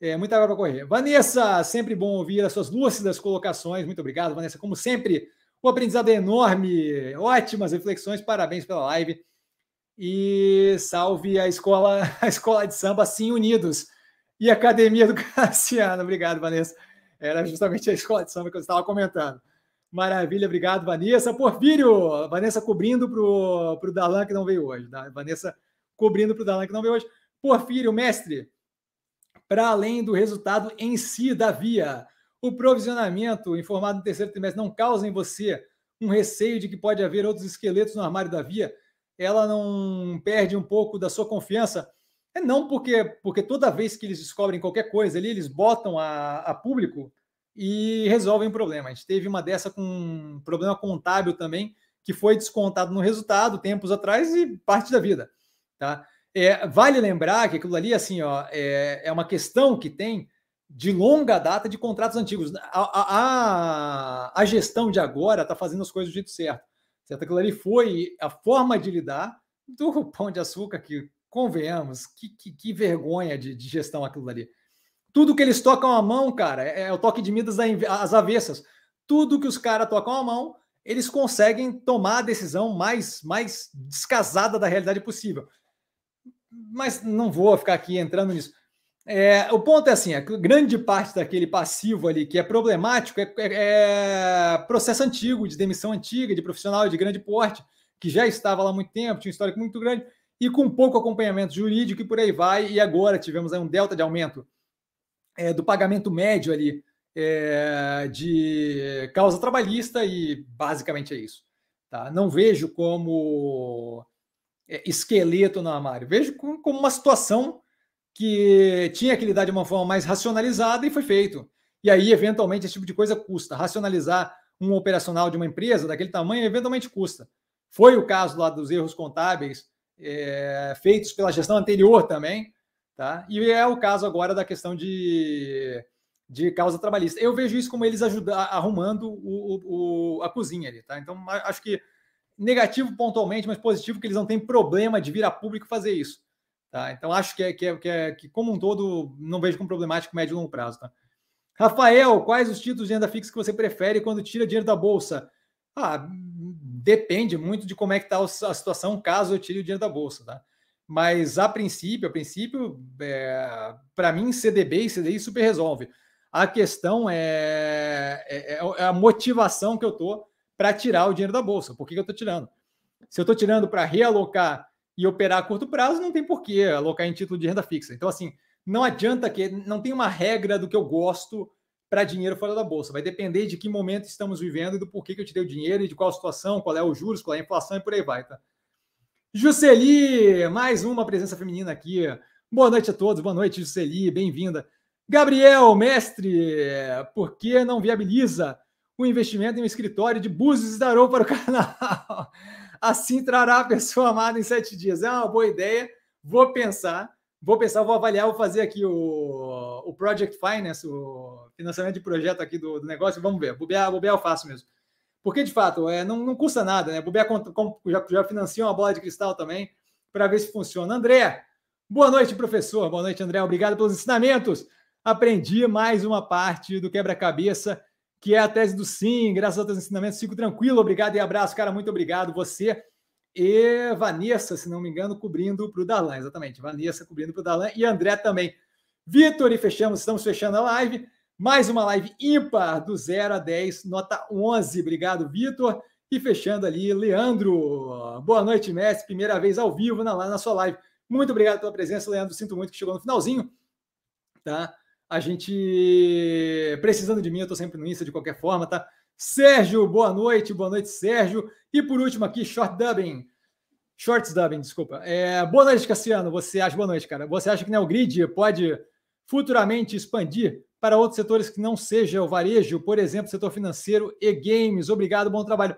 É, muita água para correr. Vanessa, sempre bom ouvir as suas lúcidas colocações. Muito obrigado, Vanessa. Como sempre, o aprendizado enorme. Ótimas reflexões. Parabéns pela live e salve a escola, [LAUGHS] a escola de samba Sim Unidos e a Academia do [LAUGHS] Cassiano. Obrigado, Vanessa. Era justamente a escola de samba que eu estava comentando. Maravilha, obrigado, Vanessa. Porfírio, Vanessa cobrindo para o Dalan que não veio hoje. Tá? Vanessa cobrindo para o Dalan que não veio hoje. Porfírio, mestre, para além do resultado em si da via, o provisionamento informado no terceiro trimestre não causa em você um receio de que pode haver outros esqueletos no armário da Via? Ela não perde um pouco da sua confiança? É não porque, porque toda vez que eles descobrem qualquer coisa ali, eles botam a, a público e resolvem o problema. A gente teve uma dessa com um problema contábil também, que foi descontado no resultado tempos atrás e parte da vida. Tá? É, vale lembrar que aquilo ali assim, ó, é, é uma questão que tem de longa data de contratos antigos. A, a, a gestão de agora está fazendo as coisas do jeito certo. certo. Aquilo ali foi a forma de lidar do [LAUGHS] pão de açúcar, que convenhamos, que, que, que vergonha de, de, gestão aquilo ali. Tudo que eles tocam a mão, cara, é, é o toque de Midas às avessas. Tudo que os caras tocam a mão, eles conseguem tomar a decisão mais, mais descasada da realidade possível. Mas não vou ficar aqui entrando nisso. É, o ponto é assim: a grande parte daquele passivo ali que é problemático é, é, é, processo antigo, de demissão antiga, de profissional de grande porte, que já estava lá há muito tempo, tinha um histórico muito grande, e com pouco acompanhamento jurídico e por aí vai. E agora tivemos um delta de aumento é, do pagamento médio ali é, de causa trabalhista, e basicamente é isso. Tá? Não vejo como é, esqueleto no armário, vejo como uma situação que tinha que lidar de uma forma mais racionalizada e foi feito. E aí, eventualmente, esse tipo de coisa custa. Racionalizar um operacional de uma empresa daquele tamanho, eventualmente custa. Foi o caso lá dos erros contábeis é, feitos pela gestão anterior também, tá? E é o caso agora da questão de, de causa trabalhista. Eu vejo isso como eles ajudar, arrumando o, o, a cozinha ali, tá? Então, acho que negativo pontualmente, mas positivo que eles não têm problema de vir a público fazer isso. Tá? Então, acho que, é, que, é, que, é, que, como um todo, não vejo como problemático médio e longo prazo. Tá? Rafael, quais os títulos de renda fixa que você prefere quando tira dinheiro da bolsa? Ah, depende muito de como é que está a situação caso eu tire o dinheiro da bolsa. Tá? Mas, a princípio, a princípio, é, para mim, CDB e CDI super resolve. A questão é, é, é a motivação que eu estou para tirar o dinheiro da bolsa. Por que, que eu estou tirando? Se eu estou tirando para realocar e operar a curto prazo, não tem porquê alocar em título de renda fixa. Então, assim, não adianta que não tem uma regra do que eu gosto para dinheiro fora da bolsa. Vai depender de que momento estamos vivendo e do porquê que eu tirei o dinheiro e de qual situação, qual é o juros, qual é a inflação e por aí vai, tá? Jusceli, mais uma presença feminina aqui. Boa noite a todos, boa noite, Jusceli, bem-vinda. Gabriel, mestre, por que não viabiliza o investimento em um escritório de e Darou para o [LAUGHS] canal? Assim trará a pessoa amada em sete dias. É uma boa ideia. Vou pensar, vou pensar, vou avaliar, vou fazer aqui o, o Project Finance, o financiamento de projeto aqui do, do negócio. Vamos ver. Bobear, bobear eu faço mesmo. Porque, de fato, é, não, não custa nada, né? Bobear já, já financiou uma bola de cristal também, para ver se funciona. André, boa noite, professor. Boa noite, André. Obrigado pelos ensinamentos. Aprendi mais uma parte do quebra-cabeça que é a tese do sim, graças aos teus ensinamentos, fico tranquilo, obrigado e abraço, cara, muito obrigado. Você e Vanessa, se não me engano, cobrindo para o Darlan, exatamente, Vanessa cobrindo para o Darlan e André também. Vitor, e fechamos, estamos fechando a live, mais uma live ímpar do 0 a 10, nota 11, obrigado, Vitor. E fechando ali, Leandro, boa noite, mestre, primeira vez ao vivo na, na sua live. Muito obrigado pela presença, Leandro, sinto muito que chegou no finalzinho, tá? A gente precisando de mim, eu estou sempre no Insta de qualquer forma, tá? Sérgio, boa noite, boa noite, Sérgio. E por último aqui, Short Dubbing. Shorts Dubbing, desculpa. É, boa noite, Cassiano. Você acha, boa noite, cara. Você acha que Neogrid pode futuramente expandir para outros setores que não seja o varejo, por exemplo, setor financeiro e games? Obrigado, bom trabalho.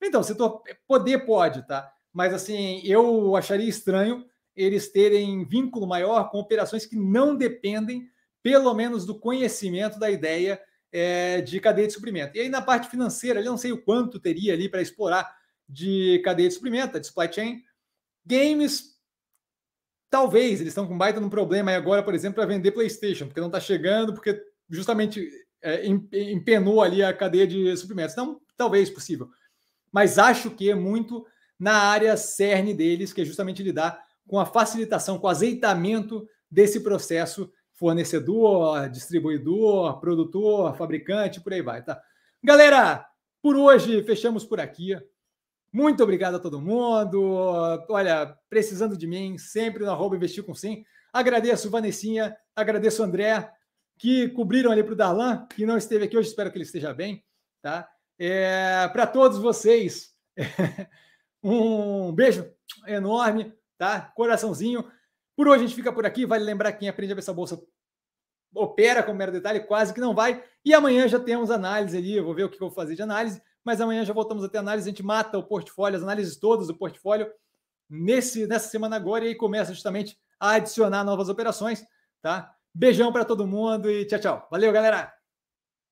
Então, setor poder pode, tá? Mas assim, eu acharia estranho eles terem vínculo maior com operações que não dependem pelo menos do conhecimento da ideia é, de cadeia de suprimento. E aí na parte financeira, eu não sei o quanto teria ali para explorar de cadeia de suprimento, de supply chain. Games, talvez, eles estão com baita num problema aí agora, por exemplo, para vender PlayStation, porque não está chegando, porque justamente é, empenou ali a cadeia de suprimentos. Então, talvez possível. Mas acho que é muito na área cerne deles, que é justamente lidar com a facilitação, com o azeitamento desse processo fornecedor, distribuidor, produtor, fabricante, por aí vai, tá? Galera, por hoje fechamos por aqui. Muito obrigado a todo mundo. Olha, precisando de mim, sempre no arroba investir com sim. Agradeço, Vanessinha, agradeço, André. que cobriram ali para o Darlan, que não esteve aqui hoje, espero que ele esteja bem, tá? É, para todos vocês, [LAUGHS] um beijo enorme, tá? Coraçãozinho. Por hoje a gente fica por aqui. Vale lembrar que quem aprende a ver essa bolsa opera com mero detalhe, quase que não vai. E amanhã já temos análise ali. Eu vou ver o que eu vou fazer de análise, mas amanhã já voltamos a ter análise. A gente mata o portfólio, as análises todas do portfólio nesse, nessa semana agora e aí começa justamente a adicionar novas operações, tá? Beijão para todo mundo e tchau, tchau. Valeu, galera!